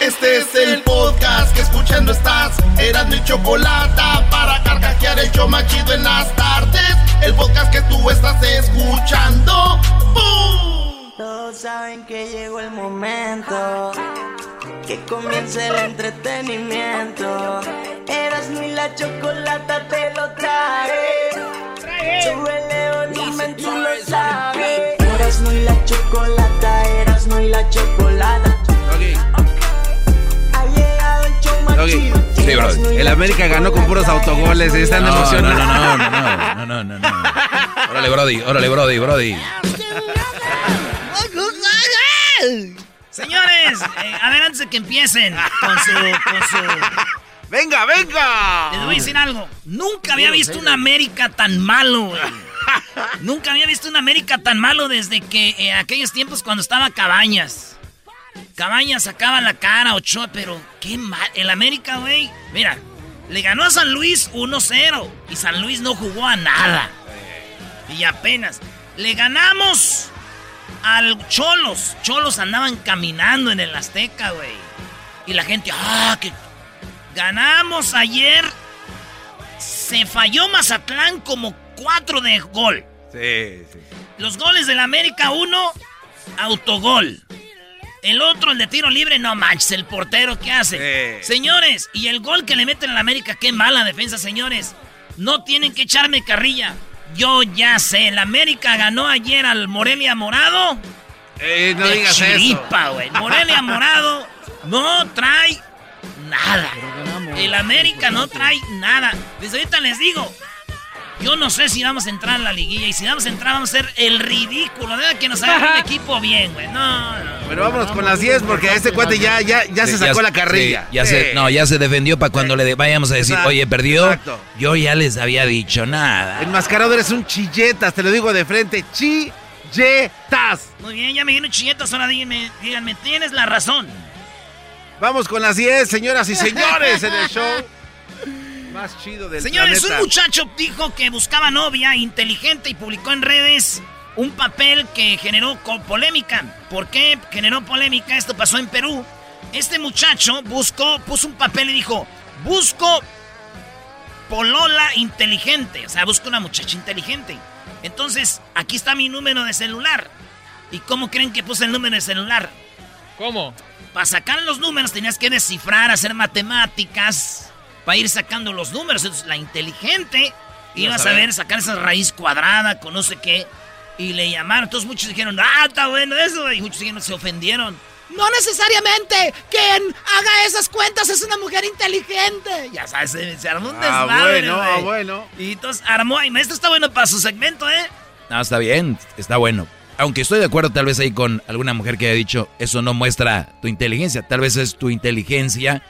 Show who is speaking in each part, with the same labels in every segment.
Speaker 1: Este es el podcast que escuchando estás. Eran mi chocolate para carcajear el show machido en las tardes. El podcast que tú estás escuchando. ¡Bum!
Speaker 2: Todos saben que llegó el momento. Que comience el entretenimiento. Eras mi la chocolata te lo trae. Súbele volumen, tú lo sabes. Eras y la chocolata, eras y la chocolata. Llegado
Speaker 3: Sí, bro. El América ganó con puros autogoles.
Speaker 2: eras
Speaker 3: Están
Speaker 2: no
Speaker 3: emocionados.
Speaker 4: No, no, no, no, no, no, no. Órale, Brody, órale, Brody, Brody.
Speaker 5: Señores, eh, a ver, antes de que empiecen con su, con su...
Speaker 3: ¡Venga, venga!
Speaker 5: Les voy a decir algo. Nunca había visto una América tan malo, güey. Nunca había visto una América tan malo desde que en aquellos tiempos cuando estaba Cabañas. Cabañas sacaba la cara, Ochoa, pero qué mal. El América, güey, mira, le ganó a San Luis 1-0 y San Luis no jugó a nada. Y apenas. Le ganamos al Cholos. Cholos andaban caminando en el Azteca, güey. Y la gente, ah, que ganamos ayer. Se falló Mazatlán como cuatro de gol.
Speaker 3: Sí, sí.
Speaker 5: Los goles del América, uno, autogol. El otro, el de tiro libre, no manches, el portero, ¿qué hace? Señores, y el gol que le meten al América, qué mala defensa, señores. No tienen que echarme carrilla. Yo ya sé, el América ganó ayer al Morelia Morado.
Speaker 3: Eh, no
Speaker 5: de
Speaker 3: digas eso.
Speaker 5: Morelia Morado no trae nada. El América no trae nada. Desde ahorita les digo, yo no sé si vamos a entrar a la liguilla. Y si vamos a entrar, vamos a hacer el ridículo. De que nos haga un equipo bien, güey. No, no.
Speaker 3: Pero vámonos con las 10 porque este cuate ya, ya, ya
Speaker 4: Sí,
Speaker 3: se sacó la carrilla.
Speaker 4: sí, ya
Speaker 3: Sí.
Speaker 4: se, no, ya se defendió para cuando le vayamos a decir,
Speaker 3: Exacto,
Speaker 4: oye, perdió.
Speaker 3: exacto.
Speaker 4: Yo ya les había dicho nada.
Speaker 3: Enmascarado eres un chilletas, te lo digo de frente. Chilletas.
Speaker 5: Muy bien, ya me dieron chilletas. Ahora díganme, díganme, tienes la razón.
Speaker 3: Vamos con las 10, señoras y señores, en el show más chido del
Speaker 5: Señores,
Speaker 3: planeta.
Speaker 5: un muchacho dijo que buscaba novia inteligente y publicó en redes un papel que generó polémica. ¿Por qué generó polémica? Esto pasó en Perú. Este muchacho buscó, puso un papel y dijo, busco polola inteligente. O sea, busco una muchacha inteligente. Entonces, aquí está mi número de celular. ¿Y cómo creen que puse el número de celular?
Speaker 6: ¿Cómo?
Speaker 5: Para sacar los números tenías que descifrar, hacer matemáticas, para ir sacando los números. Entonces, la inteligente iba a saber sacar esa raíz cuadrada con no sé qué. Y le llamaron. Entonces muchos dijeron, ah, está bueno eso. Y muchos dijeron, se ofendieron. No necesariamente quien haga esas cuentas es una mujer inteligente. Ya sabes, se, se armó un
Speaker 3: Ah,
Speaker 5: desmadre,
Speaker 3: bueno, ah, bueno.
Speaker 5: Y entonces armó. Y esto está bueno para su segmento, ¿eh?
Speaker 4: No, está bien, está bueno. Aunque estoy de acuerdo tal vez ahí con alguna mujer que haya dicho, eso no muestra tu inteligencia, tal vez es tu inteligencia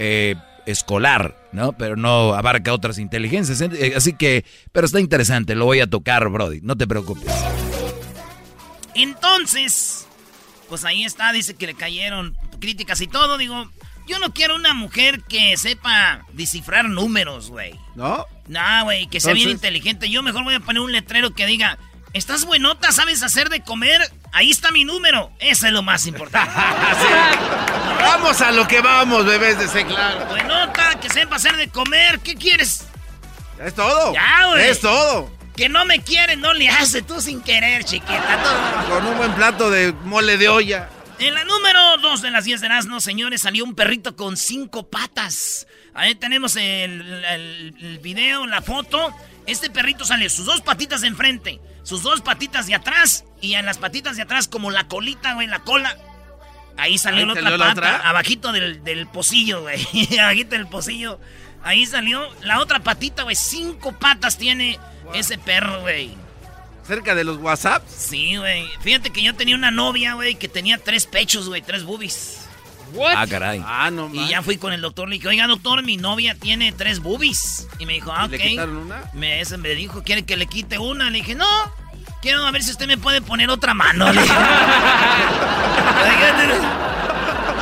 Speaker 4: eh, escolar, ¿no? Pero no abarca otras inteligencias. Eh, Así que, pero está interesante, lo voy a tocar, Brody, no te preocupes.
Speaker 5: Entonces, pues ahí está, dice que le cayeron críticas y todo. Digo, yo no quiero una mujer que sepa descifrar números, güey.
Speaker 3: ¿No?
Speaker 5: No, güey, que sea bien inteligente. Yo mejor voy a poner un letrero que diga, ¿estás buenota? ¿Sabes hacer de comer? Ahí está mi número. Eso es lo más importante.
Speaker 3: Vamos a lo que vamos, bebés de C, claro.
Speaker 5: buenota, que sepa hacer de comer. ¿Qué quieres?
Speaker 3: Es todo.
Speaker 5: Ya, güey.
Speaker 3: Es todo.
Speaker 5: Que no me quiere, no le hace. Tú sin querer, chiquita.
Speaker 3: Con un buen plato de mole de olla.
Speaker 5: En la número 2 de las 10 de Erasmo, señores, salió un perrito con cinco patas. Ahí tenemos el, el- el video, la foto. Este perrito sale sus dos patitas de enfrente, sus dos patitas de atrás y en las patitas de atrás como la colita, güey, la cola. Ahí salió
Speaker 3: Ahí
Speaker 5: la otra
Speaker 3: salió la
Speaker 5: pata,
Speaker 3: otra.
Speaker 5: abajito del, del pocillo, güey. abajito del pocillo. Ahí salió la otra patita, güey. Cinco patas tiene ese perro, güey.
Speaker 3: Cerca de los WhatsApps.
Speaker 5: Sí, güey. Fíjate que yo tenía una novia, güey, que tenía tres pechos, güey, tres boobies.
Speaker 4: Ah, caray.
Speaker 3: Ah, no
Speaker 5: Y
Speaker 3: más.
Speaker 5: ya fui con el doctor, le dije, oiga, doctor, mi novia tiene tres boobies. Y me dijo, ah,
Speaker 3: ¿Y
Speaker 5: ok.
Speaker 3: ¿Le quitaron una?
Speaker 5: Me, ese me dijo, ¿quiere que le quite una? Le dije, no, quiero a ver si usted me puede poner otra mano.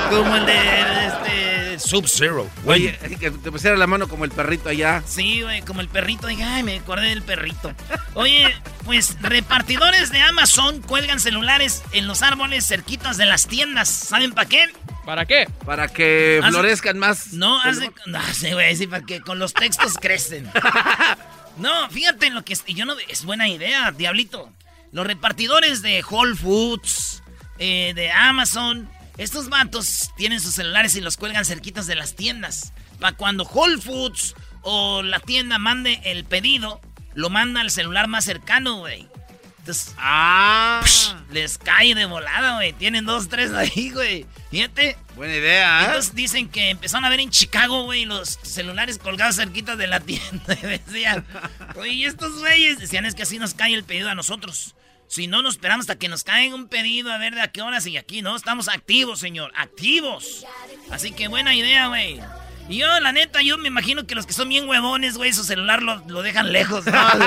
Speaker 5: Como el de Sub-Zero.
Speaker 3: Oye, que te pusiera la mano como el perrito allá.
Speaker 5: Sí, güey, como el perrito. Dije, ay, me acordé del perrito. Oye, pues repartidores de Amazon cuelgan celulares en los árboles cerquitas de las tiendas. ¿Saben para qué?
Speaker 6: ¿Para qué?
Speaker 3: Para que florezcan más.
Speaker 5: No, hace. No, sé, güey, sí, para que con los textos crecen. No, fíjate en lo que es. Yo no. Es buena idea, Diablito. Los repartidores de Whole Foods, eh, de Amazon, estos vatos tienen sus celulares y los cuelgan cerquitas de las tiendas. Para cuando Whole Foods o la tienda mande el pedido, lo manda al celular más cercano, güey. Entonces,
Speaker 3: ah.
Speaker 5: les cae de volada, güey. Tienen dos, tres ahí, güey. Fíjate.
Speaker 3: Buena idea, ¿eh?
Speaker 5: Entonces dicen que empezaron a ver en Chicago, güey, los celulares colgados cerquitas de la tienda. Y decían, oye, estos güeyes decían, es que así nos cae el pedido a nosotros. Si no, nos esperamos hasta que nos caiga un pedido a ver de a qué horas y aquí, ¿no? Estamos activos, señor. Activos. Así que buena idea, güey. Y yo, la neta, yo me imagino que los que son bien huevones, güey, su celular lo, lo dejan lejos. ¿no?
Speaker 3: Allá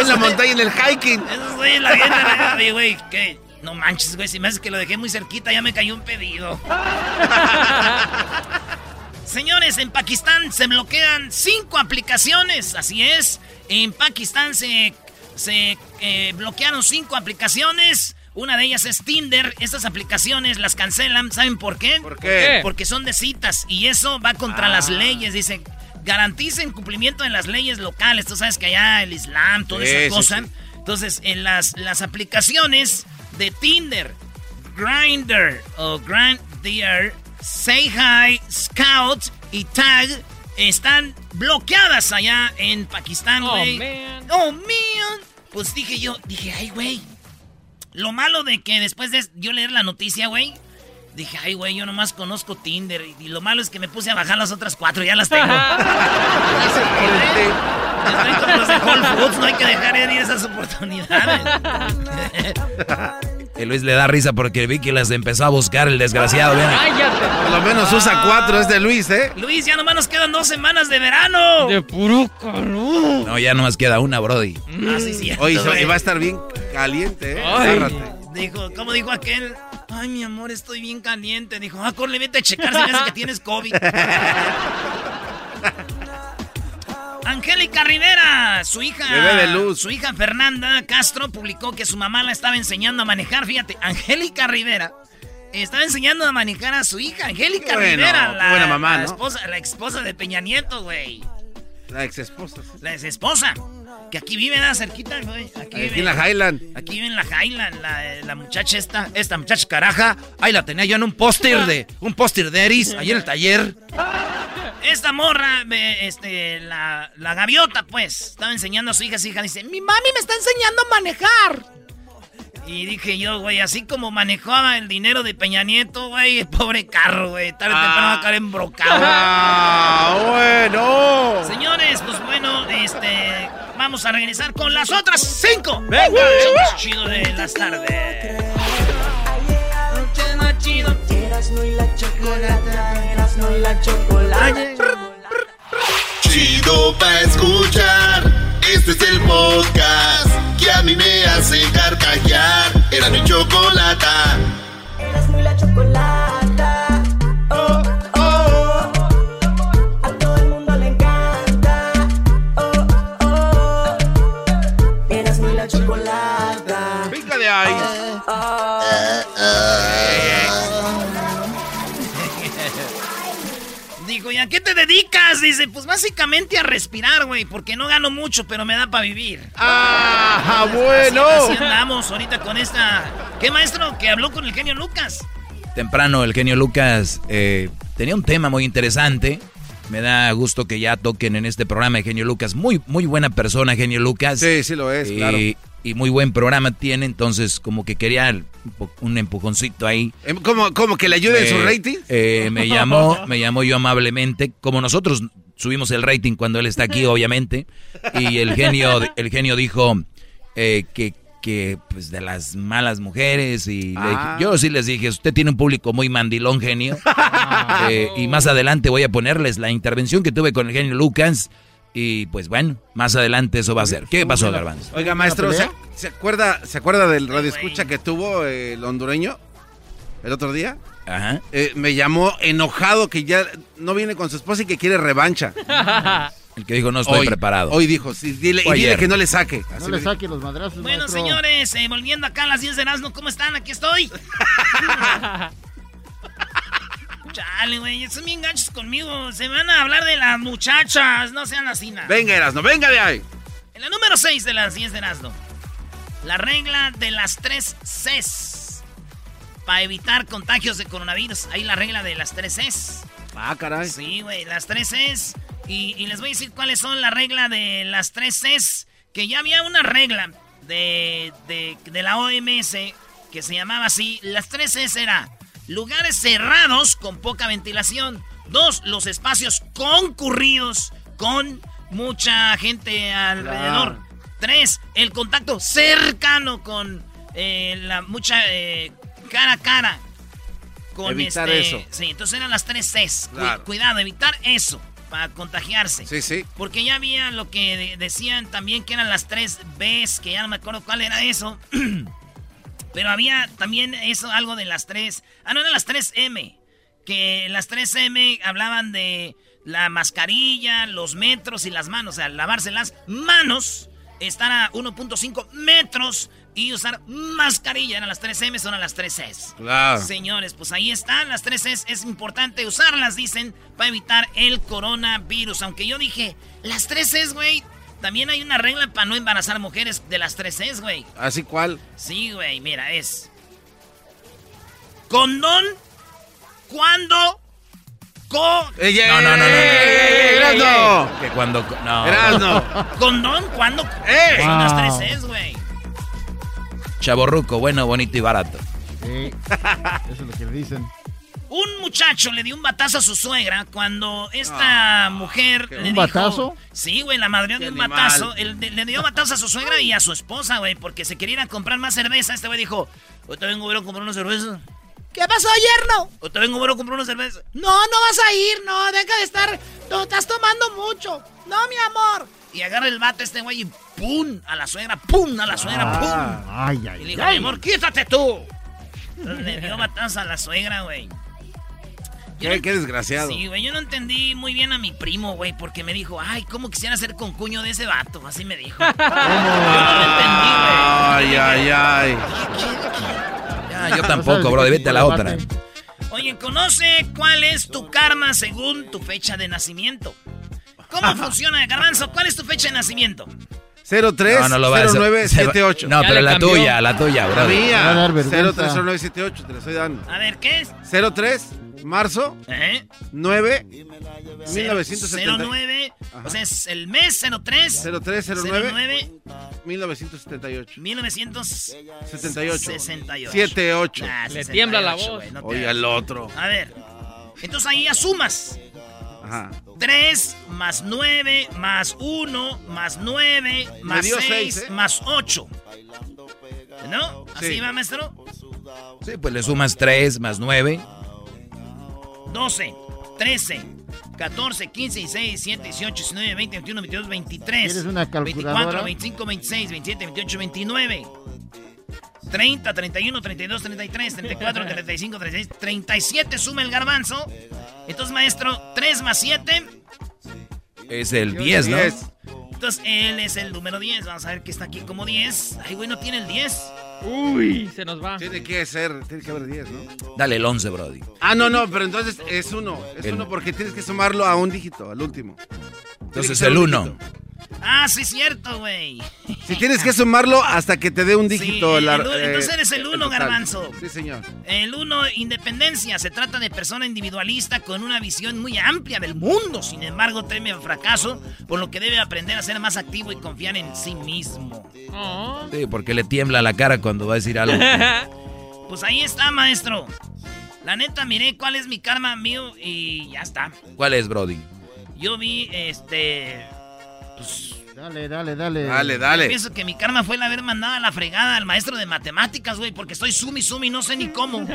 Speaker 3: en la montaña, en el hiking.
Speaker 5: Esos güeyes la vienen, güey, ¿qué? No manches, güey, si me hace que lo dejé muy cerquita, ya me cayó un pedido. Señores, en Pakistán se bloquean cinco aplicaciones, así es. En Pakistán se, se eh, bloquearon cinco aplicaciones. Una de ellas es Tinder. Estas aplicaciones las cancelan. ¿Saben por qué?
Speaker 3: ¿Por qué?
Speaker 5: Porque son de citas y eso va contra las leyes. Dice, garanticen cumplimiento de las leyes locales. Tú sabes que allá el Islam, toda
Speaker 3: Sí,
Speaker 5: esa cosa.
Speaker 3: sí.
Speaker 5: Entonces, en las, las aplicaciones de Tinder, Grindr o Grindr, Say Hi, Scout y Tag están bloqueadas allá en Pakistán,
Speaker 6: Oh, man.
Speaker 5: Oh, man. Pues dije yo, dije, ay, güey. Lo malo de que después de yo leer la noticia, güey, dije, ay, güey, yo nomás conozco Tinder. Y, y lo malo es que me puse a bajar las otras cuatro, ya las tengo. Estoy como los de Whole Foods, no hay que dejar de ir esas oportunidades.
Speaker 4: Que Luis le da risa porque vi que las empezó a buscar el desgraciado.
Speaker 6: ¡Cállate!
Speaker 3: Por lo menos usa cuatro, es de Luis, ¿eh?
Speaker 5: Luis, ya nomás nos quedan dos semanas de verano.
Speaker 6: De puro calor.
Speaker 4: No, ya nomás queda una, Brody.
Speaker 5: Ah, sí, cierto,
Speaker 3: Oye, y va a estar bien caliente, ¿eh?
Speaker 6: Ay.
Speaker 3: Agárrate.
Speaker 5: Dijo, ¿cómo dijo aquel? Ay, mi amor, estoy bien caliente. Dijo, ah, corre, vete a checar si ves que tienes COVID. Angélica Rivera, su hija,
Speaker 3: Bebé de luz.
Speaker 5: su hija Fernanda Castro publicó que su mamá la estaba enseñando a manejar. Fíjate, Angélica Rivera estaba enseñando a manejar a su hija, Angélica
Speaker 3: bueno,
Speaker 5: Rivera, la,
Speaker 3: buena mamá,
Speaker 5: la
Speaker 3: ¿no?
Speaker 5: esposa, la esposa de Peña Nieto, güey.
Speaker 3: La ex esposa.
Speaker 5: La ex esposa, que aquí vive, da cerquita, güey. Aquí,
Speaker 3: Aquí
Speaker 5: vive.
Speaker 3: en la Highland.
Speaker 5: Aquí vive en la Highland, la, la muchacha esta, esta muchacha caraja. Ahí la tenía yo en un póster de, un póster de Eris, ahí en el taller. Esta morra, este, la, la gaviota, pues, estaba enseñando a su hija, su hija dice, mi mami me está enseñando a manejar. Y dije yo, güey, así como manejaba el dinero de Peña Nieto, güey, pobre carro, güey, tarde o temprano va a caer embrocado.
Speaker 3: ¡Ah, bueno!
Speaker 5: Señores, pues bueno, este, vamos a regresar con las otras cinco.
Speaker 3: Venga.
Speaker 5: Chido de las tardes.
Speaker 2: Erasmo y la chocolata, Erasmo y la chocolate.
Speaker 1: Chido pa' escuchar. Este es el podcast que a mí me hace carcajear. Era mi chocolata.
Speaker 2: Erasmo y la chocolata.
Speaker 5: Dijo, ¿y a qué te dedicas? Dice, pues básicamente a respirar, güey, porque no gano mucho, pero me da para vivir.
Speaker 3: ¡Ah, bueno!
Speaker 5: así andamos ahorita con esta... ¿Qué maestro que habló con el genio Lucas?
Speaker 4: Temprano el genio Lucas eh, tenía un tema muy interesante. Me da gusto que ya toquen en este programa de genio Lucas. Muy, muy buena persona, genio Lucas.
Speaker 3: Sí, sí lo es,
Speaker 4: y,
Speaker 3: claro.
Speaker 4: Y muy buen programa tiene, entonces como que quería un, empujoncito ahí.
Speaker 3: Em, ¿Cómo, cómo que le ayude en su
Speaker 4: Me-
Speaker 3: rating?
Speaker 4: eh, me llamó, me llamó yo amablemente, como nosotros subimos el rating cuando él está aquí, obviamente, y el genio, el genio dijo eh, que, que pues de las malas mujeres y dije-
Speaker 3: Ah.
Speaker 4: yo sí les dije, usted tiene un público muy mandilón, genio, Eh, y más adelante voy a ponerles la intervención que tuve con el genio Lucas. Y pues bueno, más adelante eso va a ser. ¿Qué pasó, Garbanzo?
Speaker 3: Oiga, maestro, ¿se, se acuerda, ¿se acuerda del radio escucha que tuvo el hondureño el otro día?
Speaker 4: Ajá.
Speaker 3: Eh, me llamó enojado que ya no viene con su esposa y que quiere revancha.
Speaker 4: El que dijo no estoy
Speaker 3: hoy,
Speaker 4: preparado.
Speaker 3: Hoy dijo, sí, dile, y dile que no le saque.
Speaker 7: No
Speaker 3: Así
Speaker 7: le saque los madrazos,
Speaker 5: Bueno,
Speaker 7: maestro.
Speaker 5: señores, eh, volviendo acá a las 10 de Erasmo, ¿cómo están? Aquí estoy. Chale, güey, son bien ganchos conmigo. Se van a hablar de las muchachas, no sean así nada.
Speaker 3: Venga, Erasno, venga de ahí.
Speaker 5: En la número 6 de las 10 de Erasno. La regla de las tres Cs. Para evitar contagios de coronavirus. Ahí la regla de las tres Cs.
Speaker 3: Ah, caray.
Speaker 5: Sí, güey, las tres Cs. Y, y les voy a decir cuáles son la regla de las tres Cs. Que ya había una regla de, de, de la OMS que se llamaba así. Las tres Cs era lugares cerrados con poca ventilación. Dos, los espacios concurridos con mucha gente alrededor.
Speaker 3: Claro.
Speaker 5: Tres, el contacto cercano con eh, la mucha eh, cara a cara. Con
Speaker 3: Evitar
Speaker 5: este-
Speaker 3: eso.
Speaker 5: Sí, entonces eran las tres Cs.
Speaker 3: Claro.
Speaker 5: cuidado, evitar eso para contagiarse.
Speaker 3: Sí, sí.
Speaker 5: Porque ya había lo que de- decían también que eran las tres Bs, que ya no me acuerdo cuál era eso. Pero había también eso, algo de las tres. Ah, no, eran las tres M. Que las tres M hablaban de la mascarilla, los metros y las manos. O sea, lavarse las manos, estar a 1.5 metros y usar mascarilla. Eran las tres M, son las tres S.
Speaker 3: Claro.
Speaker 5: Señores, pues ahí están las tres es, es importante usarlas, dicen, para evitar el coronavirus. Aunque yo dije, las tres es, güey, también hay una regla para no embarazar mujeres de las tres es, güey.
Speaker 3: ¿Así cuál?
Speaker 5: Sí, güey, mira, es... Condón cuando... Co
Speaker 3: Ey, ey,
Speaker 4: No, no, no, no, no.
Speaker 3: Erasno.
Speaker 4: Que cuando. No.
Speaker 3: Erasno.
Speaker 5: condón cuando...
Speaker 3: ¡Ey!
Speaker 5: Son las tres es, güey.
Speaker 4: Chaborruco, bueno, bonito y barato.
Speaker 6: Sí, eso es lo que le dicen.
Speaker 5: Un muchacho le dio un batazo a su suegra cuando esta mujer le
Speaker 6: ¿Un
Speaker 5: dijo...
Speaker 6: batazo?
Speaker 5: Sí, güey, la madre dio un
Speaker 3: animal.
Speaker 5: batazo. Él de- le dio batazo a su suegra y a su esposa, güey, porque se querían ir a comprar más cerveza. Este güey dijo, hoy te vengo a ver a comprar una cerveza. ¿Qué pasó, yerno? Hoy te vengo a comprar una cerveza. No, no vas a ir, no, deja de estar... No, estás tomando mucho. No, mi amor. Y agarra el bate este güey y ¡pum! A la suegra, ¡pum! A la suegra, ¡pum!
Speaker 6: Ay,
Speaker 5: Y le
Speaker 6: ay,
Speaker 5: dijo, mi
Speaker 6: ay.
Speaker 5: amor, quítate tú. Entonces le dio batazo a la suegra, güey.
Speaker 3: Qué,
Speaker 5: no-
Speaker 3: qué desgraciado.
Speaker 5: Sí, güey, yo no entendí muy bien a mi primo, güey, porque me dijo, ay, ¿cómo quisiera ser concuño de ese vato? Así me dijo. Yo no lo entendí,
Speaker 3: Ay, ay, ay.
Speaker 4: Ya, yo tampoco, bro. Vete a la otra.
Speaker 5: güey. Oye, conoce cuál es tu karma según tu fecha de nacimiento. ¿Cómo funciona, Garbanzo? ¿Cuál es tu fecha de nacimiento?
Speaker 3: 03
Speaker 4: No, no lo va a hacer.
Speaker 3: 0978.
Speaker 4: No, pero la
Speaker 7: cambió.
Speaker 4: tuya, la tuya,
Speaker 3: La
Speaker 4: bro.
Speaker 3: mía.
Speaker 6: Va a dar vergüenza.
Speaker 3: 030978, te la estoy dando.
Speaker 5: A ver, ¿qué es?
Speaker 3: 03 marzo
Speaker 5: ¿Eh?
Speaker 3: 9
Speaker 5: Cero-
Speaker 3: 1970.
Speaker 5: 09,
Speaker 3: Ajá.
Speaker 5: o sea, es el mes 03.
Speaker 3: 0309
Speaker 5: 09,
Speaker 3: 1978.
Speaker 5: 1978.
Speaker 3: 78.
Speaker 5: 78.
Speaker 3: 78.
Speaker 5: Nah,
Speaker 7: Le
Speaker 5: 68,
Speaker 7: tiembla la voz.
Speaker 5: güey, no
Speaker 3: Oiga el otro.
Speaker 5: A ver. Entonces ahí asumas.
Speaker 3: Ajá.
Speaker 5: 3 más 9 más 1 más 9 más
Speaker 3: dio
Speaker 5: 6
Speaker 3: seis, ¿eh?
Speaker 5: más 8. ¿No? ¿Así
Speaker 3: Sí.
Speaker 5: va, maestro?
Speaker 4: Sí, pues le sumas 3 más 9.
Speaker 5: 12, 13, 14, 15, 16, 17, 18, 19, 20, 21, 22, 23.
Speaker 6: ¿Quieres una
Speaker 5: 24,
Speaker 6: calculadora?
Speaker 5: 25, 26, 27, 28, 29. 30, 31, 32, 33, 34, 35, 36, 37 suma el garbanzo. Entonces, maestro, 3 más 7.
Speaker 4: Es el 10, ¿no?
Speaker 3: 10.
Speaker 5: Entonces, él es el número 10. Vamos a ver que está aquí como 10. Ay, güey, no tiene el 10.
Speaker 7: Uy, se nos va.
Speaker 3: Tiene que ser, tiene que haber 10, ¿no?
Speaker 4: Dale el 11, Brody.
Speaker 3: Ah, no, no, pero entonces es uno. Es
Speaker 4: El-
Speaker 3: uno porque tienes que sumarlo a un dígito, al último.
Speaker 4: Entonces el
Speaker 3: un
Speaker 4: 1.
Speaker 5: Ah, sí, cierto, güey.
Speaker 3: Si tienes que sumarlo hasta que te dé un dígito.
Speaker 5: el
Speaker 3: la-
Speaker 5: u- entonces eres el uno, garbanzo.
Speaker 3: Sí, señor.
Speaker 5: El 1, independencia. Se trata de persona individualista con una visión muy amplia del mundo. Sin embargo, teme al fracaso, por lo que debe aprender a ser más activo y confiar en sí mismo.
Speaker 7: Oh.
Speaker 4: Sí, porque le tiembla la cara cuando va a decir algo.
Speaker 5: Pues ahí está, maestro. La neta, miré cuál es mi karma mío y ya está.
Speaker 4: ¿Cuál es, Brody?
Speaker 5: Yo vi, este...
Speaker 6: Dale, dale, dale.
Speaker 3: Dale, dale.
Speaker 5: Pienso que mi karma fue el haber mandado a la fregada al maestro de matemáticas, güey, porque estoy sumi sumi, no sé ni cómo.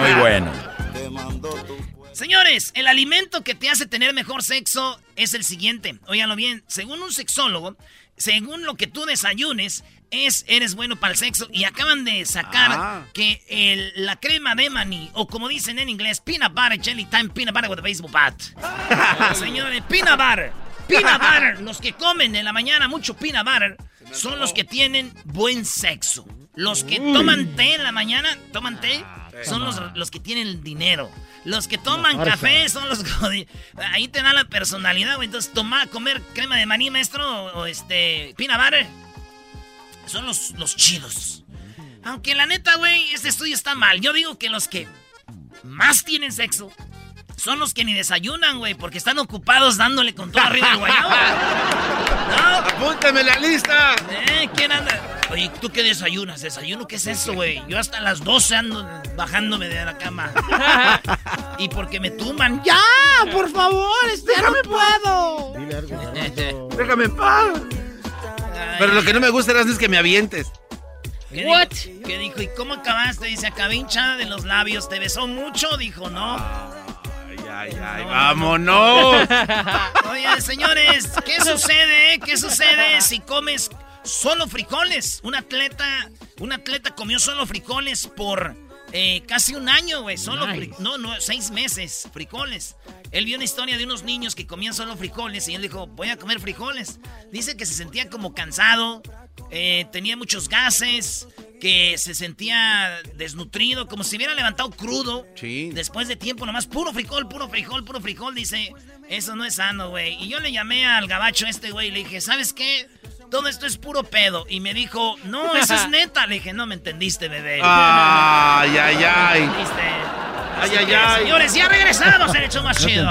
Speaker 4: Muy bueno.
Speaker 5: Señores, el alimento que te hace tener mejor sexo es el siguiente. Óiganlo bien, según un sexólogo, según lo que tú desayunes, es eres bueno para el sexo. Y acaban de sacar
Speaker 3: Ah.
Speaker 5: que el- la crema de maní, o como dicen en inglés, peanut butter jelly time, peanut butter with a baseball bat. Señores, peanut butter. Peanut butter. Los que comen en la mañana mucho peanut butter son los que tienen buen sexo. Los que toman té en la mañana, toman té, son los, los que tienen dinero. Los que toman café son los Ahí te da la personalidad, güey. Entonces, tomar, comer crema de maní, maestro, o, este, pina butter, son los, los chidos. Aunque la neta, güey, este estudio está mal. Yo digo que los que más tienen sexo son los que ni desayunan, güey, porque están ocupados dándole con todo arriba el guayabo.
Speaker 3: ¿No? ¡Apúntame la lista!
Speaker 5: ¿Eh? ¿Quién anda? Oye, ¿tú qué desayunas? ¿Desayuno qué es eso, güey? Yo hasta las 12 ando bajándome de la cama. y porque me tumban. ¡Ya! ¡Por favor! Este, ¡Ya no puedo!
Speaker 3: Déjame en paz. Pero lo que no me gusta es que me avientes.
Speaker 5: ¿Qué What? Dijo? ¿Qué dijo? ¿Y cómo acabaste? Dice, acabé hinchada de los labios. ¿Te besó mucho? Dijo, no.
Speaker 3: Ay, ay, ay, vámonos.
Speaker 5: Oye, señores, ¿qué sucede? ¿Qué sucede si comes solo frijoles? Un atleta, un atleta comió solo frijoles por eh, casi un año, güey. Solo no, no, seis meses, frijoles. Él vio una historia de unos niños que comían solo frijoles y él dijo, voy a comer frijoles. Dice que se sentía como cansado, eh, tenía muchos gases, que se sentía desnutrido, como si hubiera levantado crudo. Sí. Después de tiempo, nomás puro frijol, puro frijol, puro frijol. Dice, eso no es sano, güey. Y yo le llamé al gabacho este, güey, y le dije, ¿sabes qué? Todo esto es puro pedo. Y me dijo, no, eso es neta. Le dije, no me entendiste, bebé.
Speaker 3: Ay, ay, ay.
Speaker 5: ¿Entendiste?
Speaker 3: Ay, ay, ay.
Speaker 5: Señores, ya regresamos el hecho más chido.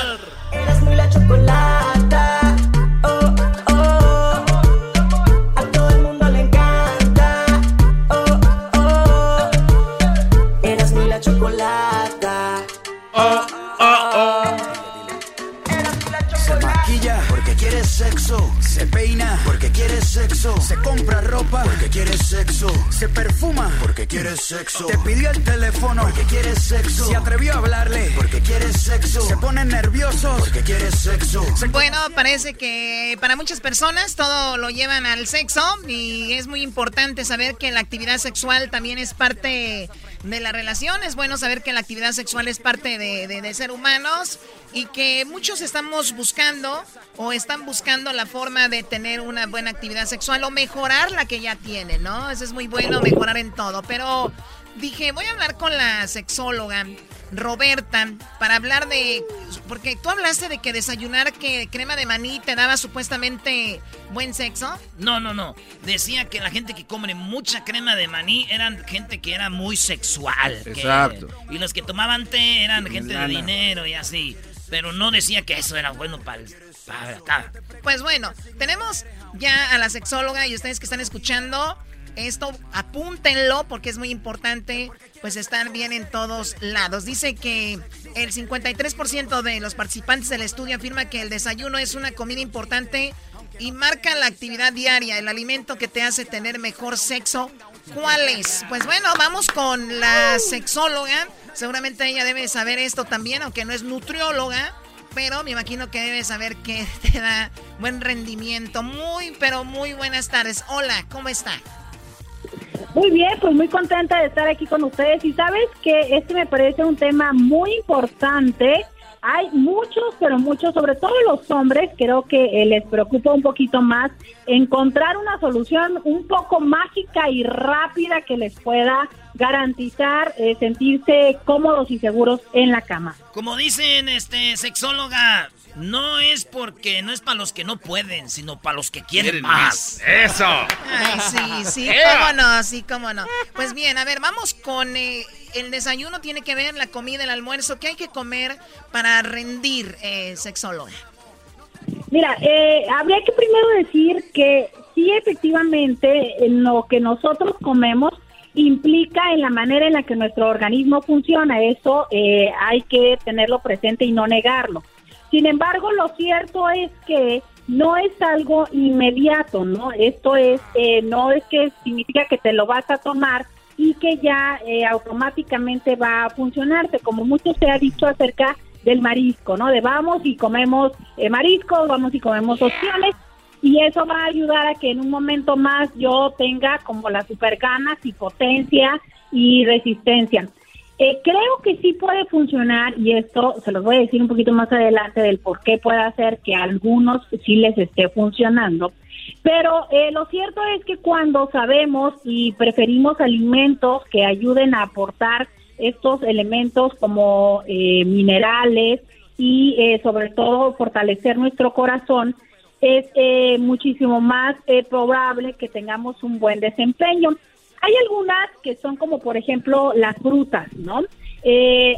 Speaker 8: Se compra ropa porque quiere sexo, se perfuma porque quiere sexo, te pidió el teléfono porque quiere sexo, se atrevió a hablarle porque quiere sexo, se pone nervioso porque quiere sexo.
Speaker 5: Bueno, parece que para muchas personas todo lo llevan al sexo y es muy importante saber que la actividad sexual también es parte de la relación. Es bueno saber que la actividad sexual es parte de, de ser humanos y que muchos estamos buscando o están buscando la forma de tener una buena actividad sexual o mejorar la que ya tienen, ¿no? Eso es muy bueno, mejorar en todo. Pero dije, voy a hablar con la sexóloga Roberta para hablar de... Porque tú hablaste de que desayunar que crema de maní te daba supuestamente buen sexo. No, no, no. Decía que la gente que come mucha crema de maní eran gente que era muy sexual.
Speaker 3: Exacto.
Speaker 5: y los que tomaban té eran gente de dinero y así. Pero no decía que eso era bueno para, para acá. Pues bueno, tenemos ya a la sexóloga y ustedes que están escuchando esto, apúntenlo porque es muy importante, pues estar bien en todos lados. Dice que el 53% de los participantes del estudio afirma que el desayuno es una comida importante y marca la actividad diaria, el alimento que te hace tener mejor sexo. ¿Cuál es? Pues bueno, vamos con la sexóloga. Seguramente ella debe saber esto también, aunque no es nutrióloga. Pero me imagino que debe saber que te da buen rendimiento. Muy, pero muy buenas tardes. Hola, ¿cómo está?
Speaker 9: Muy bien, pues muy contenta de estar aquí con ustedes. Y sabes que este me parece un tema muy importante. Hay muchos, pero muchos, sobre todo los hombres, creo que eh, les preocupa un poquito más encontrar una solución un poco mágica y rápida que les pueda garantizar eh, sentirse cómodos y seguros en la cama.
Speaker 5: Como dicen, este sexóloga, no es porque no es para los que no pueden, sino para los que quieren, más.
Speaker 3: Eso.
Speaker 5: Ay, sí, sí, cómo no, sí, cómo no. Pues bien, a ver, vamos con eh, el desayuno tiene que ver la comida, el almuerzo, ¿qué hay que comer para rendir, eh, sexóloga?
Speaker 9: Mira, eh, habría que primero decir que sí, efectivamente, lo que nosotros comemos implica en la manera en la que nuestro organismo funciona. Eso eh, hay que tenerlo presente y no negarlo. Sin embargo, lo cierto es que no es algo inmediato, ¿no? Esto es, eh, no es que significa que te lo vas a tomar y que ya eh, automáticamente va a funcionarte, como mucho se ha dicho acerca del marisco, ¿no? De vamos y comemos eh, marisco, vamos y comemos opciones y eso va a ayudar a que en un momento más yo tenga como las super ganas y potencia y resistencia. Eh, creo que sí puede funcionar y esto se los voy a decir un poquito más adelante del por qué puede hacer que a algunos sí les esté funcionando. Pero eh, lo cierto es que cuando sabemos y preferimos alimentos que ayuden a aportar estos elementos como eh, minerales y sobre todo fortalecer nuestro corazón, es muchísimo más probable que tengamos un buen desempeño. Hay algunas que son como, por ejemplo, las frutas, ¿no? Eh,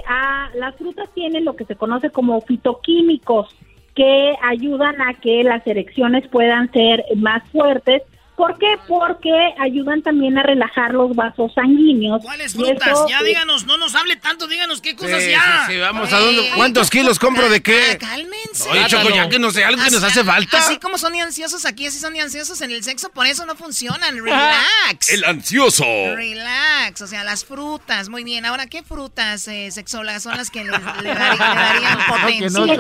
Speaker 9: las frutas tienen lo que se conoce como fitoquímicos que ayudan a que las erecciones puedan ser más fuertes ¿Por qué? Porque ayudan también a relajar los vasos sanguíneos.
Speaker 5: ¿Cuáles frutas? ya díganos, no nos hable tanto, díganos qué cosas ya.
Speaker 3: Sí, vamos a dónde. ¿Cuántos kilos compro de qué?
Speaker 5: Cálmense.
Speaker 3: Oye, Choco, ya que no sé, algo que nos hace falta.
Speaker 5: Así como son ansiosos aquí, así son ansiosos en el sexo, por eso no funcionan. Relax.
Speaker 3: El ansioso.
Speaker 5: Relax, o sea, las frutas. Muy bien. Ahora, ¿qué frutas eh, sexólogas son las que le, darían potencia?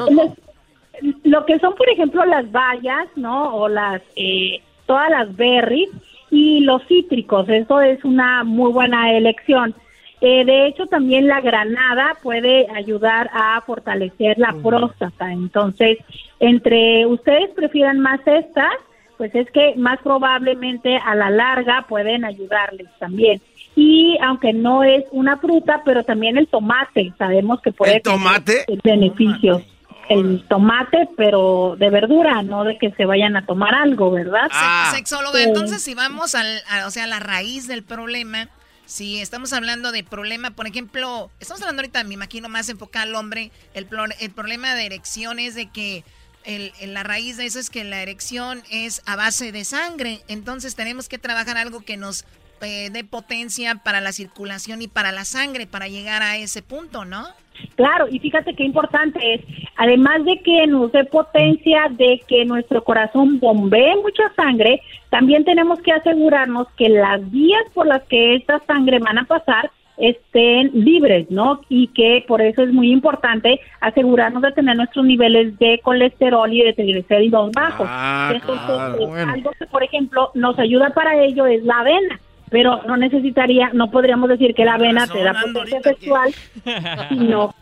Speaker 9: lo que son, por ejemplo, las bayas, ¿no? O las. Eh, todas las berries y los cítricos. Eso es una muy buena elección. Eh, de hecho, también la granada puede ayudar a fortalecer la próstata. Entonces, entre ustedes prefieran más estas, pues es que más probablemente a la larga pueden ayudarles también. Y aunque no es una fruta, pero también el tomate, sabemos que puede
Speaker 3: tener
Speaker 9: beneficios el tomate, pero de verdura, no de que se vayan a tomar algo, ¿verdad?
Speaker 5: Ah. Sexóloga, entonces si vamos al, a, o sea, a la raíz del problema, si estamos hablando de problema, por ejemplo, estamos hablando ahorita, me imagino, más enfocado al hombre, el, el problema de erección es de que el, la raíz de eso es que la erección es a base de sangre, entonces tenemos que trabajar algo que nos eh, dé potencia para la circulación y para la sangre, para llegar a ese punto, ¿no?
Speaker 9: Claro, y fíjate qué importante es, además de que nos dé potencia, de que nuestro corazón bombee mucha sangre, también tenemos que asegurarnos que las vías por las que esta sangre van a pasar estén libres, ¿no? Y que por eso es muy importante asegurarnos de tener nuestros niveles de colesterol y de triglicéridos bajos.
Speaker 3: Ah,
Speaker 9: Entonces, algo que, por ejemplo, nos ayuda para ello es la avena pero no necesitaría, no podríamos decir que la avena te da potencia sexual, sino,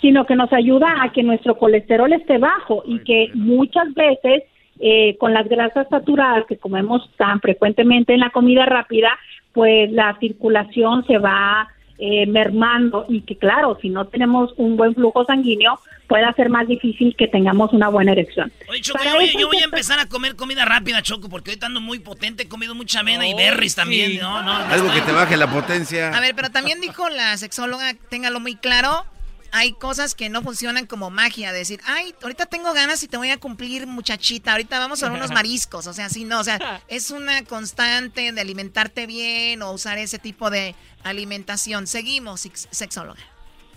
Speaker 9: sino que nos ayuda a que nuestro colesterol esté bajo y que muchas veces eh, con las grasas saturadas que comemos tan frecuentemente en la comida rápida, pues la circulación se va eh, mermando y que claro, si no tenemos un buen flujo sanguíneo, puede ser más difícil que tengamos una buena erección.
Speaker 5: Oye, Choco, yo, voy, a empezar a comer comida rápida, Choco, porque hoy ando muy potente, he comido mucha avena y berries también. No, no,
Speaker 3: Algo que te baje la potencia.
Speaker 5: A ver, pero también dijo la sexóloga, téngalo muy claro, hay cosas que no funcionan como magia, decir, ay, ahorita tengo ganas y te voy a cumplir muchachita, ahorita vamos a unos mariscos, o sea, sí, no, o sea, es una constante de alimentarte bien o usar ese tipo de alimentación. Seguimos, sexóloga.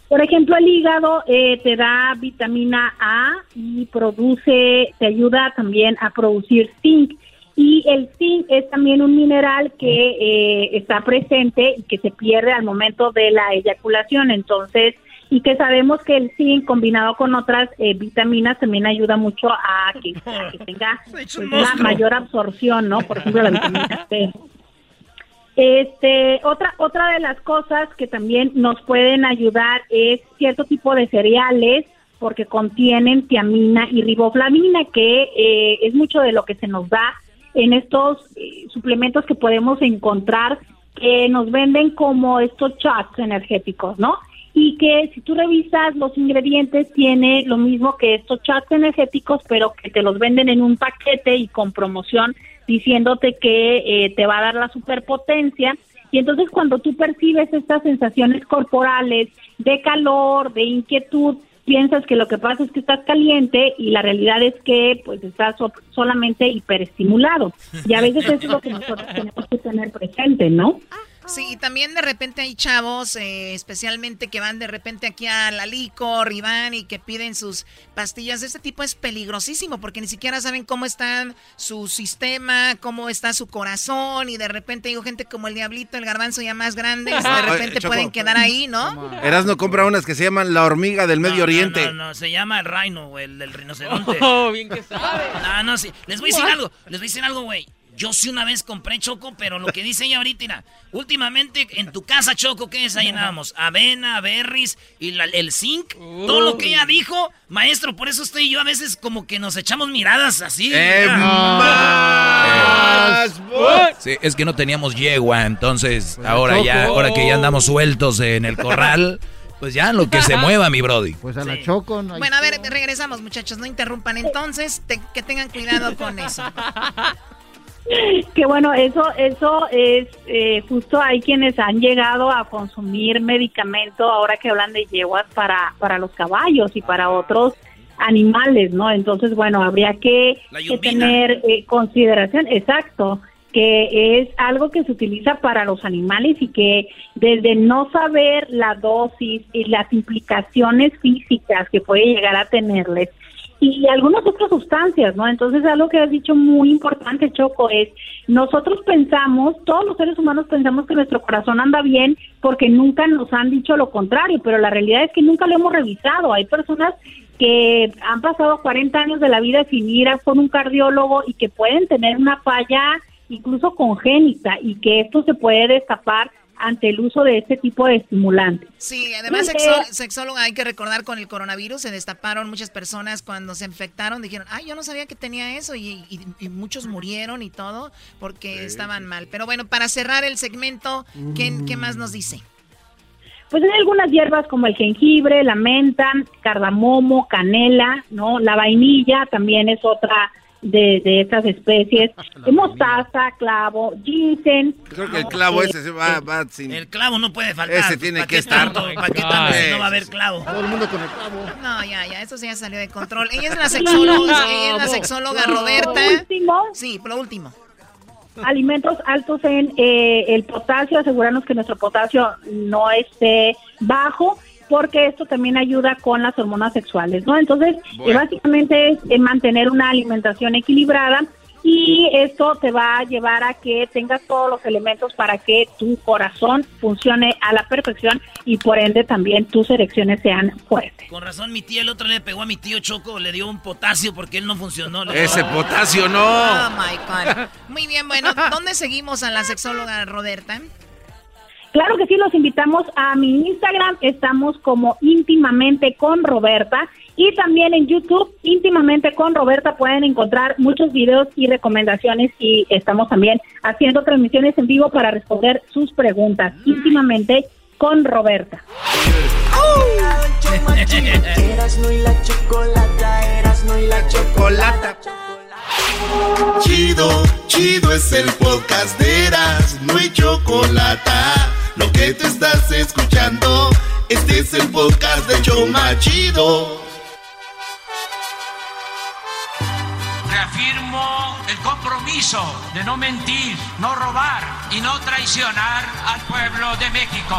Speaker 9: Por ejemplo, el hígado eh, te da vitamina A y produce, te ayuda también a producir zinc. Y el zinc es también un mineral que eh, está presente y que se pierde al momento de la eyaculación. Entonces, y que sabemos que el zinc combinado con otras eh, vitaminas también ayuda mucho a que, tenga pues, una mayor absorción, ¿no? Por ejemplo, la vitamina C. Este, otra, otra de las cosas que también nos pueden ayudar es cierto tipo de cereales porque contienen tiamina y riboflavina, que eh, es mucho de lo que se nos da en estos eh, suplementos que podemos encontrar que nos venden como estos shots energéticos, ¿no? Y que si tú revisas los ingredientes tiene lo mismo que estos chats energéticos, pero que te los venden en un paquete y con promoción diciéndote que eh, te va a dar la superpotencia. Y entonces cuando tú percibes estas sensaciones corporales de calor, de inquietud, piensas que lo que pasa es que estás caliente y la realidad es que pues estás solamente hiperestimulado. Y a veces eso es lo que nosotros tenemos que tener presente, ¿no?
Speaker 10: Sí, y también de repente hay chavos, eh, especialmente que van de repente aquí a la licor y van y que piden sus pastillas. Este tipo es peligrosísimo porque ni siquiera saben cómo está su sistema, cómo está su corazón y de repente digo gente como el diablito, el garbanzo ya más grande, de repente pueden quedar ahí, ¿no?
Speaker 3: no compra unas que se llaman la hormiga del Medio Oriente.
Speaker 5: No, no, se llama el rhino, el del rinoceronte.
Speaker 7: Oh, bien que sabe.
Speaker 5: No, no, sí. Les voy a decir algo, les voy a decir algo, güey. Yo sí una vez compré Choco, pero lo que dice ella ahorita, mira, últimamente en tu casa, Choco, ¿qué desayunábamos? Avena, berries y el zinc. Todo lo que ella dijo, maestro, por eso estoy yo a veces como que nos echamos miradas así.
Speaker 3: Eh,
Speaker 4: sí, es que no teníamos yegua, entonces pues ahora ya, ahora que ya andamos sueltos en el corral. Pues ya, lo que se mueva, mi Brody.
Speaker 6: Pues a la Choco.
Speaker 10: bueno, a ver, regresamos, muchachos. No interrumpan. Entonces, que tengan cuidado con eso.
Speaker 9: que bueno, eso, eso es eh, justo hay quienes han llegado a consumir medicamento ahora que hablan de yeguas para, para los caballos y para otros animales, ¿no? Entonces, bueno, habría que, tener eh, consideración, exacto, que es algo que se utiliza para los animales y que desde no saber la dosis y las implicaciones físicas que puede llegar a tenerles, y algunas otras sustancias, ¿no? Entonces, algo que has dicho muy importante, Choco, es nosotros pensamos, todos los seres humanos pensamos que nuestro corazón anda bien porque nunca nos han dicho lo contrario, pero la realidad es que nunca lo hemos revisado. Hay personas que han pasado 40 años de la vida sin ir a con un cardiólogo y que pueden tener una falla incluso congénita y que esto se puede destapar ante el uso de este tipo de estimulantes.
Speaker 10: Sí, además sexóloga hay que recordar con el coronavirus se destaparon muchas personas cuando se infectaron, dijeron, ay, yo no sabía que tenía eso y, muchos murieron y todo porque estaban mal. Pero bueno, para cerrar el segmento, ¿qué, ¿qué más nos dice?
Speaker 9: Pues hay algunas hierbas como el jengibre, la menta, cardamomo, canela, ¿no? La vainilla también es otra de, de estas especies. mostaza, clavo, ginseng.
Speaker 3: Creo que el clavo ese va, va sin...
Speaker 5: El clavo no puede faltar.
Speaker 3: Ese tiene que estar.
Speaker 5: ¿Para qué tanto no va a haber clavo?
Speaker 6: Todo el mundo con el clavo.
Speaker 10: No, ya, ya, eso sí ya salió de control. Ella es la sexóloga, ella es la sexóloga Roberta. último? Sí, por lo último
Speaker 9: alimentos altos en eh, el potasio, asegurarnos que nuestro potasio no esté bajo porque esto también ayuda con las hormonas sexuales, ¿no? Entonces, eh, básicamente es eh, mantener una alimentación equilibrada y esto te va a llevar a que tengas todos los elementos para que tu corazón funcione a la perfección y por ende también tus erecciones sean fuertes.
Speaker 5: Con razón, mi tía el otro le pegó a mi tío Choco, le dio un potasio porque él no funcionó.
Speaker 3: Ese potasio no.
Speaker 10: Oh my God. Muy bien, bueno, ¿dónde seguimos a la sexóloga Roberta?
Speaker 9: Claro que sí, los invitamos a mi Instagram, estamos como íntimamente con Roberta y también en YouTube, íntimamente con Roberta, pueden encontrar muchos videos y recomendaciones y estamos también haciendo transmisiones en vivo para responder sus preguntas, íntimamente con Roberta.
Speaker 1: Chido, chido es el podcast de Eras, no hay chocolate lo que te estás escuchando, este es el podcast de Choma Chido.
Speaker 11: Reafirmo el compromiso de no mentir, no robar y no traicionar al pueblo de México.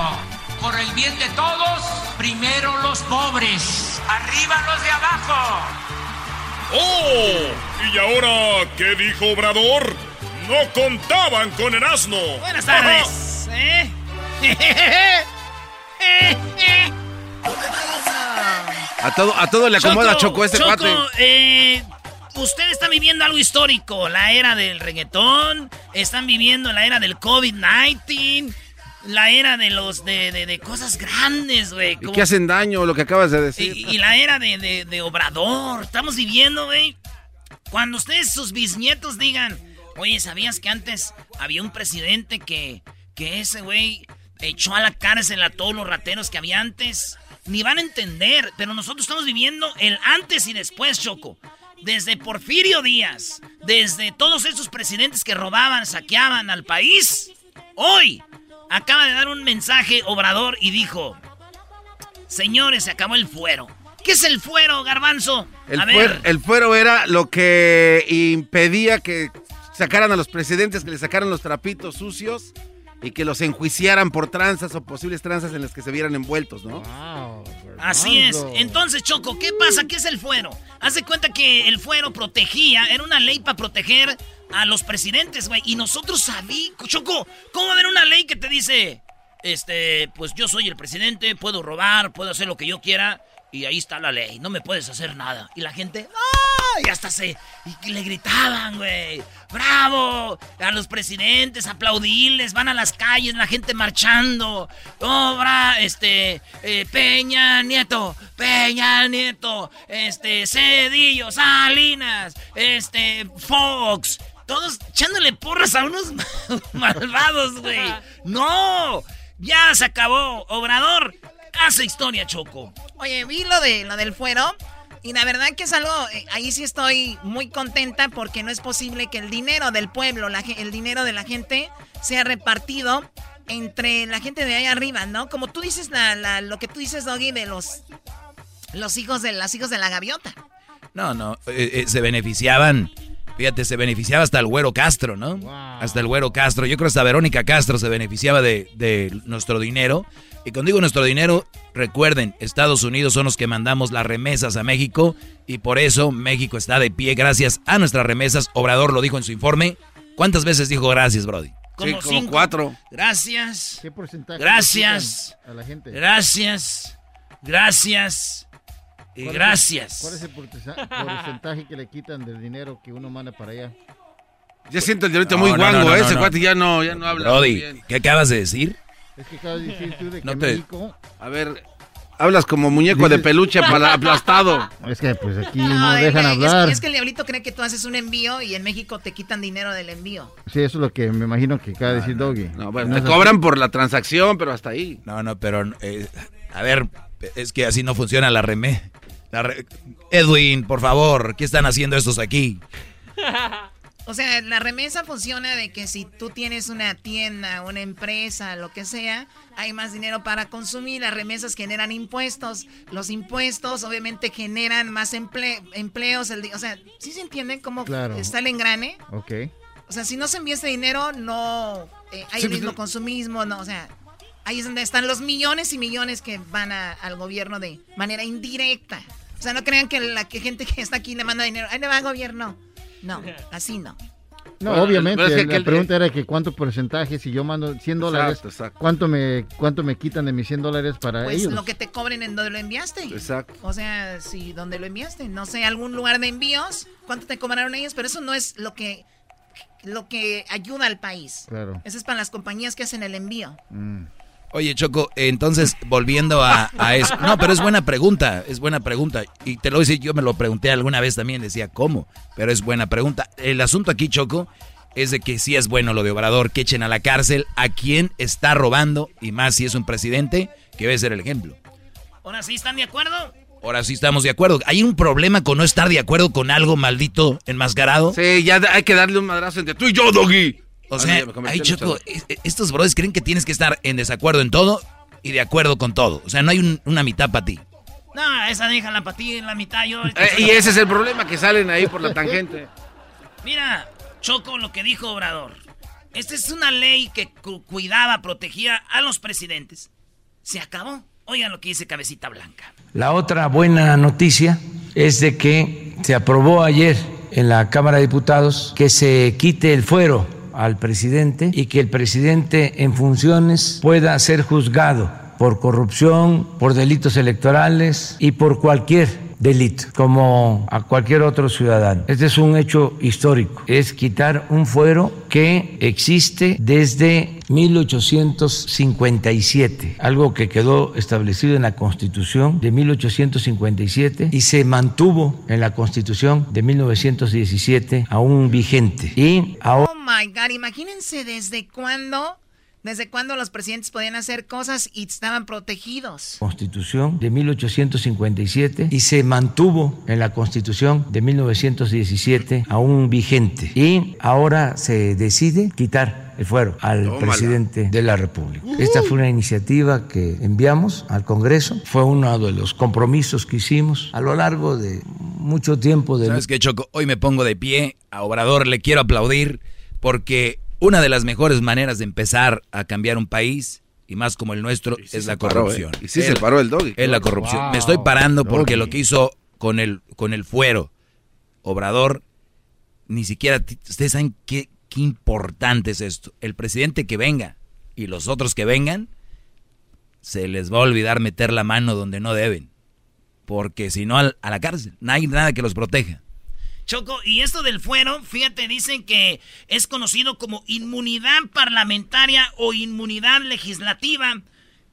Speaker 11: Por el bien de todos, primero los pobres, arriba los de abajo.
Speaker 12: ¡Oh! ¿Y ahora qué dijo Obrador? No contaban con el asno.
Speaker 5: Buenas tardes. ¿eh?
Speaker 3: A todo, a todo le acomoda Choco, este cuate.
Speaker 5: Eh, Ustedes están viviendo algo histórico, la era del reggaetón, están viviendo la era del COVID-19, la era de los de, cosas grandes, güey.
Speaker 3: Que hacen daño, lo que acabas de decir.
Speaker 5: Y, la era de, de, Obrador. Estamos viviendo, güey. Cuando ustedes, sus bisnietos, digan, oye, ¿sabías que antes había un presidente que, que ese güey echó a la cárcel a todos los rateros que había antes. Ni van a entender, pero nosotros estamos viviendo el antes y después, Choco. Desde Porfirio Díaz, desde todos esos presidentes que robaban, saqueaban al país. Hoy acaba de dar un mensaje Obrador y dijo, señores, se acabó el fuero. ¿Qué es el fuero, garbanzo?
Speaker 3: El, el fuero era lo que impedía que sacaran a los presidentes, que le sacaran los trapitos sucios y que los enjuiciaran por tranzas o posibles tranzas en las que se vieran envueltos, ¿no?
Speaker 5: Así es. Entonces, Choco, ¿qué pasa? ¿Qué es el fuero? Hace cuenta que el fuero protegía, era una ley para proteger a los presidentes, güey. Y nosotros sabíamos, Choco, ¿cómo va a haber una ley que te dice, este, pues yo soy el presidente, puedo robar, puedo hacer lo que yo quiera? Y ahí está la ley, no me puedes hacer nada. Y la gente, ¡ah! Y hasta se. Y le gritaban, güey. ¡Bravo! A los presidentes, aplaudirles, van a las calles, la gente marchando. ¡Obra! Este. Eh, Peña Nieto, Peña Nieto, este. Cedillo, Salinas, este. Fox. Todos echándole porras a unos malvados, güey. ¡No! Ya se acabó. Obrador, hace historia, Choco.
Speaker 10: Oye, vi lo, de, lo del fuero. Y la verdad que es algo, eh, ahí sí estoy muy contenta porque no es posible que el dinero del pueblo, el dinero de la gente, sea repartido entre la gente de ahí arriba, ¿no? Como tú dices, la, lo que tú dices, Doggy, de los, los hijos de las hijos de la gaviota.
Speaker 4: No, no, eh, eh, se beneficiaban. Fíjate, se beneficiaba hasta el güero Castro, ¿no? Hasta el güero Castro. Yo creo que hasta Verónica Castro se beneficiaba de, de nuestro dinero. Y cuando digo nuestro dinero, recuerden, Estados Unidos son los que mandamos las remesas a México y por eso México está de pie gracias a nuestras remesas. Obrador lo dijo en su informe. ¿Cuántas veces dijo gracias, Brody?
Speaker 3: Como, cuatro.
Speaker 5: Gracias.
Speaker 6: ¿Qué porcentaje?
Speaker 5: Gracias.
Speaker 6: A la gente?
Speaker 5: Gracias. Gracias. Y gracias.
Speaker 6: ¿Cuál es el porcentaje que le quitan del dinero que uno manda para allá?
Speaker 3: Ya siento el diablito muy guango, ¿eh? ese cuate ya no, ya no habla.
Speaker 4: Brody, ¿qué acabas de decir?
Speaker 6: Es que acabas de decir tú de que México...
Speaker 3: A ver, hablas como muñeco de peluche aplastado.
Speaker 6: Es que pues aquí no, dejan hablar.
Speaker 10: Es, que el diablito cree que tú haces un envío y en México te quitan dinero del envío.
Speaker 6: Sí, eso es lo que me imagino que acaba de decir Doggy.
Speaker 3: No, bueno, te cobran por la transacción, pero hasta ahí.
Speaker 4: No, no, pero eh, a ver, es que así no funciona la remé. Edwin, por favor, ¿qué están haciendo estos aquí?
Speaker 10: O sea, la remesa funciona de que si tú tienes una tienda, una empresa, lo que sea, hay más dinero para consumir. Las remesas generan impuestos. Los impuestos obviamente generan más empleos. o sea, ¿sí se entiende cómo está el engrane?
Speaker 6: Ok.
Speaker 10: O sea, si no se envía ese dinero, no eh, hay el mismo consumismo, no, o sea, ahí es donde están los millones y millones que van al gobierno de manera indirecta. O sea, no crean que la que gente que está aquí le manda dinero, ahí le va al gobierno. No, así no.
Speaker 6: No, obviamente, la pregunta era que cuánto porcentaje, si yo mando 100 dólares, ¿cuánto me cuánto me quitan de mis 100 dólares para
Speaker 10: pues
Speaker 6: ellos?
Speaker 10: lo que te cobren en donde lo enviaste.
Speaker 3: Exacto.
Speaker 10: O sea, si donde lo enviaste, no sé, algún lugar de envíos, ¿cuánto te cobraron ellos? Pero eso no es lo que lo que ayuda al país.
Speaker 6: Claro.
Speaker 10: Eso es para las compañías que hacen el envío.
Speaker 6: Mm.
Speaker 4: Oye, Choco, entonces, volviendo a, eso. No, pero es buena pregunta, es buena pregunta. Y te lo voy a decir, yo me lo pregunté alguna vez también, decía, ¿cómo? Pero es buena pregunta. El asunto aquí, Choco, es de que sí es bueno lo de Obrador, que echen a la cárcel a quien está robando, y más si es un presidente, que debe ser el ejemplo.
Speaker 5: ¿Ahora sí están de acuerdo?
Speaker 4: Ahora sí estamos de acuerdo. ¿Hay un problema con no estar de acuerdo con algo maldito enmascarado?
Speaker 3: Sí, ya hay que darle un madrazo entre tú y yo, Doggy.
Speaker 4: O sea, ahí Choco, estos brothers creen que tienes que estar en desacuerdo en todo y de acuerdo con todo. O sea, no hay una mitad para ti.
Speaker 5: No, esa déjala para ti en la mitad yo.
Speaker 3: Eh, y ese es el problema, que salen ahí por la tangente.
Speaker 5: Mira, Choco, lo que dijo Obrador. Esta es una ley que cuidaba, protegía a los presidentes. Se acabó. Oigan lo que dice Cabecita Blanca.
Speaker 13: La otra buena noticia es de que se aprobó ayer en la Cámara de Diputados que se quite el fuero al presidente y que el presidente en funciones pueda ser juzgado por corrupción, por delitos electorales y por cualquier delito, como a cualquier otro ciudadano. Este es un hecho histórico, es quitar un fuero que existe desde 1857, algo que quedó establecido en la Constitución de 1857 y se mantuvo en la Constitución de 1917 aún vigente. Y ahora...
Speaker 10: Oh my God, imagínense desde cuándo ¿Desde cuándo los presidentes podían hacer cosas y estaban protegidos?
Speaker 13: Constitución de 1857 y se mantuvo en la Constitución de 1917 aún vigente. Y ahora se decide quitar el fuero al presidente de la República. Esta fue una iniciativa que enviamos al Congreso, fue uno de los compromisos que hicimos a lo largo de mucho tiempo. De...
Speaker 4: ¿Sabes qué, Choco? Hoy me pongo de pie, a Obrador le quiero aplaudir porque una de las mejores maneras de empezar a cambiar un país y más como el nuestro es la corrupción.
Speaker 3: ¿eh? Y sí se paró el doggy.
Speaker 4: Es la corrupción. Me estoy parando porque lo que hizo con el, con el fuero Obrador, ni siquiera, ustedes saben qué, qué importante es esto. El presidente que venga y los otros que vengan, se les va a olvidar meter la mano donde no deben. Porque si no, a la cárcel. No hay nada que los proteja.
Speaker 5: Choco, y esto del fuero, fíjate, dicen que es conocido como inmunidad parlamentaria o inmunidad legislativa,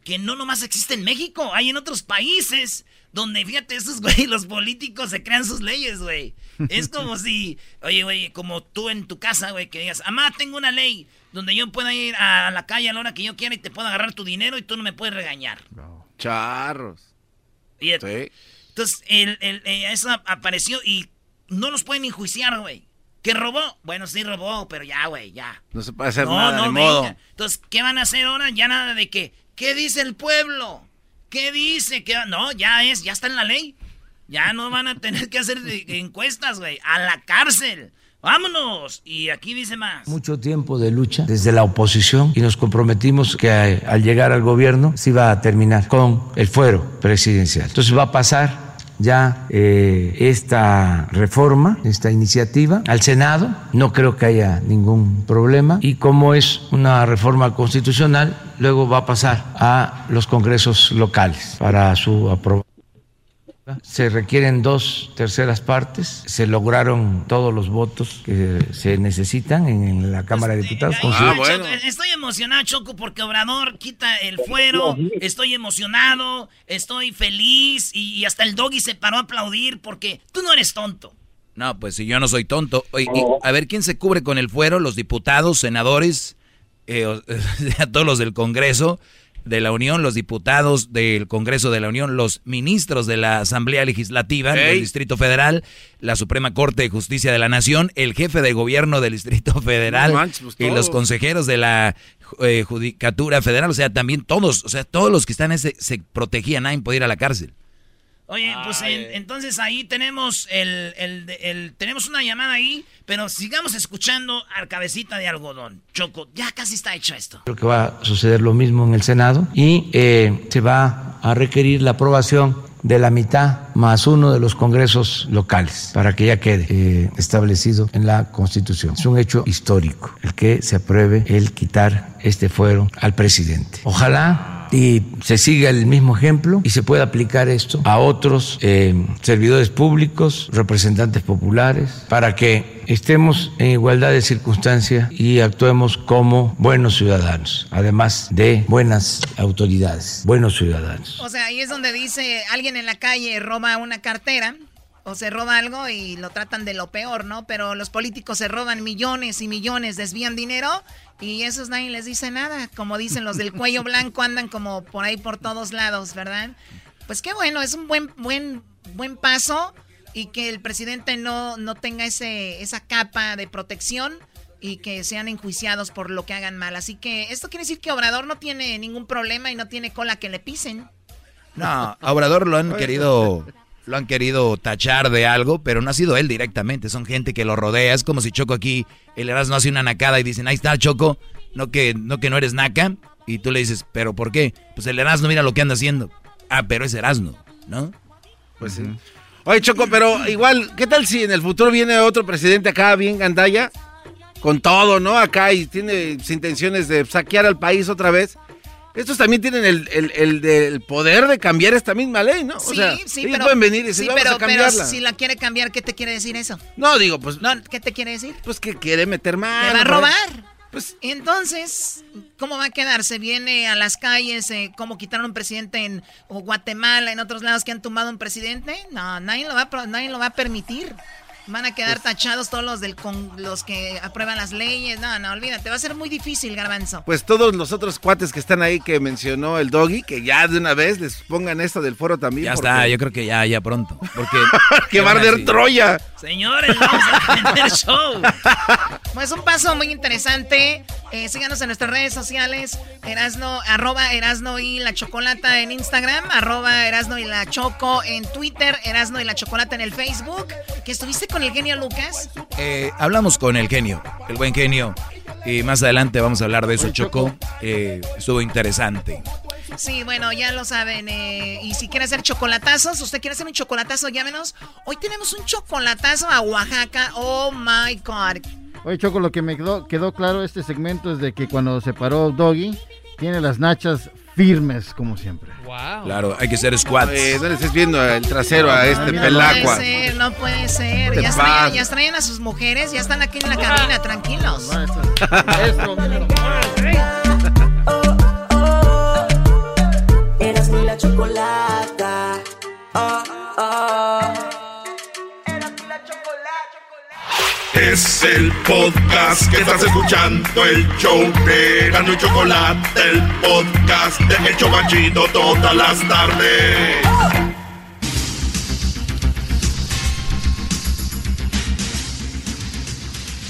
Speaker 5: que no nomás existe en México, hay en otros países donde, fíjate, esos güey, los políticos se crean sus leyes, güey. Es como si, oye, güey, como tú en tu casa, güey, que digas, amá, tengo una ley donde yo pueda ir a la calle a la hora que yo quiera y te puedo agarrar tu dinero y tú no me puedes regañar. No.
Speaker 3: Charros.
Speaker 5: sí. Entonces, el, el, eh, eso apareció y no los pueden enjuiciar, güey. ¿Que robó? Bueno, sí robó, pero ya, güey, ya.
Speaker 3: No se puede hacer nada, no, modo.
Speaker 5: Entonces, ¿qué van a hacer ahora? Ya nada de que, ¿qué dice el pueblo? ¿Qué dice? que No, ya es, ya está en la ley. Ya no van a tener que hacer encuestas, güey. A la cárcel. ¡Vámonos! Y aquí dice más.
Speaker 13: Mucho tiempo de lucha desde la oposición y nos comprometimos que al llegar al gobierno se iba a terminar con el fuero presidencial. Entonces va a pasar ya eh, esta reforma, esta iniciativa al Senado. No creo que haya ningún problema. Y como es una reforma constitucional, luego va a pasar a los congresos locales para su aprobación. Se requieren dos terceras partes. Se lograron todos los votos que se necesitan en la Cámara de este, Diputados.
Speaker 5: Ah, estoy emocionado, Choco, porque Obrador quita el fuero. Estoy emocionado, estoy feliz y, hasta el doggy se paró a aplaudir porque tú no eres tonto.
Speaker 4: No, pues si yo no soy tonto. a ver, ¿quién se cubre con el fuero? Los diputados, senadores, eh, todos los del Congreso de la Unión, los diputados del Congreso de la Unión, los ministros de la Asamblea Legislativa del Distrito Federal, la Suprema Corte de Justicia de la Nación, el jefe de gobierno del Distrito Federal pues y los consejeros de la eh, Judicatura Federal, o sea, también todos, o sea, todos los que están ese se protegían, nadie podía ir a la cárcel.
Speaker 5: Oye, pues entonces ahí tenemos el, el, tenemos una llamada ahí, pero sigamos escuchando al cabecita de algodón. Choco, ya casi está hecho esto.
Speaker 13: Creo que va a suceder lo mismo en el Senado y eh, se va a requerir la aprobación de la mitad más uno de los congresos locales para que ya quede eh, establecido en la Constitución. Es un hecho histórico el que se apruebe el quitar este fuero al presidente. Ojalá y se siga el mismo ejemplo y se pueda aplicar esto a otros eh, servidores públicos, representantes populares, para que estemos en igualdad de circunstancias y actuemos como buenos ciudadanos, además de buenas autoridades, buenos ciudadanos.
Speaker 10: O sea, ahí es donde dice alguien en la calle roba una cartera o se roba algo y lo tratan de lo peor, ¿no? Pero los políticos se roban millones y millones, desvían dinero y esos nadie les dice nada. Como dicen los del cuello blanco, andan como por ahí por todos lados, ¿verdad? Pues qué bueno, es un buen, buen, buen paso y que el presidente no, no tenga ese, esa capa de protección y que sean enjuiciados por lo que hagan mal. Así que esto quiere decir que Obrador no tiene ningún problema y no tiene cola que le pisen.
Speaker 4: No, a Obrador lo han querido lo han querido tachar de algo, pero no ha sido él directamente, son gente que lo rodea. Es como si Choco aquí, el Erasmo hace una nacada y dicen, ahí está Choco, no que, no que no eres naca. Y tú le dices, ¿pero por qué? Pues el Erasmo mira lo que anda haciendo. Ah, pero es Erasmo, ¿no?
Speaker 3: Pues sí. Oye, Choco, pero igual, ¿qué tal si en el futuro viene otro presidente acá bien gandalla? Con todo, ¿no? Acá y tiene intenciones de saquear al país otra vez. Estos también tienen el, poder de cambiar esta misma ley, ¿no?
Speaker 10: Sí, sí, pero,
Speaker 3: pueden venir y decir, vamos a cambiarla.
Speaker 10: Pero si la quiere cambiar, ¿qué te quiere decir eso?
Speaker 3: No, digo, pues...
Speaker 10: No, ¿qué te quiere decir?
Speaker 3: Pues que quiere meter más.
Speaker 10: ¿Te va a robar? Pues, Entonces, ¿cómo va a quedar? ¿Se viene a las calles? Eh, ¿Cómo quitaron un presidente en Guatemala, en otros lados que han tumbado un presidente? No, nadie lo va nadie lo va a permitir. Van a quedar pues- tachados todos los del con los que aprueban las leyes. No, no, olvídate, va a ser muy difícil, Garbanzo.
Speaker 3: Pues todos los otros cuates que están ahí que mencionó el doggy, que ya de una vez les pongan esto del foro también.
Speaker 4: Ya está, yo creo que ya, ya pronto. Porque
Speaker 3: que va a arder Troya.
Speaker 5: Señores, vamos a tener show.
Speaker 10: Pues un paso muy interesante. Eh, síganos en nuestras redes sociales. Erasno, arroba Erasno y la Chocolata en Instagram, arroba Erasno y la Choco en Twitter, Erasno y la Chocolata en el Facebook. Que estuviste con el genio Lucas?
Speaker 4: Eh, hablamos con el genio, el buen genio.
Speaker 14: Y más adelante vamos a hablar de eso, Choco. Eh, estuvo interesante.
Speaker 10: Sí, bueno, ya lo saben. Eh, y si quiere hacer chocolatazos, usted quiere hacer un chocolatazo, llámenos. Hoy tenemos un chocolatazo a Oaxaca. Oh my God.
Speaker 6: Oye, Choco, lo que me quedó, quedó claro este segmento es de que cuando se paró Doggy, tiene las nachas firmes como siempre.
Speaker 14: Wow. Claro, hay que ser squats.
Speaker 3: no le estés viendo el trasero a este pelacua.
Speaker 10: No puede ser, no puede ser. Ya extrañan, ya extrañan, a sus mujeres, ya están aquí en la cabina, tranquilos. Maestro,
Speaker 2: Eras mi la
Speaker 1: Es el podcast que estás escuchando, el show de Gano y Chocolate, el podcast de El Chocachito todas las tardes.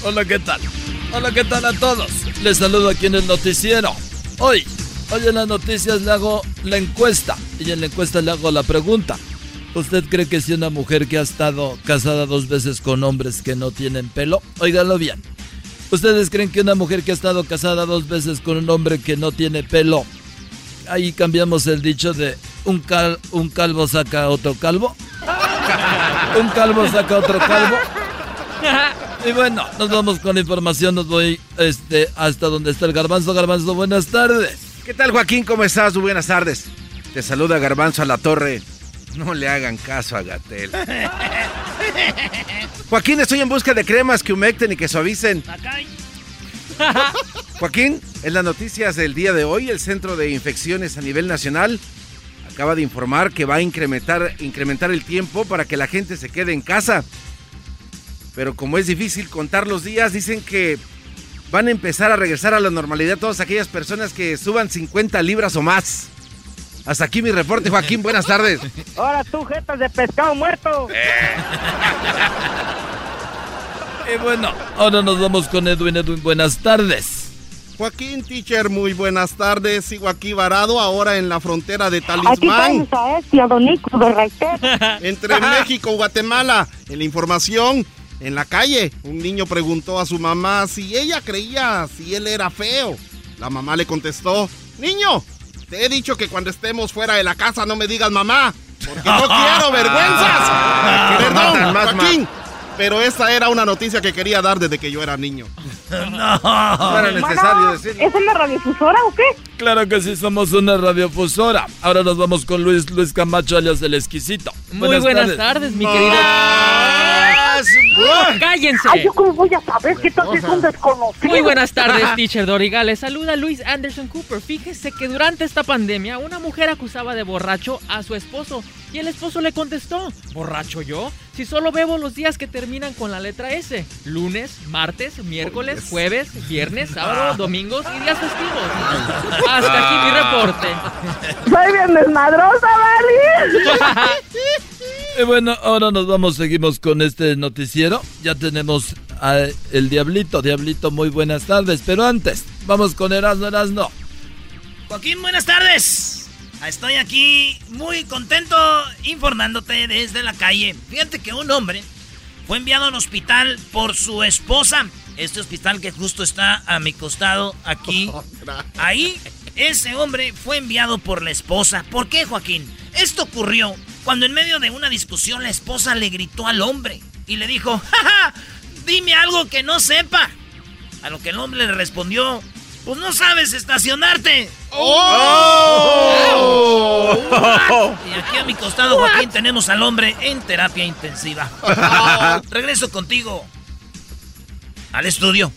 Speaker 4: Hola, ¿qué tal? Hola, ¿qué tal a todos? Les saludo aquí en el noticiero. Hoy, hoy en las noticias le hago la encuesta y en la encuesta le hago la pregunta. ¿Usted cree que si una mujer que ha estado casada dos veces con hombres que no tienen pelo? Óigalo bien. ¿Ustedes creen que una mujer que ha estado casada dos veces con un hombre que no tiene pelo? Ahí cambiamos el dicho de un, cal, un calvo saca otro calvo. un calvo saca otro calvo. Y bueno, nos vamos con la información. Nos voy este, hasta donde está el Garbanzo. Garbanzo, buenas tardes.
Speaker 3: ¿Qué tal, Joaquín? ¿Cómo estás? Buenas tardes. Te saluda Garbanzo a la torre. No le hagan caso a Gatel. Joaquín, estoy en busca de cremas que humecten y que suavicen. Joaquín, en las noticias del día de hoy, el Centro de Infecciones a nivel nacional acaba de informar que va a incrementar, incrementar el tiempo para que la gente se quede en casa. Pero como es difícil contar los días, dicen que van a empezar a regresar a la normalidad todas aquellas personas que suban 50 libras o más. Hasta aquí mi reporte, Joaquín. Buenas tardes.
Speaker 15: Ahora tú, jetas de pescado muerto. Eh.
Speaker 4: y bueno, ahora nos vamos con Edwin. Edwin, buenas tardes.
Speaker 16: Joaquín Teacher, muy buenas tardes. Sigo aquí varado ahora en la frontera de Talismán.
Speaker 15: Aquí
Speaker 16: Entre México y Guatemala. En la información, en la calle, un niño preguntó a su mamá si ella creía si él era feo. La mamá le contestó, niño, te he dicho que cuando estemos fuera de la casa no me digas mamá, porque no quiero vergüenzas. Perdón, Joaquín. Pero esa era una noticia que quería dar desde que yo era niño.
Speaker 15: No, no era necesario decirlo. ¿Es una radiofusora o qué?
Speaker 4: Claro que sí, somos una radiofusora. Ahora nos vamos con Luis Luis Camacho, alias el exquisito.
Speaker 7: Muy buenas, tardes. mi querido. ¡Cállense!
Speaker 15: Ay, ¿yo cómo voy a saber que tal es un desconocido?
Speaker 7: Muy buenas tardes, teacher Doriga. Les saluda Luis Anderson Cooper. Fíjese que durante esta pandemia una mujer acusaba de borracho a su esposo y el esposo le contestó, ¿borracho yo? Si solo bebo los días que terminan con la letra S. Lunes, martes, miércoles, jueves, viernes, sábado, domingos y días festivos. Hasta aquí mi reporte.
Speaker 15: Soy bien desmadrosa, ¿vale?
Speaker 4: y bueno, ahora nos vamos, seguimos con este noticiero. Ya tenemos a el Diablito. Diablito, muy buenas tardes. Pero antes, vamos con Erasmo, Erasmo.
Speaker 5: Joaquín, buenas tardes. Estoy aquí muy contento informándote desde la calle. Fíjate que un hombre fue enviado al hospital por su esposa. Este hospital que justo está a mi costado aquí. Ahí, ese hombre fue enviado por la esposa. ¿Por qué, Joaquín? Esto ocurrió cuando en medio de una discusión la esposa le gritó al hombre y le dijo, ¡Ja, dime algo que no sepa. A lo que el hombre le respondió, pues no sabes estacionarte. ¡Oh! Y aquí a mi costado, Joaquín, tenemos al hombre en terapia intensiva. regreso contigo al estudio.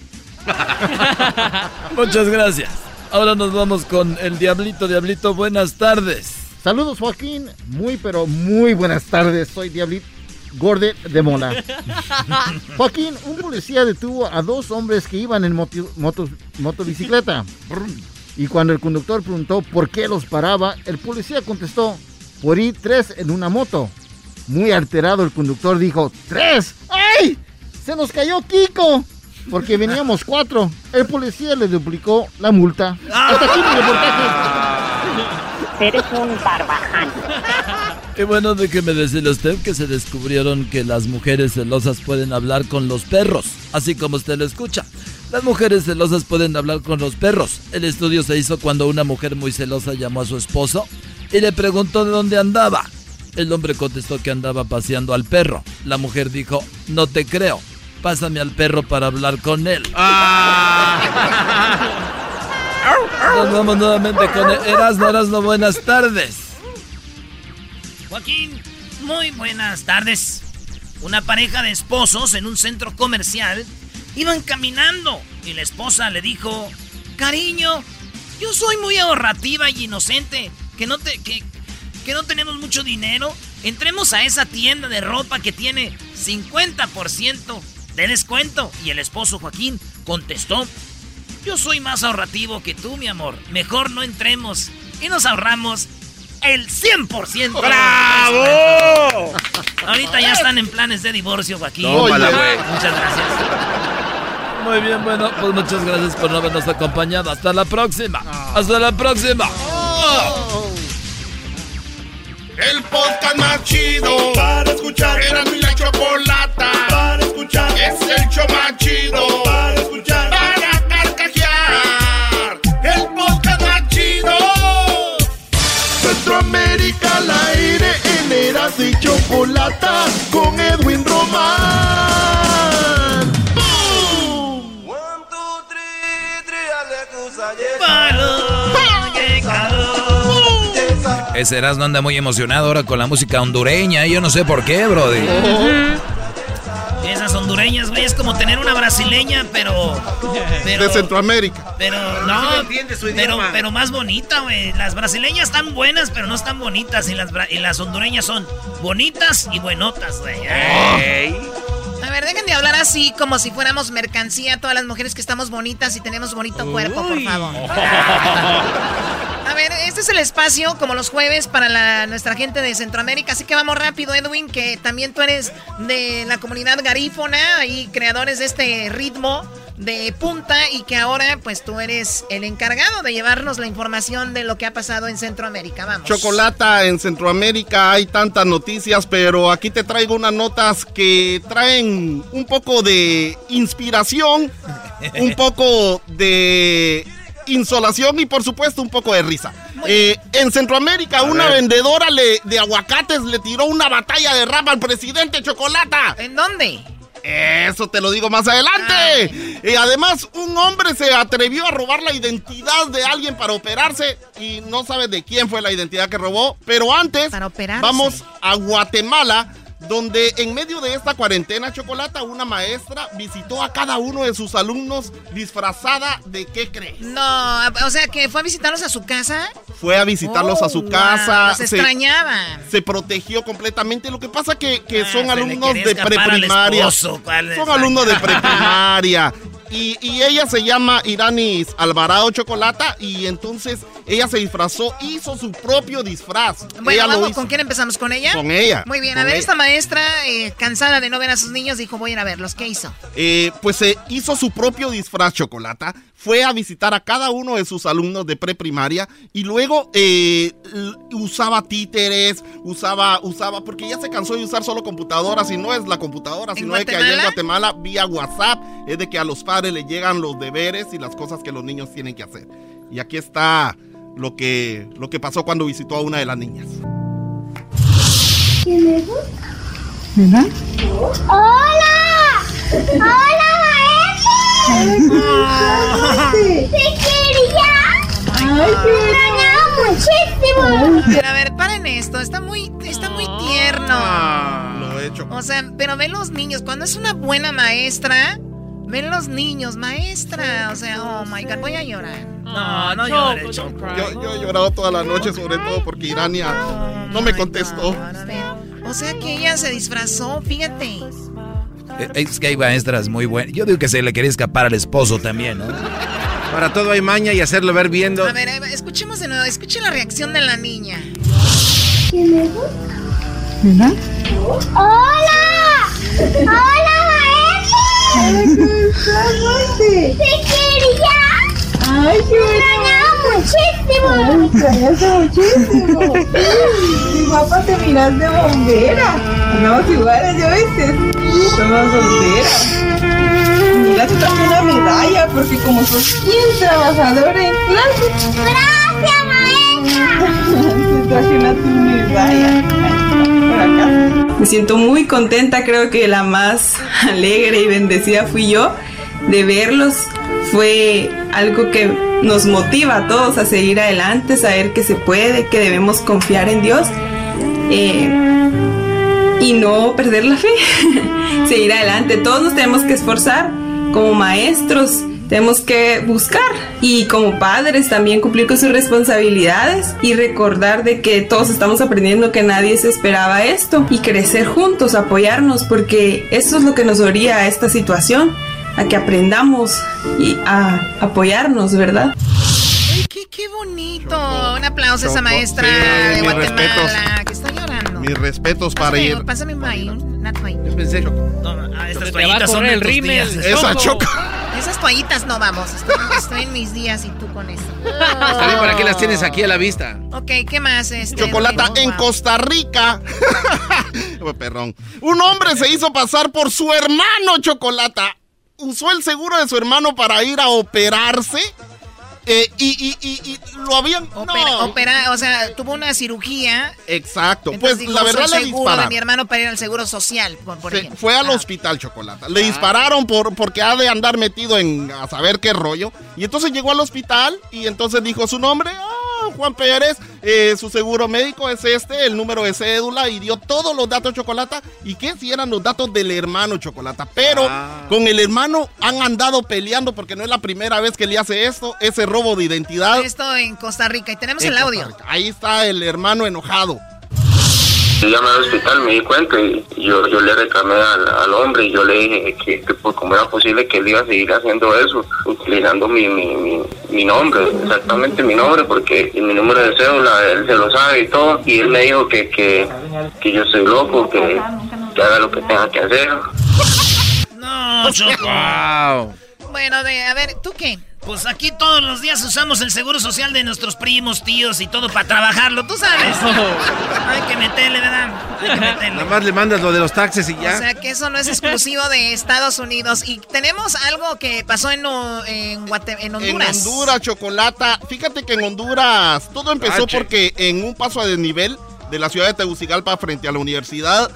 Speaker 4: Muchas gracias. Ahora nos vamos con el Diablito. Diablito, buenas tardes.
Speaker 6: Saludos, Joaquín. Muy, pero muy buenas tardes. Soy Diablito Gorde de Mola. Joaquín, un policía detuvo a dos hombres que iban en moto, motobicicleta. Y cuando el conductor preguntó por qué los paraba, el policía contestó, por ir tres en una moto. Muy alterado el conductor dijo, ¿tres? ¡Ay! Se nos cayó Kiko. Porque veníamos cuatro. El policía le duplicó la multa. Hasta aquí mi
Speaker 15: reportaje. Eres un barbaján.
Speaker 4: Qué bueno de que me decirle usted que se descubrieron que las mujeres celosas pueden hablar con los perros, así como usted lo escucha.
Speaker 17: Las mujeres celosas pueden hablar con los perros. El estudio se hizo cuando una mujer muy celosa llamó a su esposo y le preguntó de dónde andaba. El hombre contestó que andaba paseando al perro. La mujer dijo, no te creo, pásame al perro para hablar con él.
Speaker 3: Ah.
Speaker 17: Nos vamos nuevamente con Erasmo, Erasmo, buenas tardes.
Speaker 5: Joaquín, muy buenas tardes. Una pareja de esposos en un centro comercial iban caminando y la esposa le dijo, cariño, yo soy muy ahorrativa y inocente, que no, te, que, que no tenemos mucho dinero. Entremos a esa tienda de ropa que tiene 50% de descuento. Y el esposo Joaquín contestó, yo soy más ahorrativo que tú, mi amor. Mejor no entremos y nos ahorramos el 100%.
Speaker 3: ¡Bravo!
Speaker 5: Ahorita ya están en planes de divorcio, Joaquín.
Speaker 3: Tómala, güey.
Speaker 5: Muchas gracias.
Speaker 17: Muy bien, bueno, pues muchas gracias por no habernos acompañado. Hasta la próxima. Hasta la próxima.
Speaker 1: El podcast más chido para escuchar. Era mi la chocolata para escuchar. Es el show más chido para escuchar. Chocolata con Edwin Román. ¡Bum!
Speaker 4: Ese Erasmo anda muy emocionado ahora con la música hondureña. y Yo no sé por qué, brody.
Speaker 5: Esas hondureñas, güey, es como tener una brasileña, pero. pero
Speaker 16: De Centroamérica.
Speaker 5: Pero no, pero, pero más bonita, güey. Las brasileñas están buenas, pero no están bonitas. Y las, y las hondureñas son bonitas y buenotas, güey.
Speaker 10: A ver, dejen de hablar así como si fuéramos mercancía todas las mujeres que estamos bonitas y tenemos bonito cuerpo, por favor. A ver, este es el espacio, como los jueves, para la- nuestra gente de Centroamérica. Así que vamos rápido, Edwin, que también tú eres de la comunidad garífona y creadores de este ritmo de punta y que ahora pues tú eres el encargado de llevarnos la información de lo que ha pasado en Centroamérica. Vamos.
Speaker 16: Chocolata en Centroamérica hay tantas noticias, pero aquí te traigo unas notas que traen un poco de inspiración, un poco de insolación y por supuesto un poco de risa. Eh, en Centroamérica una
Speaker 10: ver.
Speaker 16: vendedora le- de aguacates le tiró una batalla de rap al presidente Chocolata.
Speaker 10: ¿En dónde?
Speaker 16: Eso te lo digo más adelante. Y además, un hombre se atrevió a robar la identidad de alguien para operarse y no sabe de quién fue la identidad que robó. Pero antes, vamos a Guatemala, donde en medio de esta cuarentena, Chocolata, una maestra visitó a cada uno de sus alumnos disfrazada de qué crees.
Speaker 10: No, o sea que fue a visitarlos a su casa.
Speaker 16: Fue a visitarlos
Speaker 10: Oh,
Speaker 16: a su
Speaker 10: wow,
Speaker 16: casa.
Speaker 10: los extrañaban.
Speaker 16: Se protegió completamente. Lo que pasa que, que
Speaker 5: Ah,
Speaker 16: son
Speaker 5: se
Speaker 16: alumnos de preprimaria. Son alumnos de preprimaria. Y, y ella se llama Iranis Alvarado Chocolata y entonces ella se disfrazó, hizo su propio disfraz.
Speaker 10: Bueno, vamos. ¿con quién empezamos? ¿Con ella?
Speaker 16: Con ella,
Speaker 10: Muy bien, a ver,
Speaker 16: ella.
Speaker 10: esta maestra, eh, cansada de no ver a sus niños, dijo, voy a ir a verlos. ¿Qué hizo?
Speaker 16: Eh, pues se hizo su propio disfraz Chocolata, fue a visitar a cada uno de sus alumnos de preprimaria y luego eh, usaba títeres, usaba, usaba, porque ya se cansó de usar solo computadoras y no es la computadora,
Speaker 10: ¿En
Speaker 16: sino de que allá en
Speaker 10: Guatemala?
Speaker 16: Guatemala vía WhatsApp es de que a los padres le llegan los deberes y las cosas que los niños tienen que hacer. Y aquí está lo que, lo que pasó cuando visitó a una de las niñas.
Speaker 18: ¿Quién es? ¿Verdad? ¡Hola! ¡Hola, maestra! ¡Te quería! ¡Ay, muchísimo!
Speaker 10: Pero a ver, paren esto, está muy, está muy tierno.
Speaker 16: Lo he hecho.
Speaker 10: O sea, pero ven los niños, cuando es una buena maestra, ven los niños, maestra. O sea, oh my god, voy a llorar.
Speaker 5: No, no llores, Choco.
Speaker 16: Yo, yo he llorado toda la noche, sobre todo porque Irania no me contestó.
Speaker 10: O sea que ella se disfrazó, fíjate.
Speaker 4: Eh, Es que hay maestras muy buenas. Yo digo que se le quería escapar al esposo también, ¿no?
Speaker 3: Para todo hay maña y hacerlo ver viendo.
Speaker 10: A ver, escuchemos de nuevo, escuchen la reacción de la niña.
Speaker 18: ¿Quién es? ¿Verdad? ¡Hola! ¡Hola, maestra! ¡Te quería! ¡Ay, te extrañaba muchísimo! ¡Ay, extrañaste muchísimo! Mi papá te miras de bombera. Andamos iguales, ¿ya viste? Somos solteras.
Speaker 19: Ya te traje una medalla porque como sos bien trabajadora en clase.
Speaker 20: ¡Gracias, maestra!
Speaker 19: te traje una medalla. Me siento muy contenta, creo que la más alegre y bendecida fui yo de verlos. Fue algo que nos motiva a todos a seguir adelante, saber que se puede, que debemos confiar en Dios. Eh, y no perder la fe, seguir adelante. Todos nos tenemos que esforzar como maestros, tenemos que buscar y como padres también cumplir con sus responsabilidades y recordar de que todos estamos aprendiendo que nadie se esperaba esto y crecer juntos, apoyarnos porque eso es lo que nos oría a esta situación, a que aprendamos y a apoyarnos, ¿verdad?
Speaker 10: Ay, qué, qué bonito. Un aplauso a esa maestra
Speaker 16: sí,
Speaker 10: de Guatemala
Speaker 16: respetos.
Speaker 10: que está llorando.
Speaker 16: Mis respetos para
Speaker 10: Pásame,
Speaker 16: ir.
Speaker 10: pásame un maíz.
Speaker 3: Yo pensé.
Speaker 5: Ah, estas
Speaker 7: Te va a
Speaker 5: toallitas son
Speaker 7: el rímel.
Speaker 16: Esa choco.
Speaker 10: Esas toallitas no vamos. Estoy, estoy en mis días y tú con eso.
Speaker 3: Está bien, ¿para qué las tienes aquí a la vista?
Speaker 10: Ok, ¿qué más? Este,
Speaker 16: Chocolata en Costa Rica. Perrón. Un hombre se hizo pasar por su hermano Chocolata. Usó el seguro de su hermano para ir a operarse. Eh, y, y- y- y lo habían.
Speaker 10: Opera,
Speaker 16: no.
Speaker 10: opera- o sea, tuvo una cirugía.
Speaker 16: Exacto.
Speaker 10: entonces
Speaker 16: Pues la verdad
Speaker 10: "Uso el
Speaker 16: le
Speaker 10: seguro de
Speaker 16: dispararon.
Speaker 10: mi hermano para ir al seguro social, por, por
Speaker 16: Se-
Speaker 10: ejemplo.
Speaker 16: fue
Speaker 10: Ah.
Speaker 16: al hospital Chocolata. Le dispararon por, porque ha de andar metido en a saber qué rollo. Y entonces llegó al hospital y entonces dijo su nombre. "Ah, Juan Pérez, eh, su seguro médico es este, el número de cédula y dio todos los datos Chocolata. ¿Y qué si eran los datos del hermano Chocolata? Pero con el hermano han andado peleando porque no es la primera vez que le hace esto, ese robo de identidad.
Speaker 10: Esto en Costa Rica. Y tenemos
Speaker 16: En
Speaker 10: el audio.
Speaker 16: Ahí está el hermano enojado.
Speaker 21: Yo llamé al hospital, me di cuenta y yo, yo le reclamé al, al hombre y yo le dije que, que pues, cómo era posible que él iba a seguir haciendo eso, utilizando mi, mi, mi, mi nombre, exactamente mi nombre, porque mi número de cédula él se lo sabe y todo. Y él me dijo que, que, que yo soy loco, que, que haga lo que tenga que hacer.
Speaker 5: No.
Speaker 3: Wow.
Speaker 10: Bueno, de, a ver, ¿tú qué?
Speaker 5: Pues aquí todos los días usamos el seguro social de nuestros primos, tíos y todo para trabajarlo, tú sabes. Hay que meterle, ¿verdad? Hay que meterle.
Speaker 3: Nada más le mandas lo de los taxes y ya.
Speaker 10: O sea que eso no es exclusivo de Estados Unidos. Y tenemos algo que pasó en, en, Honduras.
Speaker 16: En Honduras, Chocolata. Fíjate que en Honduras todo empezó
Speaker 3: H.
Speaker 16: porque en un paso a desnivel de la ciudad de Tegucigalpa frente a la universidad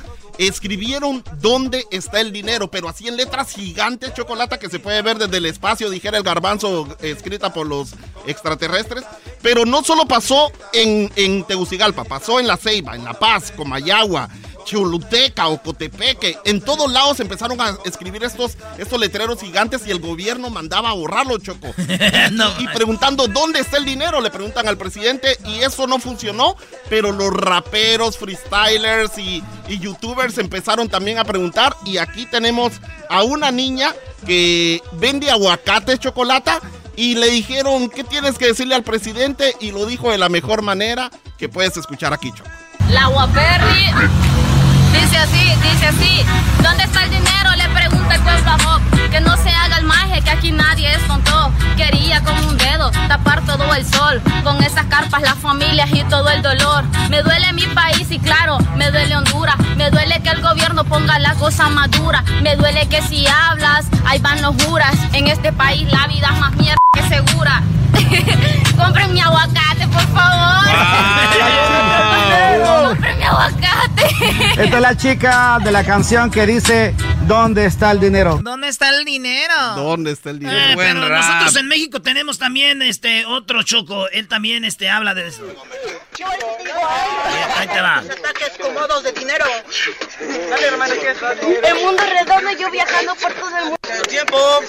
Speaker 16: escribieron dónde está el dinero, pero así en letras gigantes, Chocolata, que se puede ver desde el espacio, dijera el garbanzo, escrita por los extraterrestres. Pero no solo pasó en, en Tegucigalpa, pasó en La Ceiba, en La Paz, Comayagua, Choluteca, Ocotepeque. En todos lados empezaron a escribir estos, estos letreros gigantes y el gobierno mandaba a borrarlo, Choco. y, y preguntando dónde está el dinero, le preguntan al presidente y eso no funcionó, pero los raperos, freestylers y, y youtubers empezaron también a preguntar y aquí tenemos a una niña que vende aguacate chocolate y le dijeron, ¿qué tienes que decirle al presidente? Y lo dijo de la mejor manera que puedes escuchar aquí, Choco.
Speaker 22: La Guaperri dice así, dice así. ¿Dónde está el dinero? Le pregunta Bob. Que no se haga el maje, que aquí nadie es tonto. Quería con un dedo tapar todo el sol. Con esas carpas, las familias y todo el dolor. Me duele mi país y claro, me duele Honduras. Me duele que el gobierno ponga la cosa más dura. Me duele que si hablas, ahí van los juras. En este país la vida es más mierda que segura. Compren mi aguacate, por favor. Compren mi aguacate.
Speaker 23: Esta es la chica de la canción que dice ¿Dónde está el dinero?
Speaker 10: ¿Dónde está el dinero?
Speaker 16: ¿Dóde está el dinero?
Speaker 5: Eh,
Speaker 16: Buen
Speaker 5: pero
Speaker 16: rap.
Speaker 5: nosotros en México tenemos también este otro choco. Él también este habla de eso. Ahí te va.
Speaker 20: Ataques de dinero. Dale, hermano, ¿qué El mundo redondo, yo viajando por todo el mundo.
Speaker 21: ¡Tiempo!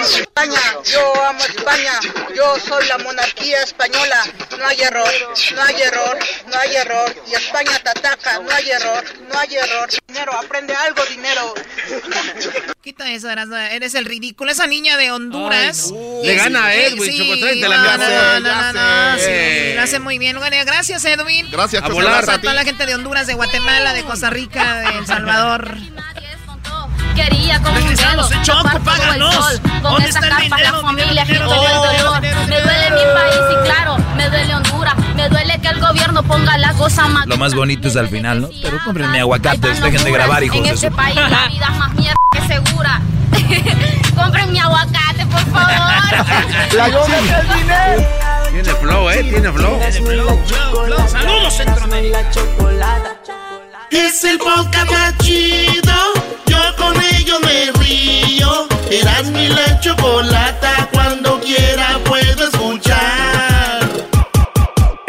Speaker 20: España, yo amo España. Yo soy la monarquía española. No hay error, no hay error, no hay error. Y España te ataca, no hay error, no hay error. Dinero, aprende algo, dinero.
Speaker 10: Quita eso, Erasmo, eres el ridículo. Esa niña de Honduras.
Speaker 3: Le gana a Edwin,
Speaker 10: Sí,
Speaker 3: te
Speaker 10: no,
Speaker 3: la
Speaker 10: no, no, no, no, no, sí, lo hace muy bien. Bueno, gracias, Edwin.
Speaker 16: Gracias,
Speaker 3: A volar.
Speaker 10: A toda la gente de Honduras, de Guatemala, de Costa Rica, de El Salvador.
Speaker 22: Quería con un dedo
Speaker 5: Choco, páganos.
Speaker 22: Con
Speaker 5: ¿Dónde
Speaker 22: esas
Speaker 5: está el
Speaker 22: carpas,
Speaker 5: dinero,
Speaker 22: familias y
Speaker 5: dinero,
Speaker 22: todo
Speaker 5: dinero,
Speaker 22: el dolor.
Speaker 5: dinero,
Speaker 22: Me duele mi país y claro, me duele Honduras. Me duele que el gobierno ponga la cosa más
Speaker 4: Lo más bonito es al final, ¿no? Pero compren mi aguacate, dejen de grabar, hijos
Speaker 22: En este país la vida es más mierda que segura. Compren mi aguacate, por favor.
Speaker 1: La goma
Speaker 3: Tiene flow, ¿eh? Tiene flow.
Speaker 5: Saludos, Centroamérica.
Speaker 1: Es el podcast más chido.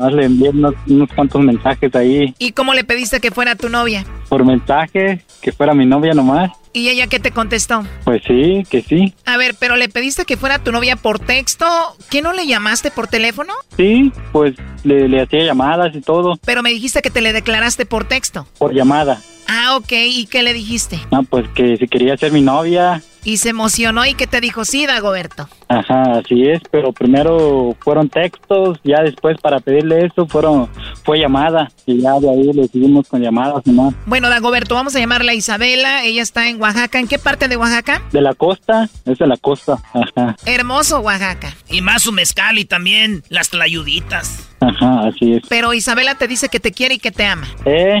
Speaker 24: Más le envié unos, unos cuantos mensajes ahí
Speaker 10: ¿Y cómo le pediste que fuera tu novia?
Speaker 24: por mensaje, que fuera mi novia nomás.
Speaker 10: ¿Y ella qué te contestó?
Speaker 24: Pues sí, que sí.
Speaker 10: A ver, pero le pediste que fuera tu novia por texto. ¿Qué no le llamaste por teléfono?
Speaker 24: Sí, pues le, le hacía llamadas y todo,
Speaker 10: Pero me dijiste que te le declaraste por texto.
Speaker 24: por llamada.
Speaker 10: Ah, ok. ¿Y qué le dijiste?
Speaker 24: No, pues que si quería ser mi novia.
Speaker 10: Y se emocionó y que te dijo, sí, Dagoberto.
Speaker 24: Ajá, así es, pero primero fueron textos, ya después para pedirle eso fueron fue llamada y ya de ahí le seguimos con llamadas nomás.
Speaker 10: Bueno, Dagoberto, vamos a llamarla a Isabela. Ella está en Oaxaca. ¿En qué parte de Oaxaca?
Speaker 24: De la costa, es de la costa, ajá,
Speaker 10: Hermoso, Oaxaca.
Speaker 5: Y más su mezcal y también las tlayuditas.
Speaker 24: ajá, así es.
Speaker 10: Pero Isabela te dice que te quiere y que te ama.
Speaker 24: Eh,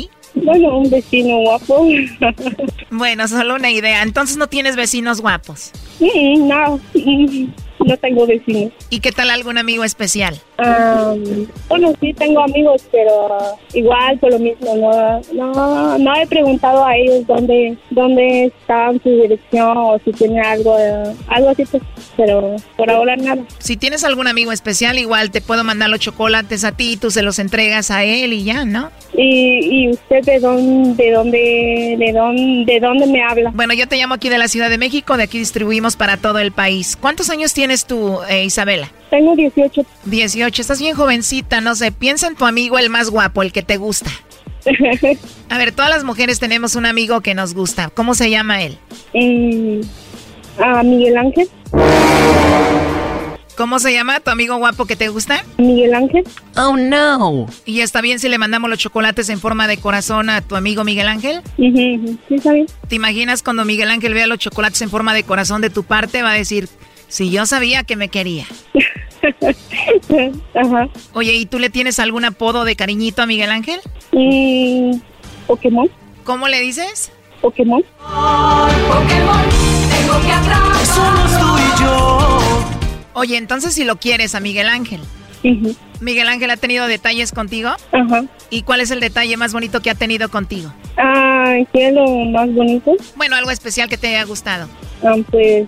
Speaker 18: Bueno, un vecino guapo.
Speaker 10: Bueno, solo una idea. Entonces no tienes vecinos guapos.
Speaker 18: Mm, no, no tengo vecinos.
Speaker 10: ¿Y qué tal algún amigo especial?
Speaker 18: Ah, bueno, sí tengo amigos, pero igual por lo mismo, no, no, no he preguntado a ellos dónde, dónde está su dirección o si tiene algo, eh, algo así, pues, pero por ahora nada.
Speaker 10: Si tienes algún amigo especial, igual te puedo mandar los chocolates a ti, tú se los entregas a él y ya, ¿no?
Speaker 18: ¿Y, y usted de dónde, de dónde, de dónde, de dónde me habla?
Speaker 10: Bueno, yo te llamo aquí de la Ciudad de México, de aquí distribuimos para todo el país. ¿Cuántos años tienes tú, eh, Isabela?
Speaker 18: Tengo 18.
Speaker 10: 18, estás bien jovencita, no sé, piensa en tu amigo el más guapo, el que te gusta. A ver, todas las mujeres tenemos un amigo que nos gusta. ¿Cómo se llama él?
Speaker 18: Mm, ¿A Miguel Ángel?
Speaker 10: ¿Cómo se llama tu amigo guapo que te gusta?
Speaker 18: Miguel Ángel.
Speaker 10: Oh, no. ¿Y está bien si le mandamos los chocolates en forma de corazón a tu amigo Miguel Ángel?
Speaker 18: Sí, está bien.
Speaker 10: ¿Te imaginas cuando Miguel Ángel vea los chocolates en forma de corazón de tu parte? Va a decir, si yo sabía que me quería.
Speaker 18: Ajá.
Speaker 10: Oye, ¿y tú le tienes algún apodo de cariñito a Miguel Ángel?
Speaker 18: Mm, Pokémon.
Speaker 10: ¿Cómo le dices?
Speaker 18: Pokémon.
Speaker 1: Tengo que atrapar. Somos tú y yo.
Speaker 10: Oye, entonces si lo quieres a Miguel Ángel. ¿Miguel Ángel ha tenido detalles contigo?
Speaker 18: Ajá.
Speaker 10: ¿Y cuál es el detalle más bonito que ha tenido contigo?
Speaker 18: Ah, ¿qué es lo más bonito?
Speaker 10: Bueno, algo especial que te haya gustado.
Speaker 18: Ah, pues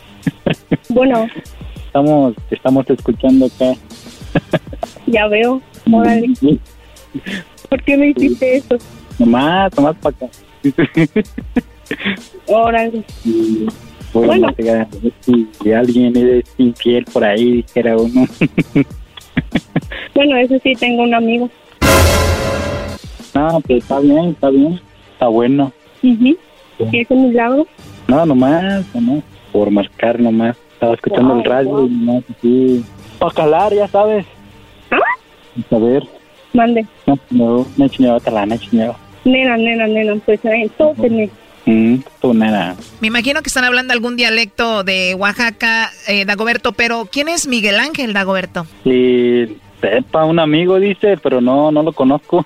Speaker 18: Bueno,
Speaker 24: estamos, estamos escuchando acá.
Speaker 18: ya veo. Órale. ¿Por qué me hiciste eso?
Speaker 24: Nomás, nomás para acá.
Speaker 18: Órale.
Speaker 24: Bueno, si alguien es infiel por ahí, dijera uno.
Speaker 18: Bueno, eso sí, tengo un amigo.
Speaker 24: no, pues está bien, está bien. Está bueno.
Speaker 18: Ujú. ¿Y ese milagro?
Speaker 24: No, nomás, nomás. Por marcar nomás. Estaba escuchando el radio y nomás así. Para calar, ya sabes. A ver.
Speaker 18: Mande.
Speaker 24: No, no, chingaba otra me chingaba.
Speaker 18: Nena, nena, nena, pues eh, todo tenés.
Speaker 24: Mm, tú nada.
Speaker 10: Me imagino que están hablando algún dialecto de Oaxaca, eh, Dagoberto, pero ¿quién es Miguel Ángel, Dagoberto?
Speaker 24: Y sepa, un amigo dice, pero no, no lo conozco.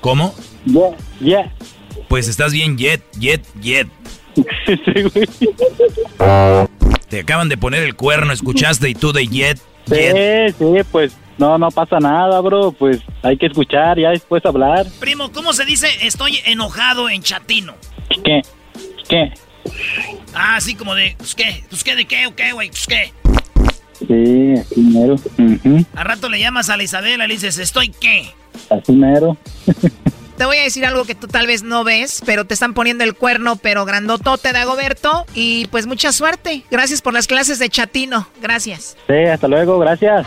Speaker 4: ¿Cómo?
Speaker 24: Yeah, yeah.
Speaker 4: Pues estás bien jet, jet, jet.
Speaker 24: Sí, güey.
Speaker 4: Te acaban de poner el cuerno, escuchaste y tú de jet,
Speaker 24: Sí,
Speaker 4: jet.
Speaker 24: sí, pues no, no pasa nada, bro. Pues hay que escuchar, ya después hablar.
Speaker 5: Primo, ¿cómo se dice estoy enojado en chatino?
Speaker 24: ¿Qué? ¿Qué?
Speaker 5: Ah, así como de, pues qué, pues qué, de qué, o qué, güey, pues qué.
Speaker 24: Sí, así mero. Ujú,
Speaker 5: Al rato le llamas a la Isabela y le dices, ¿estoy qué?
Speaker 24: Así mero.
Speaker 10: Te voy a decir algo que tú tal vez no ves, pero te están poniendo el cuerno, pero grandotote, Dagoberto. Y pues mucha suerte. Gracias por las clases de chatino. Gracias.
Speaker 24: Sí, hasta luego, gracias.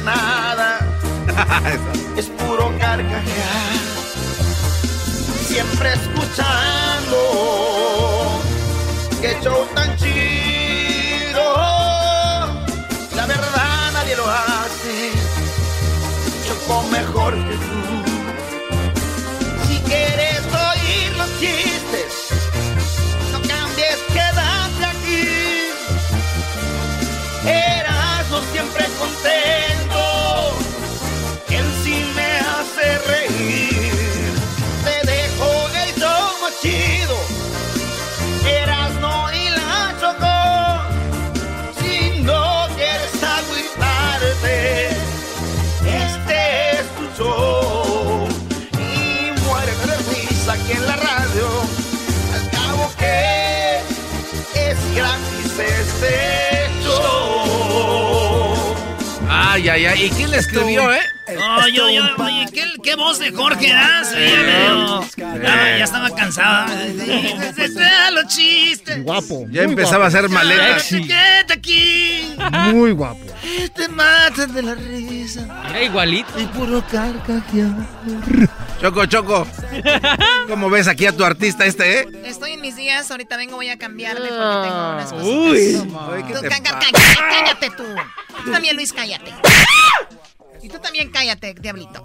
Speaker 2: Nada. es puro carcajear.
Speaker 1: siempre escuchando. Qué show tan chido. La verdad nadie lo hace. Choco mejor
Speaker 3: Ay, ay, ay. ¿Y quién le escribió, eh?
Speaker 5: No, yo, yo, oye, ¿qué, qué voz de Jorge das? ya veo. Ya, ya estaba cansada. los chistes.
Speaker 6: Guapo.
Speaker 3: Ya empezaba a hacer maletas.
Speaker 5: Quédate aquí.
Speaker 6: Muy guapo.
Speaker 5: Te matas de la risa.
Speaker 7: Era igualito.
Speaker 5: Y puro carcajear.
Speaker 3: Choco, Choco. ¿Cómo ves aquí a tu artista este, eh?
Speaker 10: Estoy en mis días, ahorita vengo, voy a cambiarme porque tengo unas cosas.
Speaker 3: Uy.
Speaker 10: Cállate tú. Tú también, Luis, cállate. Y tú también cállate, diablito.